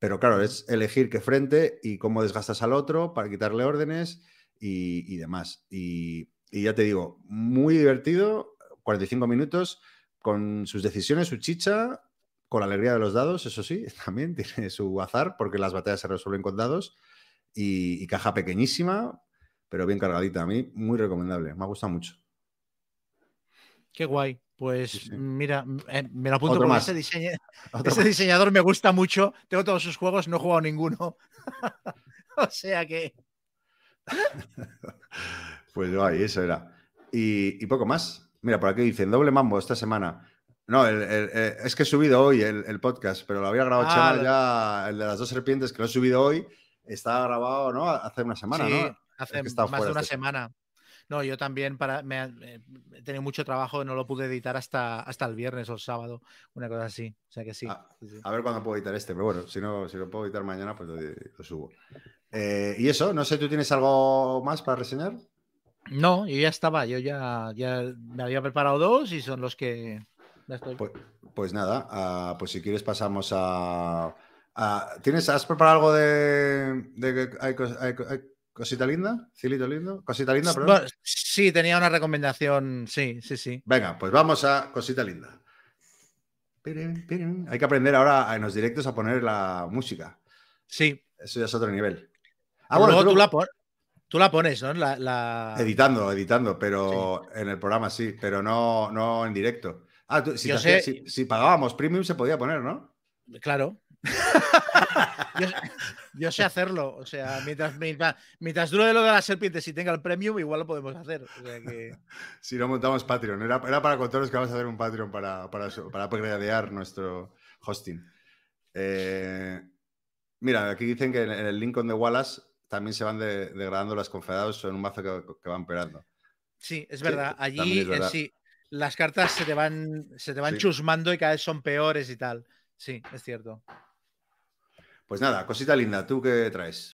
Pero claro, es elegir qué frente y cómo desgastas al otro para quitarle órdenes y, demás. Y, ya te digo, muy divertido, 45 minutos, con sus decisiones, su chicha, con la alegría de los dados, eso sí, también tiene su azar, porque las batallas se resuelven con dados, y, caja pequeñísima, pero bien cargadita. A mí, muy recomendable, me ha gustado mucho. Qué guay. Pues mira, eh, me lo apunto porque ese, ese diseñador me gusta mucho. Tengo todos sus juegos, no he jugado ninguno. o sea que. pues ahí, eso era. Y, poco más. Mira, por aquí dicen doble mambo esta semana. No, eh, es que he subido hoy el, podcast, pero lo había grabado ah, ya, el de las dos serpientes que lo he subido hoy, estaba grabado, ¿no? Hace una semana, ¿no? Hace más de una semana. No, yo también para, me, he tenido mucho trabajo, no lo pude editar hasta, hasta el viernes o el sábado, una cosa así. O sea que sí. Ah, a, ver cuándo puedo editar este, pero bueno, si no, si lo puedo editar mañana, pues lo, subo. Eh, y eso, no sé, ¿tú tienes algo más para reseñar? No, yo ya estaba, yo ya, ya me había preparado dos y son los que pues, pues, nada, ah, pues si quieres pasamos a, ¿Tienes, ¿Has preparado algo de, de hay, ¿Cosita linda? ¿Cilito lindo? ¿Cosita linda, perdón? sí, tenía una recomendación. Sí, sí, sí. Venga, pues vamos a cosita linda. Hay que aprender ahora en los directos a poner la música. Sí. Eso ya es otro nivel. Ah, bueno, tú, la tú, la pones, ¿no? La, Editando, editando, pero en el programa sí, pero no, no en directo. Ah, si, si, pagábamos premium se podía poner, ¿no? Claro, yo, sé hacerlo. O sea, mientras, mientras, dure lo de las serpientes y tenga el premium, igual lo podemos hacer. Si no montamos Patreon. Era, era para contaros que vamos a hacer un Patreon para, para, para nuestro hosting. Eh, mira, aquí dicen que en el Lincoln de Wallace también se van degradando las confederados en un mazo que, van perando. Sí, es verdad. Allí eh, sí, las cartas se te van, se te van chusmando y cada vez son peores y tal. Sí, es cierto. Pues nada, cosita linda, ¿tú qué traes?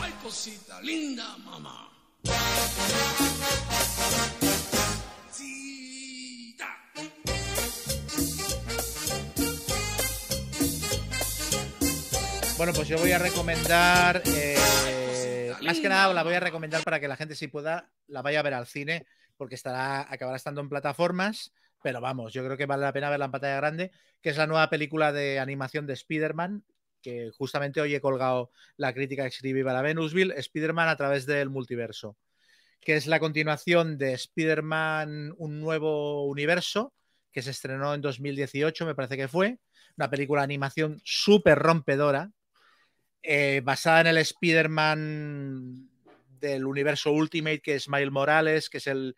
Ay, cosita linda, mamá. Bueno, pues yo voy a recomendar, eh, más que nada la voy a recomendar para que la gente si pueda la vaya a ver al cine, porque estará, acabará estando en plataformas, pero vamos, yo creo que vale la pena verla en pantalla grande, que es la nueva película de animación de Spider-Man, que justamente hoy he colgado la crítica que escribí para Venusville, Spider-Man a través del multiverso, que es la continuación de Spider-Man, un nuevo universo, que se estrenó en 2018, me parece que fue, una película de animación súper rompedora, eh, basada en el Spider-Man del universo Ultimate, que es Miles Morales, que es el,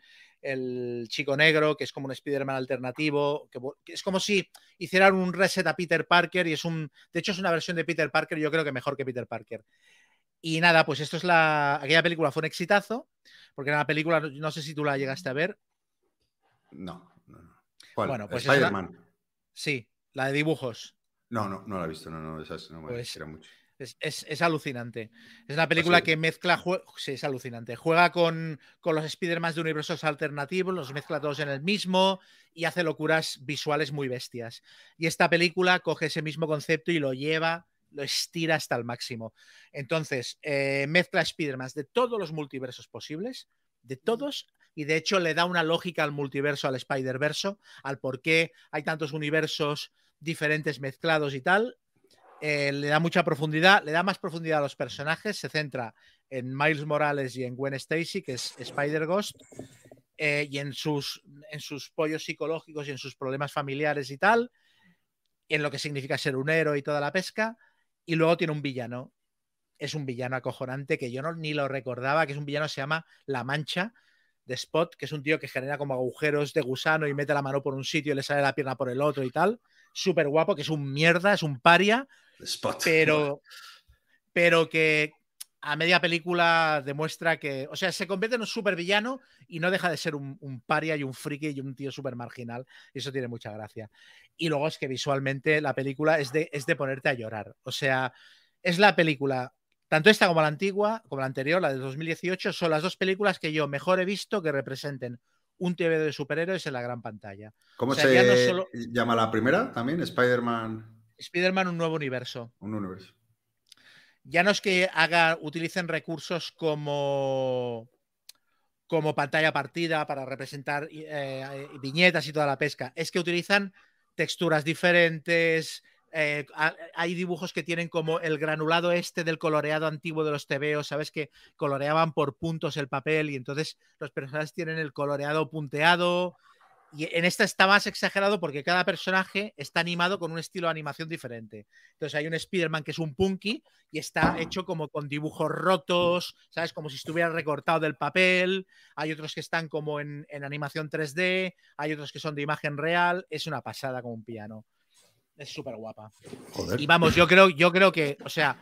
chico negro, que es como un Spider-Man alternativo, que, es como si hicieran un reset a Peter Parker y es un, de hecho es una versión de Peter Parker, yo creo que mejor que Peter Parker. Y nada, pues esto es la, aquella película fue un exitazo, porque era una película, no sé si tú la llegaste a ver. No, no, no. Bueno, pues Spider-Man. Sí, la de dibujos. No, no, no la he visto, no, no, esas no me pues, mucho. Es, alucinante. Es una película que mezcla. Sí, es alucinante. Juega con, los Spider-Man de universos alternativos, los mezcla todos en el mismo y hace locuras visuales muy bestias. Y esta película coge ese mismo concepto y lo lleva, lo estira hasta el máximo. Entonces, eh, mezcla Spider-Man de todos los multiversos posibles, de todos, y de hecho le da una lógica al multiverso, al Spider-Verso, al por qué hay tantos universos diferentes mezclados y tal, eh, le da mucha profundidad, le da más profundidad a los personajes, se centra en Miles Morales y en Gwen Stacy, que es Spider-Ghost, eh, y en sus, pollos psicológicos y en sus problemas familiares y tal, en lo que significa ser un héroe y toda la pesca, y luego tiene un villano. Es un villano acojonante que yo no, ni lo recordaba, que es un villano se llama La Mancha, de Spot, que es un tío que genera como agujeros de gusano y mete la mano por un sitio y le sale la pierna por el otro y tal. Súper guapo, que es un mierda, es un paria. Pero, pero que a media película demuestra que, o sea, se convierte en un super villano y no deja de ser un, paria y un friki y un tío súper marginal. Y eso tiene mucha gracia. Y luego es que visualmente la película es de, es de ponerte a llorar. O sea, es la película, tanto esta como la antigua, como la anterior, la de 2018, son las dos películas que yo mejor he visto que representen un TV de superhéroes en la gran pantalla. ¿Cómo se llama la primera también? Spider-Man. Spider-Man un nuevo universo. Un universo. Ya no es que haga, utilicen recursos como, como pantalla partida para representar eh, viñetas y toda la pesca, es que utilizan texturas diferentes. Eh, hay dibujos que tienen como el granulado este del coloreado antiguo de los TVO, sabes que coloreaban por puntos el papel y entonces los personajes tienen el coloreado punteado. Y en esta está más exagerado porque cada personaje está animado con un estilo de animación diferente. Entonces hay un Spider-Man que es un punky y está hecho como con dibujos rotos, ¿sabes? Como si estuviera recortado del papel. Hay otros que están como en, animación 3D, hay otros que son de imagen real. Es una pasada como un piano. Es súper guapa. Y vamos, yo creo, yo creo que, o sea,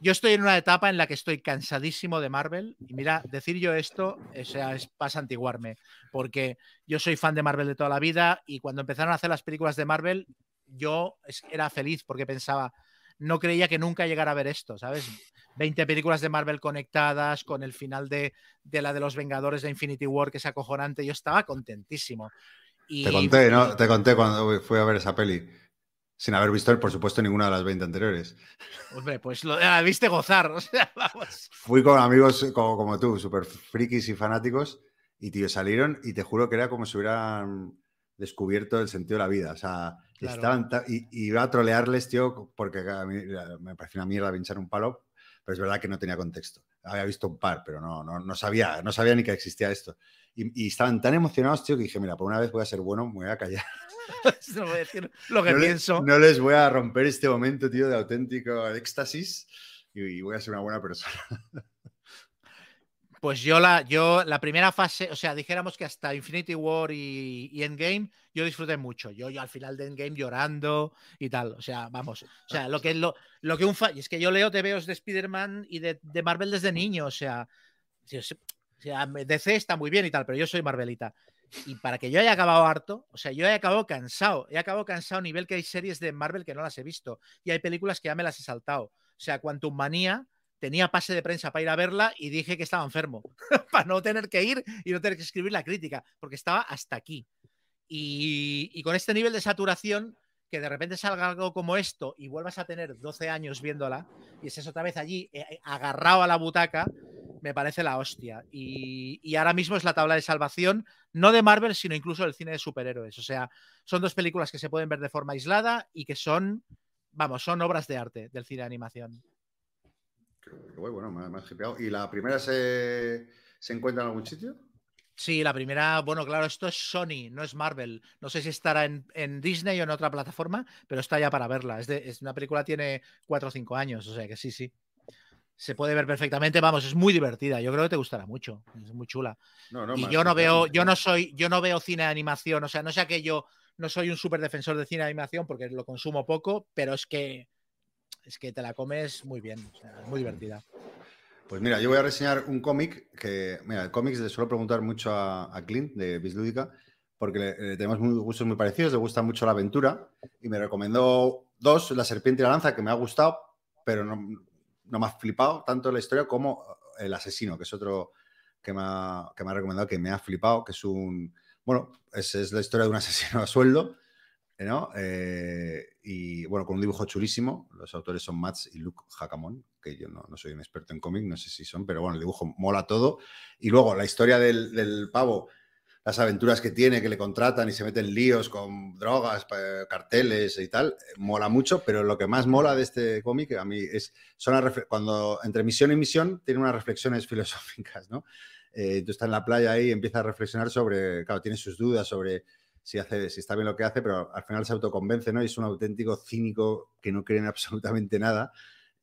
yo estoy en una etapa en la que estoy cansadísimo de Marvel. Y mira, decir yo esto o sea, es para santiguarme, porque yo soy fan de Marvel de toda la vida y cuando empezaron a hacer las películas de Marvel, yo era feliz porque pensaba, no creía que nunca llegara a ver esto, ¿sabes? 20 películas de Marvel conectadas con el final de, de la de los Vengadores de Infinity War, que es acojonante. Yo estaba contentísimo. Y... Te conté, ¿no? Te conté cuando fui a ver esa peli. Sin haber visto, por supuesto, ninguna de las 20 anteriores. Hombre, pues lo viste gozar. O sea, vamos. Fui con amigos como, tú, súper frikis y fanáticos, y tío, salieron y te juro que era como si hubieran descubierto el sentido de la vida. O sea, estaban y, iba a trolearles, tío, porque a mí me parecía una mierda pinchar un palo. pero es verdad que no tenía contexto. Había visto un par, pero no, no, no sabía, no sabía ni que existía esto. Y, y estaban tan emocionados, tío, que dije, mira, por una vez voy a ser bueno, me voy a callar. No voy a decir lo que no, le- pienso. no les voy a romper este momento, tío, de auténtico éxtasis y, y voy a ser una buena persona. Pues yo la, yo la primera fase, o sea, dijéramos que hasta Infinity War y, y Endgame, yo disfruté mucho. Yo, yo al final de Endgame llorando y tal. O sea, vamos. O sea, lo que, lo, lo que un fa- y es que yo leo TVOs de Spider-Man y de, de Marvel desde niño. O sea, o sea, DC está muy bien y tal, pero yo soy Marvelita. Y para que yo haya acabado harto, o sea, yo he acabado cansado. He acabado cansado a nivel que hay series de Marvel que no las he visto. Y hay películas que ya me las he saltado. O sea, Quantum Manía tenía pase de prensa para ir a verla y dije que estaba enfermo para no tener que ir y no tener que escribir la crítica, porque estaba hasta aquí. Y, y con este nivel de saturación, que de repente salga algo como esto y vuelvas a tener 12 años viéndola y estés otra vez allí eh, eh, agarrado a la butaca, me parece la hostia. Y, y ahora mismo es la tabla de salvación, no de Marvel, sino incluso del cine de superhéroes. O sea, son dos películas que se pueden ver de forma aislada y que son, vamos, son obras de arte del cine de animación. Bueno, me, me has hipeado. ¿Y la primera se, se encuentra en algún sitio? Sí, la primera, bueno, claro, esto es Sony, no es Marvel. No sé si estará en, en Disney o en otra plataforma, pero está ya para verla. Es, de, es una película tiene cuatro o cinco años, o sea que sí, sí. Se puede ver perfectamente, vamos, es muy divertida. Yo creo que te gustará mucho, es muy chula. No, no, y yo no veo, yo no soy, yo no veo cine de animación, o sea, no sé que yo no soy un súper defensor de cine de animación porque lo consumo poco, pero es que es que te la comes muy bien, o sea, es muy divertida. Pues mira, yo voy a reseñar un cómic que, mira, el cómic le suelo preguntar mucho a, a Clint de Bislúdica, porque le- le tenemos muy, gustos muy parecidos, le gusta mucho la aventura, y me recomendó dos, La Serpiente y la Lanza, que me ha gustado, pero no, no me ha flipado tanto la historia como El Asesino, que es otro que me ha, que me ha recomendado, que me ha flipado, que es un, bueno, es, la historia de un asesino a sueldo, ¿no? Eh, y bueno, con un dibujo chulísimo. Los autores son Mats y Luke Jacamón, que yo no, soy un experto en cómic, no sé si son, pero bueno, el dibujo mola todo. Y luego la historia del pavo, las aventuras que tiene, que le contratan y se meten líos con drogas, carteles y tal, mola mucho, pero lo que más mola de este cómic a mí es, cuando entre misión y misión tiene unas reflexiones filosóficas, ¿no? Eh, tú estás en la playa ahí y empiezas a reflexionar sobre, claro, tiene sus dudas sobre si, hace, si está bien lo que hace, pero al final se autoconvence, ¿no? Y es un auténtico cínico que no cree en absolutamente nada.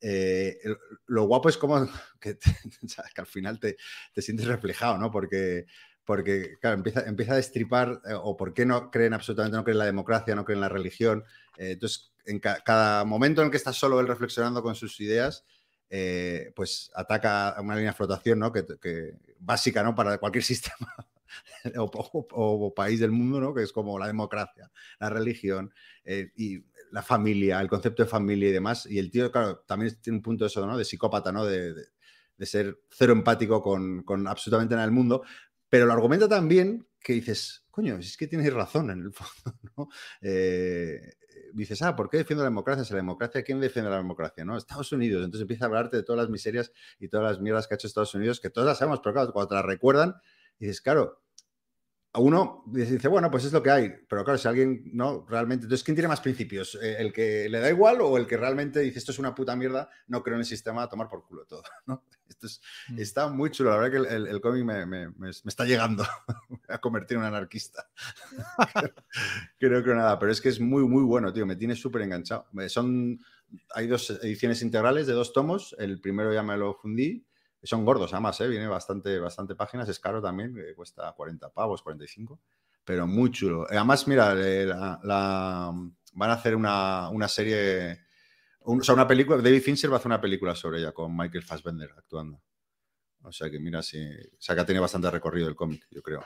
Eh, lo guapo es como que, que al final te, te sientes reflejado, ¿no? Porque, porque claro, empieza, empieza a destripar eh, o por qué no creen absolutamente, no creen en la democracia, no creen en la religión. Eh, entonces, en ca- cada momento en el que está solo él reflexionando con sus ideas, eh, pues ataca a una línea de flotación, ¿no? Que, que básica, ¿no? Para cualquier sistema o, o- o país del mundo, ¿no? Que es como la democracia, la religión eh, y la familia, el concepto de familia y demás. Y el tío, claro, también tiene un punto de eso, ¿no? De psicópata, ¿no? De, de- de ser cero empático con, con absolutamente nada del mundo. Pero lo argumenta también que dices, coño, es que tienes razón en el fondo, ¿no? Eh, dices, ah, ¿por qué defiendo la democracia? Si la democracia, ¿quién defiende la democracia? ¿no? Estados Unidos. Entonces empieza a hablarte de todas las miserias y todas las mierdas que ha hecho Estados Unidos, que todas las sabemos, pero claro, cuando te las recuerdan, dices, claro, uno dice, bueno, pues es lo que hay. Pero claro, si alguien no realmente. Entonces, ¿quién tiene más principios? Eh, ¿El que le da igual o el que realmente dice esto es una puta mierda, no creo en el sistema, a tomar por culo todo? ¿no? Esto es- Mm. está muy chulo. La verdad que el, el- el cómic me, me- me- está llegando a convertir en un anarquista. creo que nada, pero es que es muy, muy bueno, tío. Me tiene súper enganchado. Son, hay dos ediciones integrales de dos tomos. El primero ya me lo fundí. Son gordos, además, ¿eh? viene bastante, bastante páginas. Es caro también, eh, cuesta 40 pavos, 45. Pero muy chulo. Además, mira, eh, la- la- van a hacer una, una serie, un- o sea, una película. David Fincher va a hacer una película sobre ella con Michael Fassbender actuando. O sea que mira, si, o sea que tenido bastante recorrido el cómic, yo creo.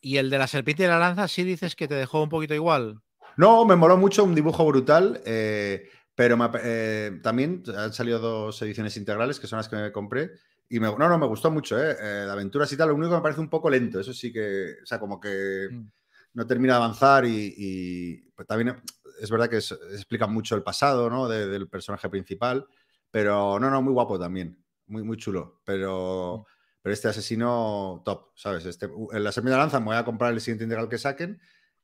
Y el de la serpiente y la lanza, sí dices que te dejó un poquito igual. No, me moló mucho, un dibujo brutal, eh, pero me eh, también han salido dos ediciones integrales, que son las que me compré, y me, no, no, me gustó mucho, eh, eh, de aventuras y tal, lo único que me parece un poco lento, eso sí que, o sea, como que Mm. no termina de avanzar y, y, pues, también es verdad que es- explica mucho el pasado, ¿no? de- del personaje principal, pero no, no, muy guapo también, muy, muy chulo, pero... Pero este asesino top, ¿sabes? Este, en la semilla de lanza me voy a comprar el siguiente integral que saquen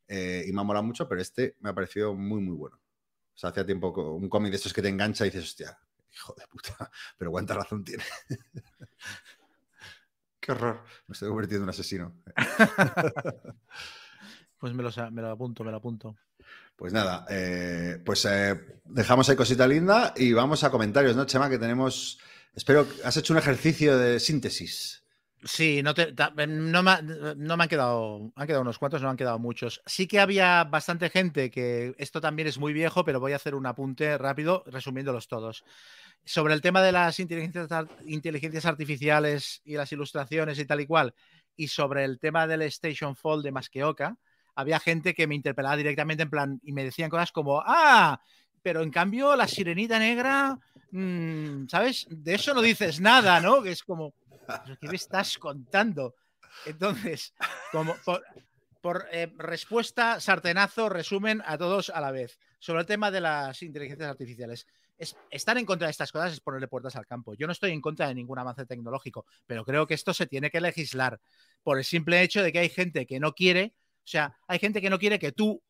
eh, y me ha molado mucho, pero este me ha parecido muy, muy bueno. O sea, hacía tiempo un cómic de estos que te engancha y dices, hostia, Hijo de puta, pero cuánta razón tiene. Qué horror, me estoy convirtiendo en un asesino. Pues me lo, sa- me lo apunto, me lo apunto. Pues nada, eh, pues eh, dejamos ahí cosita linda y vamos a comentarios, ¿no, Chema? Que tenemos. Espero que has hecho un ejercicio de síntesis. Sí, no, te- no, me, no me han quedado, han quedado unos cuantos, no han quedado muchos. Sí que había bastante gente que esto también es muy viejo, pero voy a hacer un apunte rápido resumiéndolos todos. Sobre el tema de las inteligencias, ar- inteligencias artificiales y las ilustraciones y tal y cual, y sobre el tema del Station Fall de Masqueoka, había gente que me interpelaba directamente en plan y me decían cosas como, ah, pero en cambio la sirenita negra, mm, ¿sabes? De eso no dices nada, ¿no? Que es como, ¿pero ¿qué me estás contando? Entonces, como por, eh, respuesta, sartenazo, resumen a todos a la vez. Sobre el tema de las inteligencias artificiales. Es, estar en contra de estas cosas es ponerle puertas al campo. Yo no estoy en contra de ningún avance tecnológico, pero creo que esto se tiene que legislar por el simple hecho de que hay gente que no quiere, o sea, hay gente que no quiere que tú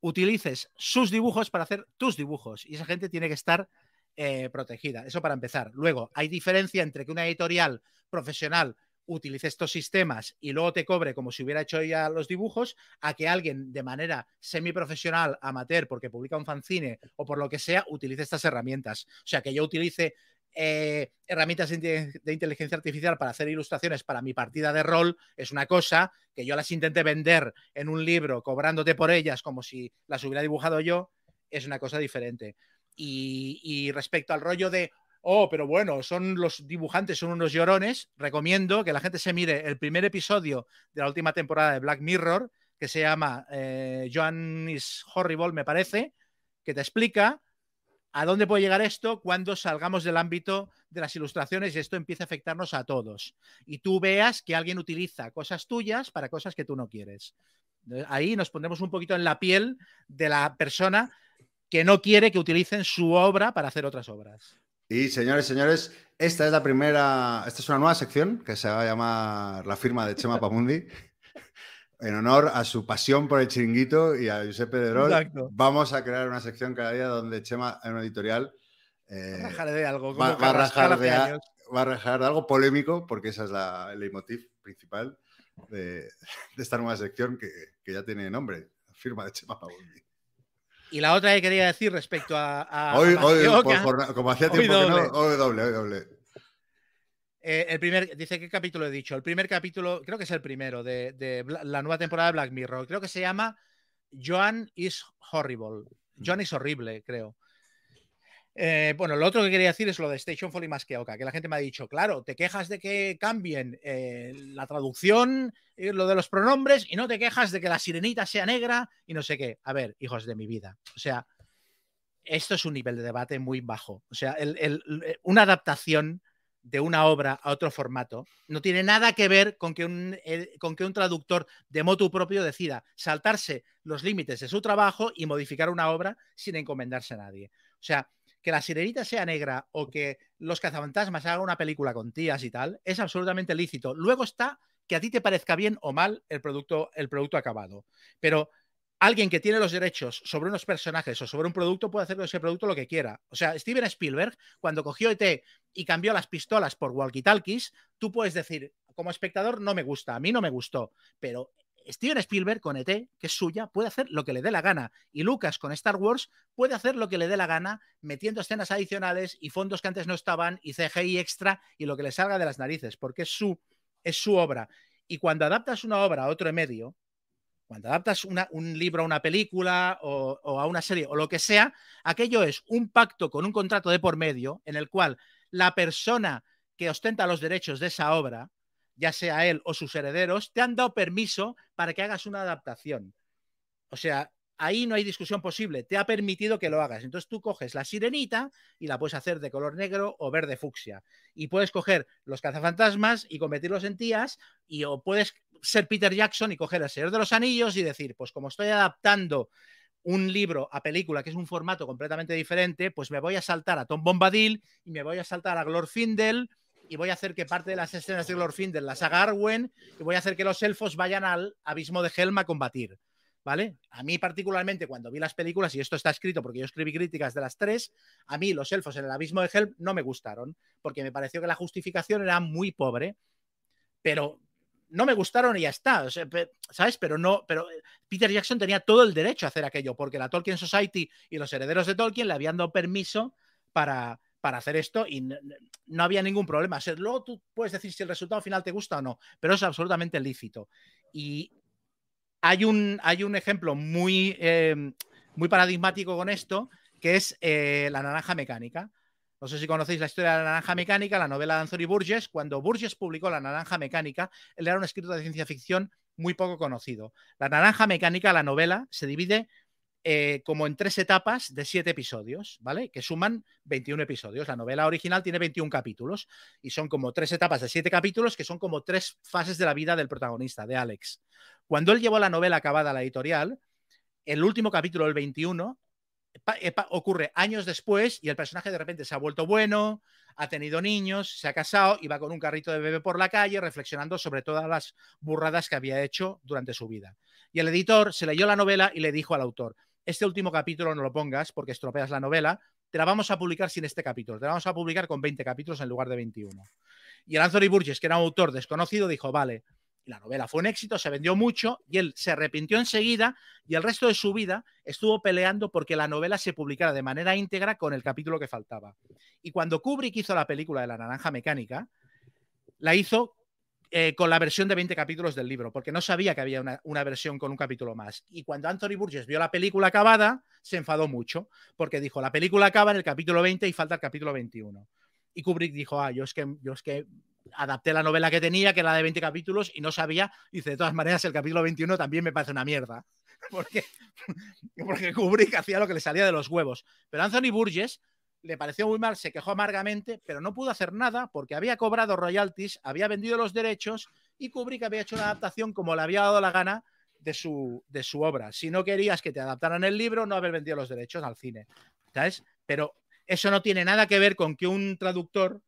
utilices sus dibujos para hacer tus dibujos y esa gente tiene que estar eh, protegida. Eso para empezar. Luego, hay diferencia entre que una editorial profesional utilice estos sistemas y luego te cobre como si hubiera hecho ya los dibujos, a que alguien de manera semiprofesional, amateur, porque publica un fanzine o por lo que sea, utilice estas herramientas. O sea, que yo utilice eh, herramientas de, inte- de inteligencia artificial para hacer ilustraciones para mi partida de rol es una cosa, que yo las intente vender en un libro cobrándote por ellas como si las hubiera dibujado yo, es una cosa diferente. Y, respecto al rollo de, oh, pero bueno, son los dibujantes, son unos llorones, recomiendo que la gente se mire el primer episodio de la última temporada de Black Mirror, que se llama eh, Joan is Horrible, me parece, que te explica a dónde puede llegar esto cuando salgamos del ámbito de las ilustraciones y esto empiece a afectarnos a todos. Y tú veas que alguien utiliza cosas tuyas para cosas que tú no quieres. Ahí nos pondremos un poquito en la piel de la persona que no quiere que utilicen su obra para hacer otras obras. Y señores, señores, esta es la primera, esta es una nueva sección que se va a llamar La firma de Chema Pamundi. En honor a su pasión por el chiringuito y a Josep Pedrol, vamos a crear una sección cada día donde Chema, en una editorial, eh, Rajaré de algo. va, a rajar de, a- años. va a rajar de algo polémico, porque esa es la, el leitmotiv principal de, de esta nueva sección que, que ya tiene nombre, firma de Chema Pamundi. Y la otra que quería decir respecto a. a- Hoy, hoy, por como hacía hoy tiempo que no, hoy doble, hoy doble. eh, el primer, dice qué capítulo he dicho. El primer capítulo, creo que es el primero de, de la nueva temporada de Black Mirror. Creo que se llama Joan is Horrible. Joan is horrible, creo. Eh, bueno, lo otro que quería decir es lo de Station Fall y Masqueoka, que la gente me ha dicho, claro, te quejas de que cambien eh, la traducción, eh, lo de los pronombres, y no te quejas de que la sirenita sea negra y no sé qué. A ver, hijos de mi vida. O sea, esto es un nivel de debate muy bajo. O sea, eh, una adaptación de una obra a otro formato no tiene nada que ver con que un, con que un traductor de motu propio decida saltarse los límites de su trabajo y modificar una obra sin encomendarse a nadie. O sea, que la sirenita sea negra o que los cazafantasmas hagan una película con tías y tal, es absolutamente lícito. Luego está que a ti te parezca bien o mal el producto, el producto acabado. Pero alguien que tiene los derechos sobre unos personajes o sobre un producto puede hacer con ese producto lo que quiera. O sea, Steven Spielberg, cuando cogió ET y cambió las pistolas por walkie-talkies, tú puedes decir, como espectador no me gusta, a mí no me gustó, pero Steven Spielberg con ET, que es suya, puede hacer lo que le dé la gana. Y Lucas con Star Wars puede hacer lo que le dé la gana, metiendo escenas adicionales y fondos que antes no estaban y CGI extra y lo que le salga de las narices, porque es su, es su obra. Y cuando adaptas una obra a otro medio, cuando adaptas una- un libro a una película o, o a una serie o lo que sea, aquello es un pacto con un contrato de por medio en el cual la persona que ostenta los derechos de esa obra, ya sea él o sus herederos, te han dado permiso para que hagas una adaptación. O sea, ahí no hay discusión posible, te ha permitido que lo hagas. Entonces tú coges la sirenita y la puedes hacer de color negro o verde fucsia. Y puedes coger los cazafantasmas y convertirlos en tías y o puedes ser Peter Jackson y coger el Señor de los Anillos y decir, pues como estoy adaptando un libro a película, que es un formato completamente diferente, pues me voy a saltar a Tom Bombadil y me voy a saltar a Glorfindel y voy a hacer que parte de las escenas de Glorfindel las haga Arwen y voy a hacer que los elfos vayan al abismo de Helm a combatir. ¿vale? A mí particularmente cuando vi las películas, y esto está escrito porque yo escribí críticas de las tres, a mí los elfos en el abismo de Helm no me gustaron, porque me pareció que la justificación era muy pobre, pero no me gustaron y ya está, ¿sabes? Pero no, pero eh, Peter Jackson tenía todo el derecho a hacer aquello, porque la Tolkien Society y los herederos de Tolkien le habían dado permiso para, para hacer esto y no, había ningún problema. luego tú puedes decir si el resultado final te gusta o no, pero es absolutamente lícito. Y hay un, hay un ejemplo muy, eh, muy paradigmático con esto, que es eh, La Naranja Mecánica. No sé si conocéis la historia de La Naranja Mecánica, la novela de Anthony Burgess. Cuando Burgess publicó La Naranja Mecánica, él era un escritor de ciencia ficción muy poco conocido. La Naranja Mecánica, la novela, se divide eh, como en tres etapas de siete episodios, ¿vale? Que suman 21 episodios. La novela original tiene 21 capítulos y son como tres etapas de siete capítulos que son como tres fases de la vida del protagonista, de Alex. Cuando él llevó la novela acabada a la editorial, el último capítulo, el 21, ocurre años después y el personaje de repente se ha vuelto bueno, ha tenido niños, se ha casado y va con un carrito de bebé por la calle reflexionando sobre todas las burradas que había hecho durante su vida. Y el editor se leyó la novela y le dijo al autor, este último capítulo no lo pongas porque estropeas la novela, te la vamos a publicar sin este capítulo, te la vamos a publicar con 20 capítulos en lugar de 21. Y el Anthony Burgess, que era un autor desconocido, dijo, vale, la novela fue un éxito, se vendió mucho y él se arrepintió enseguida y el resto de su vida estuvo peleando porque la novela se publicara de manera íntegra con el capítulo que faltaba. Y cuando Kubrick hizo la película de la naranja mecánica, la hizo eh, con la versión de 20 capítulos del libro, porque no sabía que había una, una, versión con un capítulo más. Y cuando Anthony Burgess vio la película acabada, se enfadó mucho, porque dijo, la película acaba en el capítulo 20 y falta el capítulo 21. Y Kubrick dijo, ah, yo es que, yo es que adapté la novela que tenía, que era de 20 capítulos, y no sabía. Dice, de todas maneras, el capítulo 21 también me parece una mierda. Porque, porque Kubrick hacía lo que le salía de los huevos. Pero Anthony Burgess le pareció muy mal, se quejó amargamente, pero no pudo hacer nada porque había cobrado royalties, había vendido los derechos y Kubrick había hecho una adaptación como le había dado la gana de su, de su obra. Si no querías que te adaptaran el libro, no haber vendido los derechos al cine. ¿Sabes? Pero eso no tiene nada que ver con que un traductor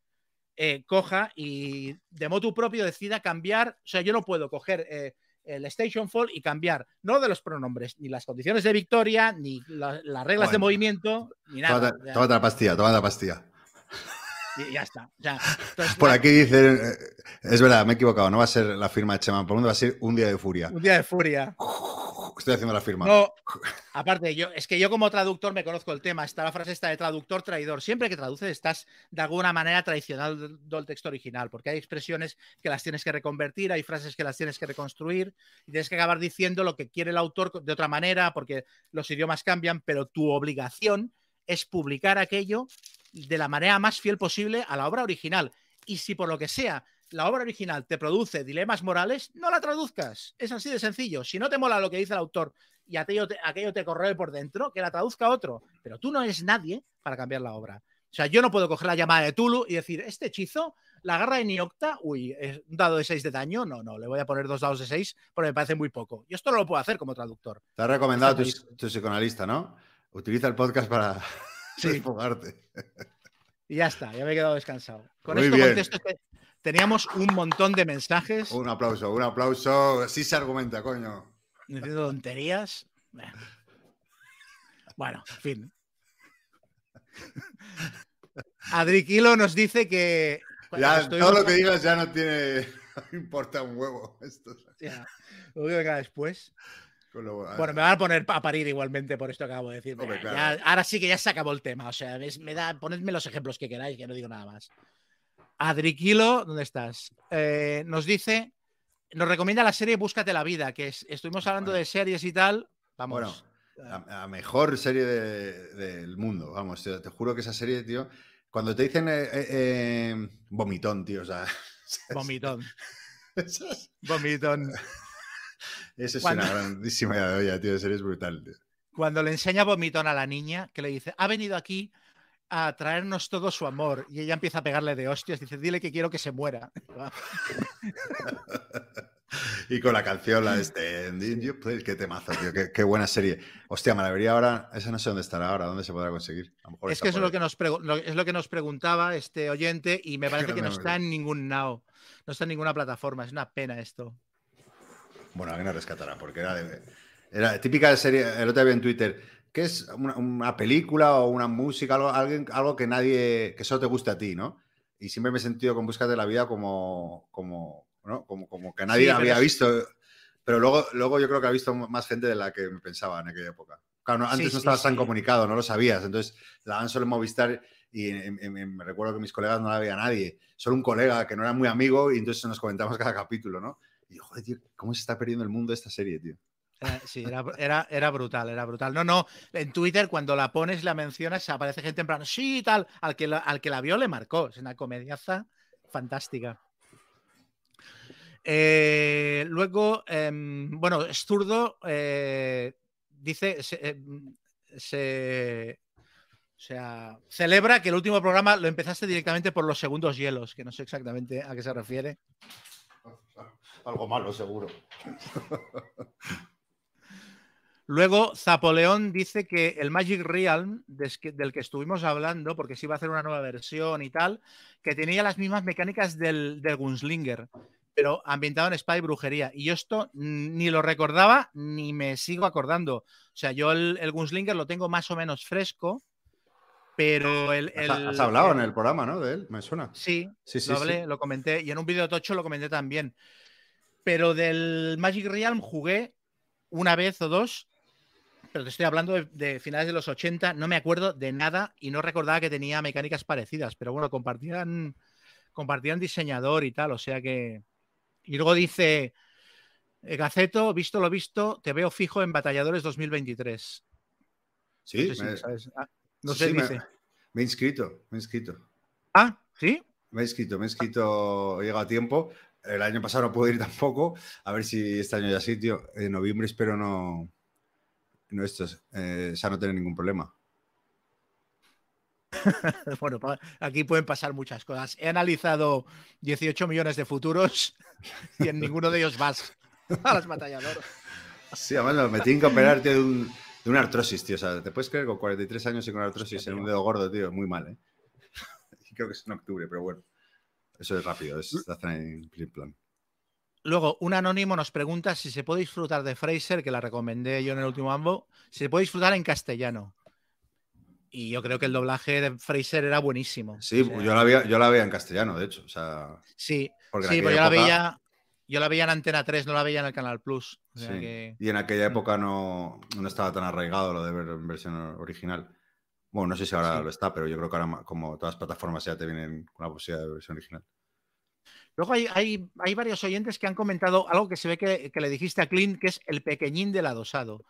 eh, coja y de motu propio decida cambiar. O sea, yo no puedo coger eh, el Station Fall y cambiar, no de los pronombres, ni las condiciones de victoria, ni las reglas de movimiento, ni nada. Toma la pastilla, toma la pastilla. Y ya está. Por aquí dicen, eh, es verdad, me he equivocado, no va a ser la firma de Chema, por mundo va a ser un día de furia. Un día de furia. Estoy haciendo la firma. No, aparte, yo, es que yo como traductor me conozco el tema. Está la frase esta de traductor traidor. Siempre que traduces estás de alguna manera traicionando el texto original, porque hay expresiones que las tienes que reconvertir, hay frases que las tienes que reconstruir y tienes que acabar diciendo lo que quiere el autor de otra manera, porque los idiomas cambian, pero tu obligación es publicar aquello de la manera más fiel posible a la obra original. Y si por lo que sea la obra original te produce dilemas morales, no la traduzcas. Es así de sencillo. Si no te mola lo que dice el autor y aquello te, aquello te corroe por dentro, que la traduzca otro. Pero tú no eres nadie para cambiar la obra. O sea, yo no puedo coger la llamada de Tulu y decir, este hechizo, la garra de Niocta, uy, es un dado de 6 de daño. No, no, le voy a poner dos dados de 6 porque me parece muy poco. Y esto no lo puedo hacer como traductor. Te ha recomendado tu, tu, psicoanalista, ¿no? Utiliza el podcast para sí. Y ya está, ya me he quedado descansado. Con muy esto bien. contesto que Teníamos un montón de mensajes. Un aplauso, un aplauso. Sí se argumenta, coño. Diciendo tonterías. Bueno, en fin. Adriquilo nos dice que. Ya, todo lo que digas ya no tiene. No importa un huevo. Esto. Ya, lo que venga después. Lo, bueno, me van a poner a parir igualmente por esto que acabo de decir. Hombre, claro. ya, ahora sí que ya se acabó el tema. O sea, me da, ponedme los ejemplos que queráis, que no digo nada más. Adriquilo, ¿dónde estás? Eh, nos dice, nos recomienda la serie Búscate la vida, que es, estuvimos hablando bueno. de series y tal. Vamos. Bueno, la, la mejor serie del de, mundo, vamos, te, te, juro que esa serie, tío, cuando te dicen eh, eh, vomitón, tío, o sea. Vomitón. vomitón. Esa es cuando... una grandísima idea de tío, serie es brutal. Tío. Cuando le enseña vomitón a la niña, que le dice, ha venido aquí a traernos todo su amor y ella empieza a pegarle de hostias, dice, dile que quiero que se muera. y con la canción, la de este, qué temazo, tío, qué, qué, buena serie. Hostia, me la vería ahora, esa no sé dónde estará ahora, dónde se podrá conseguir. es que eso es lo que, nos es lo que nos preguntaba este oyente y me parece que no está en ningún now, no está en ninguna plataforma, es una pena esto. Bueno, alguien la rescatará, porque era de... Era típica serie, el otro día en Twitter, que es una, una película o una música, algo, alguien, algo que nadie, que solo te guste a ti, ¿no? Y siempre me he sentido con Búscate la Vida como, como, ¿no? como, como que nadie Sí, había visto. Pero luego, luego yo creo que ha visto más gente de la que me pensaba en aquella época. Claro, no, antes sí, no estabas tan comunicado, no lo sabías. Entonces la dan solo en Movistar y en- en- en- me recuerdo que mis colegas no la veía nadie. Solo un colega que no era muy amigo y entonces nos comentamos cada capítulo, ¿no? Y yo, joder, tío, ¿cómo se está perdiendo el mundo esta serie, tío? Era- sí, era, era, era brutal, era brutal. No, no, en Twitter cuando la pones, la mencionas, aparece gente en plan, sí, y tal, al que la, al que la vio le marcó. Es una comediaza fantástica. Eh, luego, em, bueno, Sturdo eh, dice, se, em, se- o sea, celebra que el último programa lo empezaste directamente por los segundos hielos, que no sé exactamente a qué se refiere. Algo malo, seguro. Luego, Zapoleón dice que el Magic Realm, del que estuvimos hablando, porque se iba a hacer una nueva versión y tal, que tenía las mismas mecánicas del, del Gunslinger, pero ambientado en espada y brujería. Y yo esto ni lo recordaba ni me sigo acordando. O sea, yo el, el Gunslinger lo tengo más o menos fresco, pero el... Has, el- has hablado el- en el programa, ¿no? De él, me suena. Sí, Sí, sí, lo sí. lo comenté, y en un vídeo tocho lo comenté también. Pero del Magic Realm jugué una vez o dos, pero te estoy hablando de, de finales de los 80, no me acuerdo de nada y no recordaba que tenía mecánicas parecidas, pero bueno, compartían, compartían diseñador y tal, o sea que... Y luego dice, eh, Gaceto, visto lo visto, te veo fijo en Batalladores 2023. Sí, no sé si me, sabes. Ah, no sí, sé, sí, dice. me he inscrito, me he inscrito. Ah, ¿sí? Me he inscrito, me he inscrito, llega a tiempo. El año pasado no pude ir tampoco. A ver si este año ya sí, tío. En noviembre espero no. No estos. Eh, o sea, no tener ningún problema. Bueno, aquí pueden pasar muchas cosas. He analizado 18 millones de futuros y en ninguno de ellos vas a las batalladoras. Sí, además me tienen que operar, tío, de, un, de una artrosis, tío. O sea, ¿te puedes creer con 43 años y con artrosis en un dedo gordo, tío? Muy mal, ¿eh? Creo que es en octubre, pero bueno. Eso es rápido, es, se hace en plan. Luego, un anónimo nos pregunta si se puede disfrutar de Fraser, que la recomendé yo en el último ambo, si se puede disfrutar en castellano. Y yo creo que el doblaje de Fraser era buenísimo. Sí, O sea, yo, la veía, yo la veía en castellano, de hecho. O sea, Sí, sí, pero yo la veía. Yo la veía en Antena 3, no la veía en el Canal Plus. O sea Sí. que- Y en aquella época no, no estaba tan arraigado lo de ver en versión original. Bueno, no sé si ahora Sí. lo está, pero yo creo que ahora, como todas las plataformas ya te vienen con la posibilidad de versión original. Luego hay, hay, hay varios oyentes que han comentado algo que se ve que, que le dijiste a Clint, que es el pequeñín del adosado.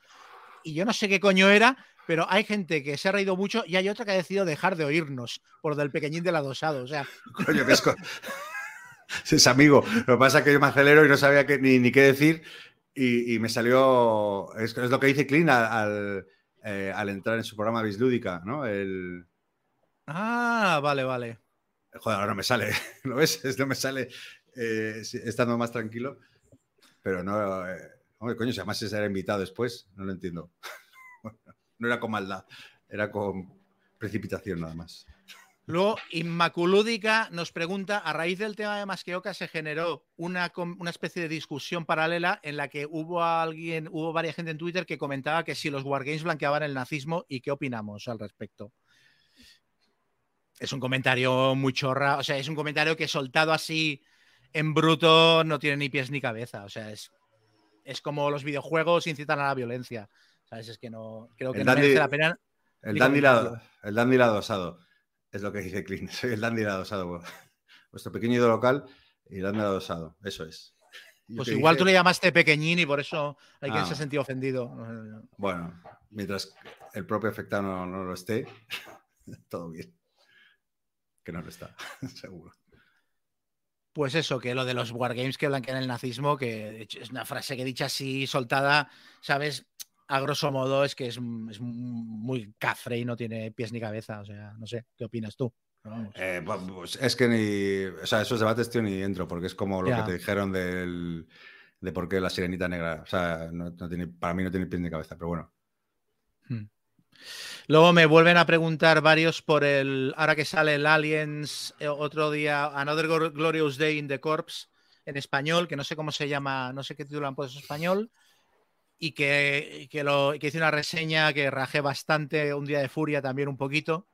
Y yo no sé qué coño era, pero hay gente que se ha reído mucho y hay otra que ha decidido dejar de oírnos por lo del pequeñín del adosado. O sea, Coño, que es, co- es amigo. Lo que pasa es que yo me acelero y no sabía ni, ni qué decir y, y me salió... Es, es lo que dice al, al, eh, al entrar en su programa Bislúdica, ¿no? El... ah, vale, vale. Joder, ahora no me sale, ¿lo ves? Es- No me sale eh, estando más tranquilo. Pero no... eh, hombre, coño, si además se era invitado después, no lo entiendo. No era con maldad, era con precipitación nada más. Luego, Inmaculúdica nos pregunta, a raíz del tema de Masqueoka se generó una, una especie de discusión paralela en la que hubo alguien, hubo varias gente en Twitter que comentaba que si los Wargames blanqueaban el nazismo y qué opinamos al respecto. Es un comentario muy chorra, o sea, es un comentario que soltado así en bruto no tiene ni pies ni cabeza, o sea, es, es como los videojuegos incitan a la violencia, ¿sabes? Es que no, creo que El no dandy- merece la pena. El dandy, lado, el dandy lado osado, es lo que dice Clint. Soy el dandy lado osado. Vuestro pequeño ídolo local y el dandy lado osado. Eso es. Pues igual dije- tú le llamaste pequeñín y por eso hay quien Ah. se ha sentido ofendido. Bueno, mientras el propio afectado no, no lo esté, todo bien. Que no lo está, seguro. Pues eso, que lo de los wargames que blanquean el nazismo, que de hecho es una frase que dicha así soltada, ¿sabes? A grosso modo es que es, es muy cafre y no tiene pies ni cabeza. O sea, no sé, ¿qué opinas tú? Eh, pues es que ni. O sea, esos debates, tío, ni entro, porque es como lo Ya. que te dijeron del, de por qué la sirenita negra. O sea, no, no tiene, para mí no tiene pies ni cabeza, pero bueno. Luego me vuelven a preguntar varios por el. Ahora que sale el Aliens, eh, otro día, Another Glorious Day in the Corps, en español, que no sé cómo se llama, no sé qué título han puesto en español. y que, que, lo, que hice una reseña que rajé bastante, un día de furia también un poquito.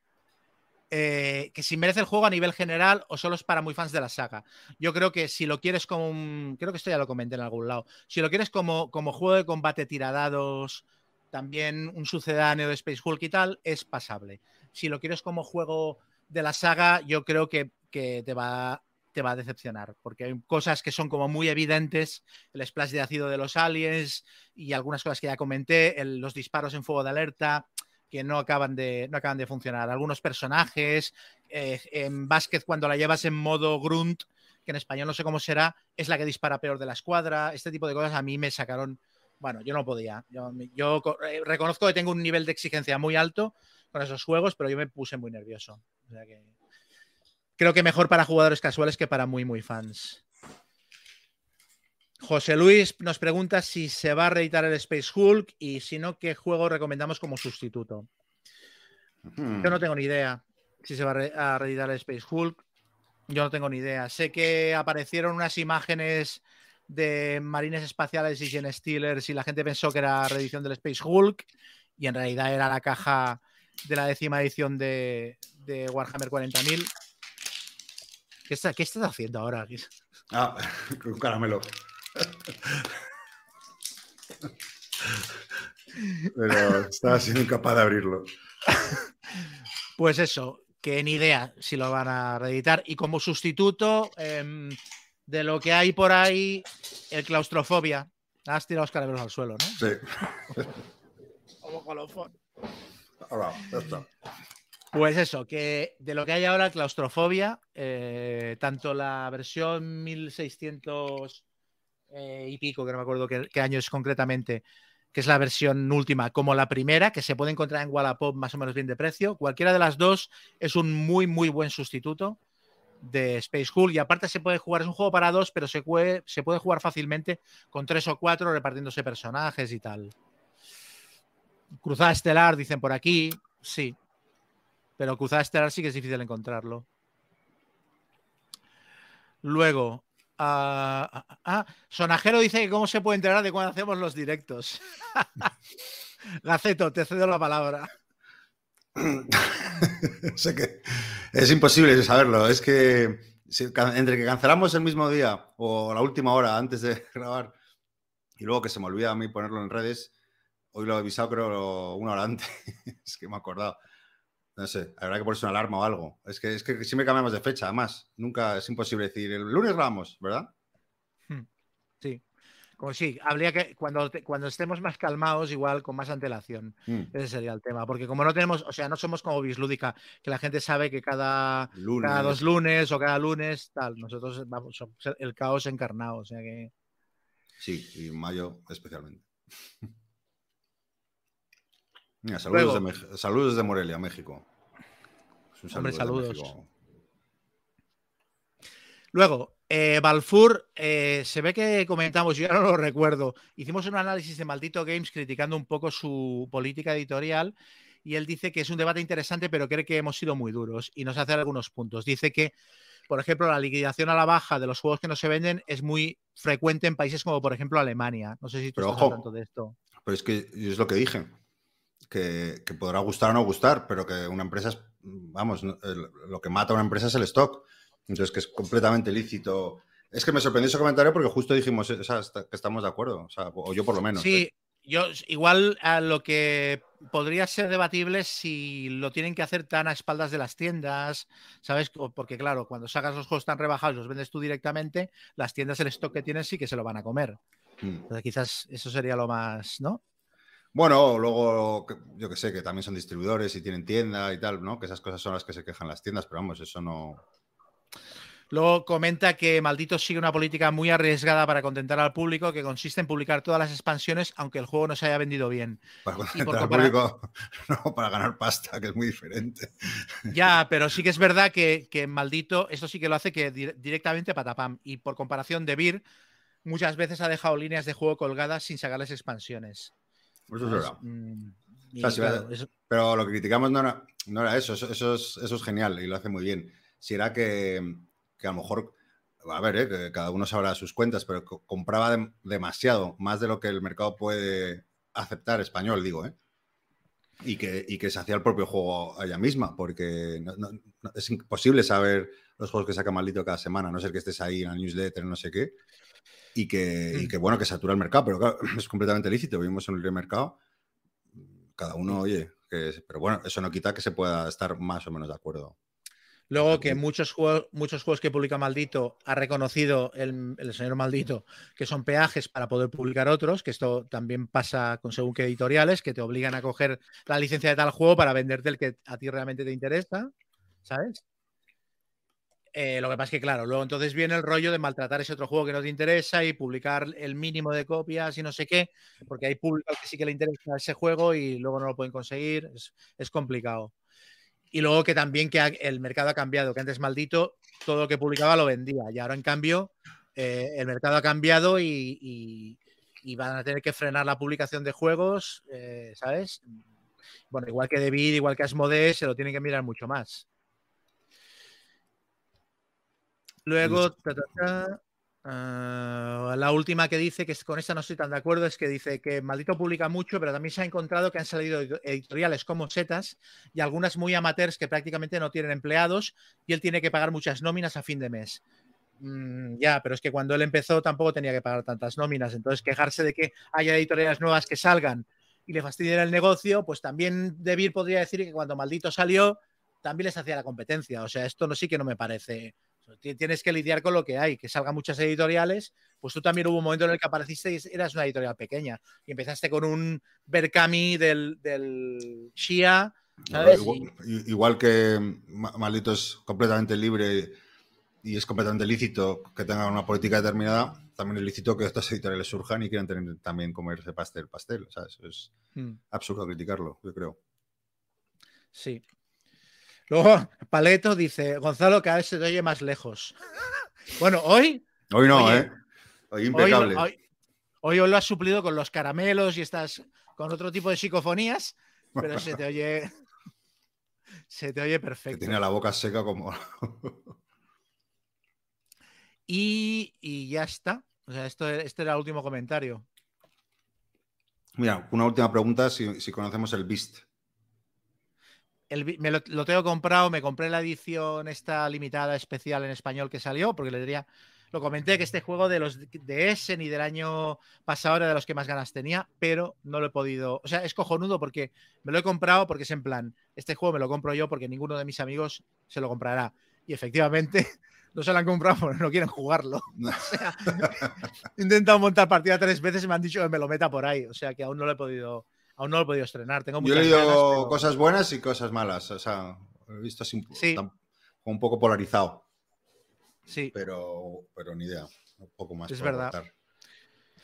Eh, que si merece el juego a nivel general o solo es para muy fans de la saga. Yo creo que si lo quieres como un. Creo que esto ya lo comenté en algún lado. Si lo quieres como, como juego de combate tiradados, también un sucedáneo de Space Hulk y tal, es pasable. Si lo quieres como juego de la saga, yo creo que, te va a decepcionar, porque hay cosas que son como muy evidentes, el splash de ácido de los aliens y algunas cosas que ya comenté, los disparos en fuego de alerta, que no acaban de, no acaban de funcionar. Algunos personajes, eh, en básquet cuando la llevas en modo grunt, que en español no sé cómo será, es la que dispara peor de la escuadra, este tipo de cosas a mí me sacaron, bueno, yo no podía, yo, yo eh, reconozco que tengo un nivel de exigencia muy alto con esos juegos, pero yo me puse muy nervioso. O sea que creo que mejor para jugadores casuales que para muy, muy fans. José Luis nos pregunta si se va a reeditar el Space Hulk y si no, qué juego recomendamos como sustituto. Hmm. Yo no tengo ni idea si se va a reeditar el Space Hulk. Yo no tengo ni idea. Sé que aparecieron unas imágenes de marines espaciales y Gen Steelers y la gente pensó que era reedición del Space Hulk y en realidad era la caja de la décima edición de, de Warhammer 40.000 ¿Qué, está, ¿Qué estás haciendo ahora? Ah, un caramelo. Pero estaba siendo incapaz de abrirlo. Pues eso, que ni idea si lo van a reeditar. Y como sustituto eh, de lo que hay por ahí, el claustrofobia. Has tirado los caramelos al suelo, ¿no? Sí. como colofón. Ahora, ya está. Pues eso, que de lo que hay ahora, claustrofobia, eh, tanto la versión 1600 eh, y pico, que no me acuerdo qué, qué, año es concretamente, que es la versión última, como la primera, que se puede encontrar en Wallapop más o menos bien de precio. Cualquiera de las dos es un muy, muy buen sustituto de Space Hulk y aparte se puede jugar, es un juego para dos, pero se puede, se puede jugar fácilmente con tres o cuatro repartiéndose personajes y tal. Cruzada Estelar, dicen por aquí, sí, pero Cruzada Estelar sí que es difícil encontrarlo. Luego, uh, uh, uh, Sonajero dice que cómo se puede enterar de cuando hacemos los directos. Gaceto, te cedo la palabra. es imposible saberlo. Es que entre que cancelamos el mismo día o la última hora antes de grabar y luego que se me olvida a mí ponerlo en redes, hoy lo he avisado creo una hora antes. es que me he acordado. No sé, habrá que ponerse una alarma o algo. Es que, es que siempre cambiamos de fecha, además. Nunca es imposible decir, el lunes grabamos, ¿verdad? Sí. Como sí, habría que, cuando, cuando estemos más calmados, igual con más antelación. Mm. Ese sería el tema. Porque como no tenemos, o sea, no somos como Bislúdica, que la gente sabe que cada, lunes. cada dos lunes o cada lunes, tal. Nosotros vamos, somos el caos encarnado. O sea que. Sí, y mayo especialmente. Mira, saludos, Luego, de, saludos desde Morelia, México. Un saludo Hombre, saludos. México. Luego, eh, Balfour, eh, se ve que comentamos, yo ya no lo recuerdo, hicimos un análisis de Maldito Games criticando un poco su política editorial y él dice que es un debate interesante, pero cree que hemos sido muy duros y nos hace algunos puntos. Dice que, por ejemplo, la liquidación a la baja de los juegos que no se venden es muy frecuente en países como, por ejemplo, Alemania. No sé si tú pero estás ojo, tanto de esto. Pero es que es lo que dije que, que, podrá gustar o no gustar, pero que una empresa es, vamos, lo que mata a una empresa es el stock. Entonces, que es completamente lícito. Es que me sorprendió ese comentario porque justo dijimos o sea, que estamos de acuerdo, o, sea, o yo por lo menos. Sí, ¿eh? yo igual a lo que podría ser debatible si lo tienen que hacer tan a espaldas de las tiendas, ¿sabes? Porque claro, cuando sacas los juegos tan rebajados y los vendes tú directamente, las tiendas el stock que tienen sí que se lo van a comer. Hmm. Entonces, quizás eso sería lo más, ¿no? Bueno, luego yo que sé, que también son distribuidores y tienen tienda y tal, ¿no? Que esas cosas son las que se quejan las tiendas, pero vamos, eso no. Luego comenta que Maldito sigue una política muy arriesgada para contentar al público, que consiste en publicar todas las expansiones, aunque el juego no se haya vendido bien. Para contentar al público, no, para ganar pasta, que es muy diferente. Ya, pero sí que es verdad que, que Maldito, esto sí que lo hace que di directamente patapam. Y por comparación de Vir, muchas veces ha dejado líneas de juego colgadas sin sacarles expansiones. Eso es verdad. Mm, o sea, si claro, eso... Pero lo que criticamos no era, no era eso. Eso, eso, es, eso, es, genial y lo hace muy bien. Si era que, que, a lo mejor a ver, eh, que cada uno sabrá sus cuentas, pero co- compraba dem- demasiado, más de lo que el mercado puede aceptar español, digo, ¿eh? Y que, y que se hacía el propio juego allá misma, porque no- no- no- es imposible saber los juegos que saca maldito cada semana, a no ser que estés ahí en la newsletter, no sé qué. Y que, y Mm. que, bueno, que satura el mercado, pero claro, es completamente lícito. Vivimos en un libre mercado. Cada uno, oye, que pero bueno, eso no quita que se pueda estar más o menos de acuerdo. Luego que muchos juegos, muchos juegos que publica Maldito ha reconocido el, el señor Maldito que son peajes para poder publicar otros, que esto también pasa con según qué editoriales, que te obligan a coger la licencia de tal juego para venderte el que a ti realmente te interesa, ¿sabes? Eh, lo que pasa es que, claro, luego entonces viene el rollo de maltratar ese otro juego que no te interesa y publicar el mínimo de copias y no sé qué, porque hay público que sí que le interesa ese juego y luego no lo pueden conseguir. Es, es complicado. Y luego que también que el mercado ha cambiado, que antes maldito todo lo que publicaba lo vendía y ahora en cambio eh, el mercado ha cambiado y, y- y van a tener que frenar la publicación de juegos, eh, ¿sabes? Bueno, igual que David, igual que Asmodee, se lo tienen que mirar mucho más. Luego, ta, ta, ta, ah, la última que dice, que con esta no estoy tan de acuerdo, es que dice que Maldito publica mucho, pero también se ha encontrado que han salido ed- editoriales como Setas y algunas muy amateurs que prácticamente no tienen empleados y él tiene que pagar muchas nóminas a fin de mes. Mm, ya, pero es que cuando él empezó tampoco tenía que pagar tantas nóminas, entonces quejarse de que haya editoriales nuevas que salgan y le fastidien el negocio, pues también Debir podría decir que cuando Maldito salió también les hacía la competencia, o sea, esto no sí que no me parece. Ti- Tienes que lidiar con lo que hay, que salgan muchas editoriales, pues tú también hubo un momento en el que apareciste y eras una editorial pequeña y empezaste con un Berkami del, del Shia, ¿sabes? Igual, que Ma- Maldito es completamente libre y es completamente lícito que tengan una política determinada, también es lícito que estas editoriales surjan y quieran tener, también comerse pastel, pastel. ¿sabes? Es Mm. absurdo criticarlo, yo creo. Sí. Luego, Paleto dice, Gonzalo, cada vez se te oye más lejos. bueno, hoy, Hoy no, Oye, ¿eh? Hoy impecable. hoy, hoy lo has suplido con los caramelos y estás con otro tipo de psicofonías, pero se te oye, se te oye que perfecto. tenía la boca seca como... Y, y ya está. O sea, esto, este era el último comentario. Mira, una última pregunta, si, si conocemos el Beast. El me lo, lo tengo comprado, me compré la edición esta limitada especial en español que salió, porque le diría, lo comenté que este juego de los de Essen y del año pasado era de los que más ganas tenía, pero no lo he podido. O sea, es cojonudo porque me lo he comprado porque es en plan, este juego me lo compro yo porque ninguno de mis amigos se lo comprará. Y efectivamente, no se lo han comprado porque no quieren jugarlo. O sea, he intentado montar partida tres veces y me han dicho que me lo meta por ahí. O sea que aún no lo he podido, aún no lo he podido estrenar. Tengo Yo he leído ganas, pero- cosas buenas y cosas malas. O sea, he visto así un, Sí. un poco polarizado, Sí. pero, pero ni idea. Un poco más. Es verdad.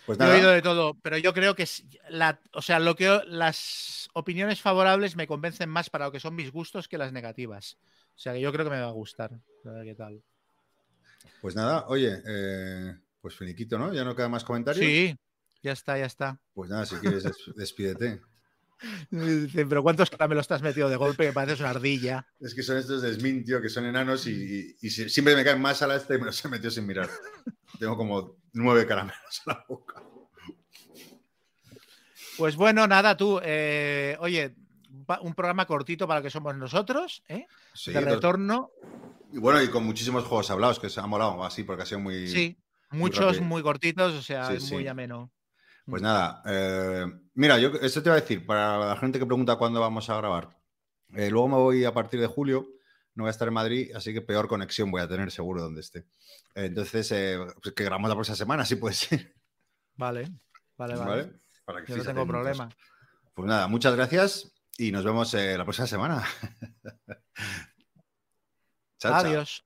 Pues Yo he nada, oído de todo, pero yo creo que la, o sea, lo que las opiniones favorables me convencen más para lo que son mis gustos que las negativas. O sea, que yo creo que me va a gustar. A ver qué tal. pues nada, oye, eh, pues finiquito, ¿no? Ya no queda más comentarios. Sí, ya está, ya está. Pues nada, si quieres, des- despídete. Dicen, pero ¿cuántos caramelos te has metido de golpe? Me pareces una ardilla. Es que son estos de Smin, tío, que son enanos y, y- y si- siempre me caen más a la este y me los he metido sin mirar. Tengo como nueve caramelos en la boca. Pues bueno, nada, tú, eh, oye, un programa cortito para lo que somos nosotros, ¿eh? Sí, de retorno. y bueno, y con muchísimos juegos hablados, que se ha molado así, porque ha sido muy. Sí, muchos rápido. muy cortitos, o sea, Sí, muy sí. ameno. Pues nada, eh, mira, yo esto te iba a decir, para la gente que pregunta cuándo vamos a grabar. eh, luego me voy a partir de julio, no voy a estar en Madrid, así que peor conexión voy a tener seguro donde esté. Entonces, eh, pues que grabamos la próxima semana, sí puede ser. Vale, vale, vale. ¿Vale? Para que Yo no tengo atentos. problema. Pues nada, muchas gracias y nos vemos la próxima semana. Chao. Adiós.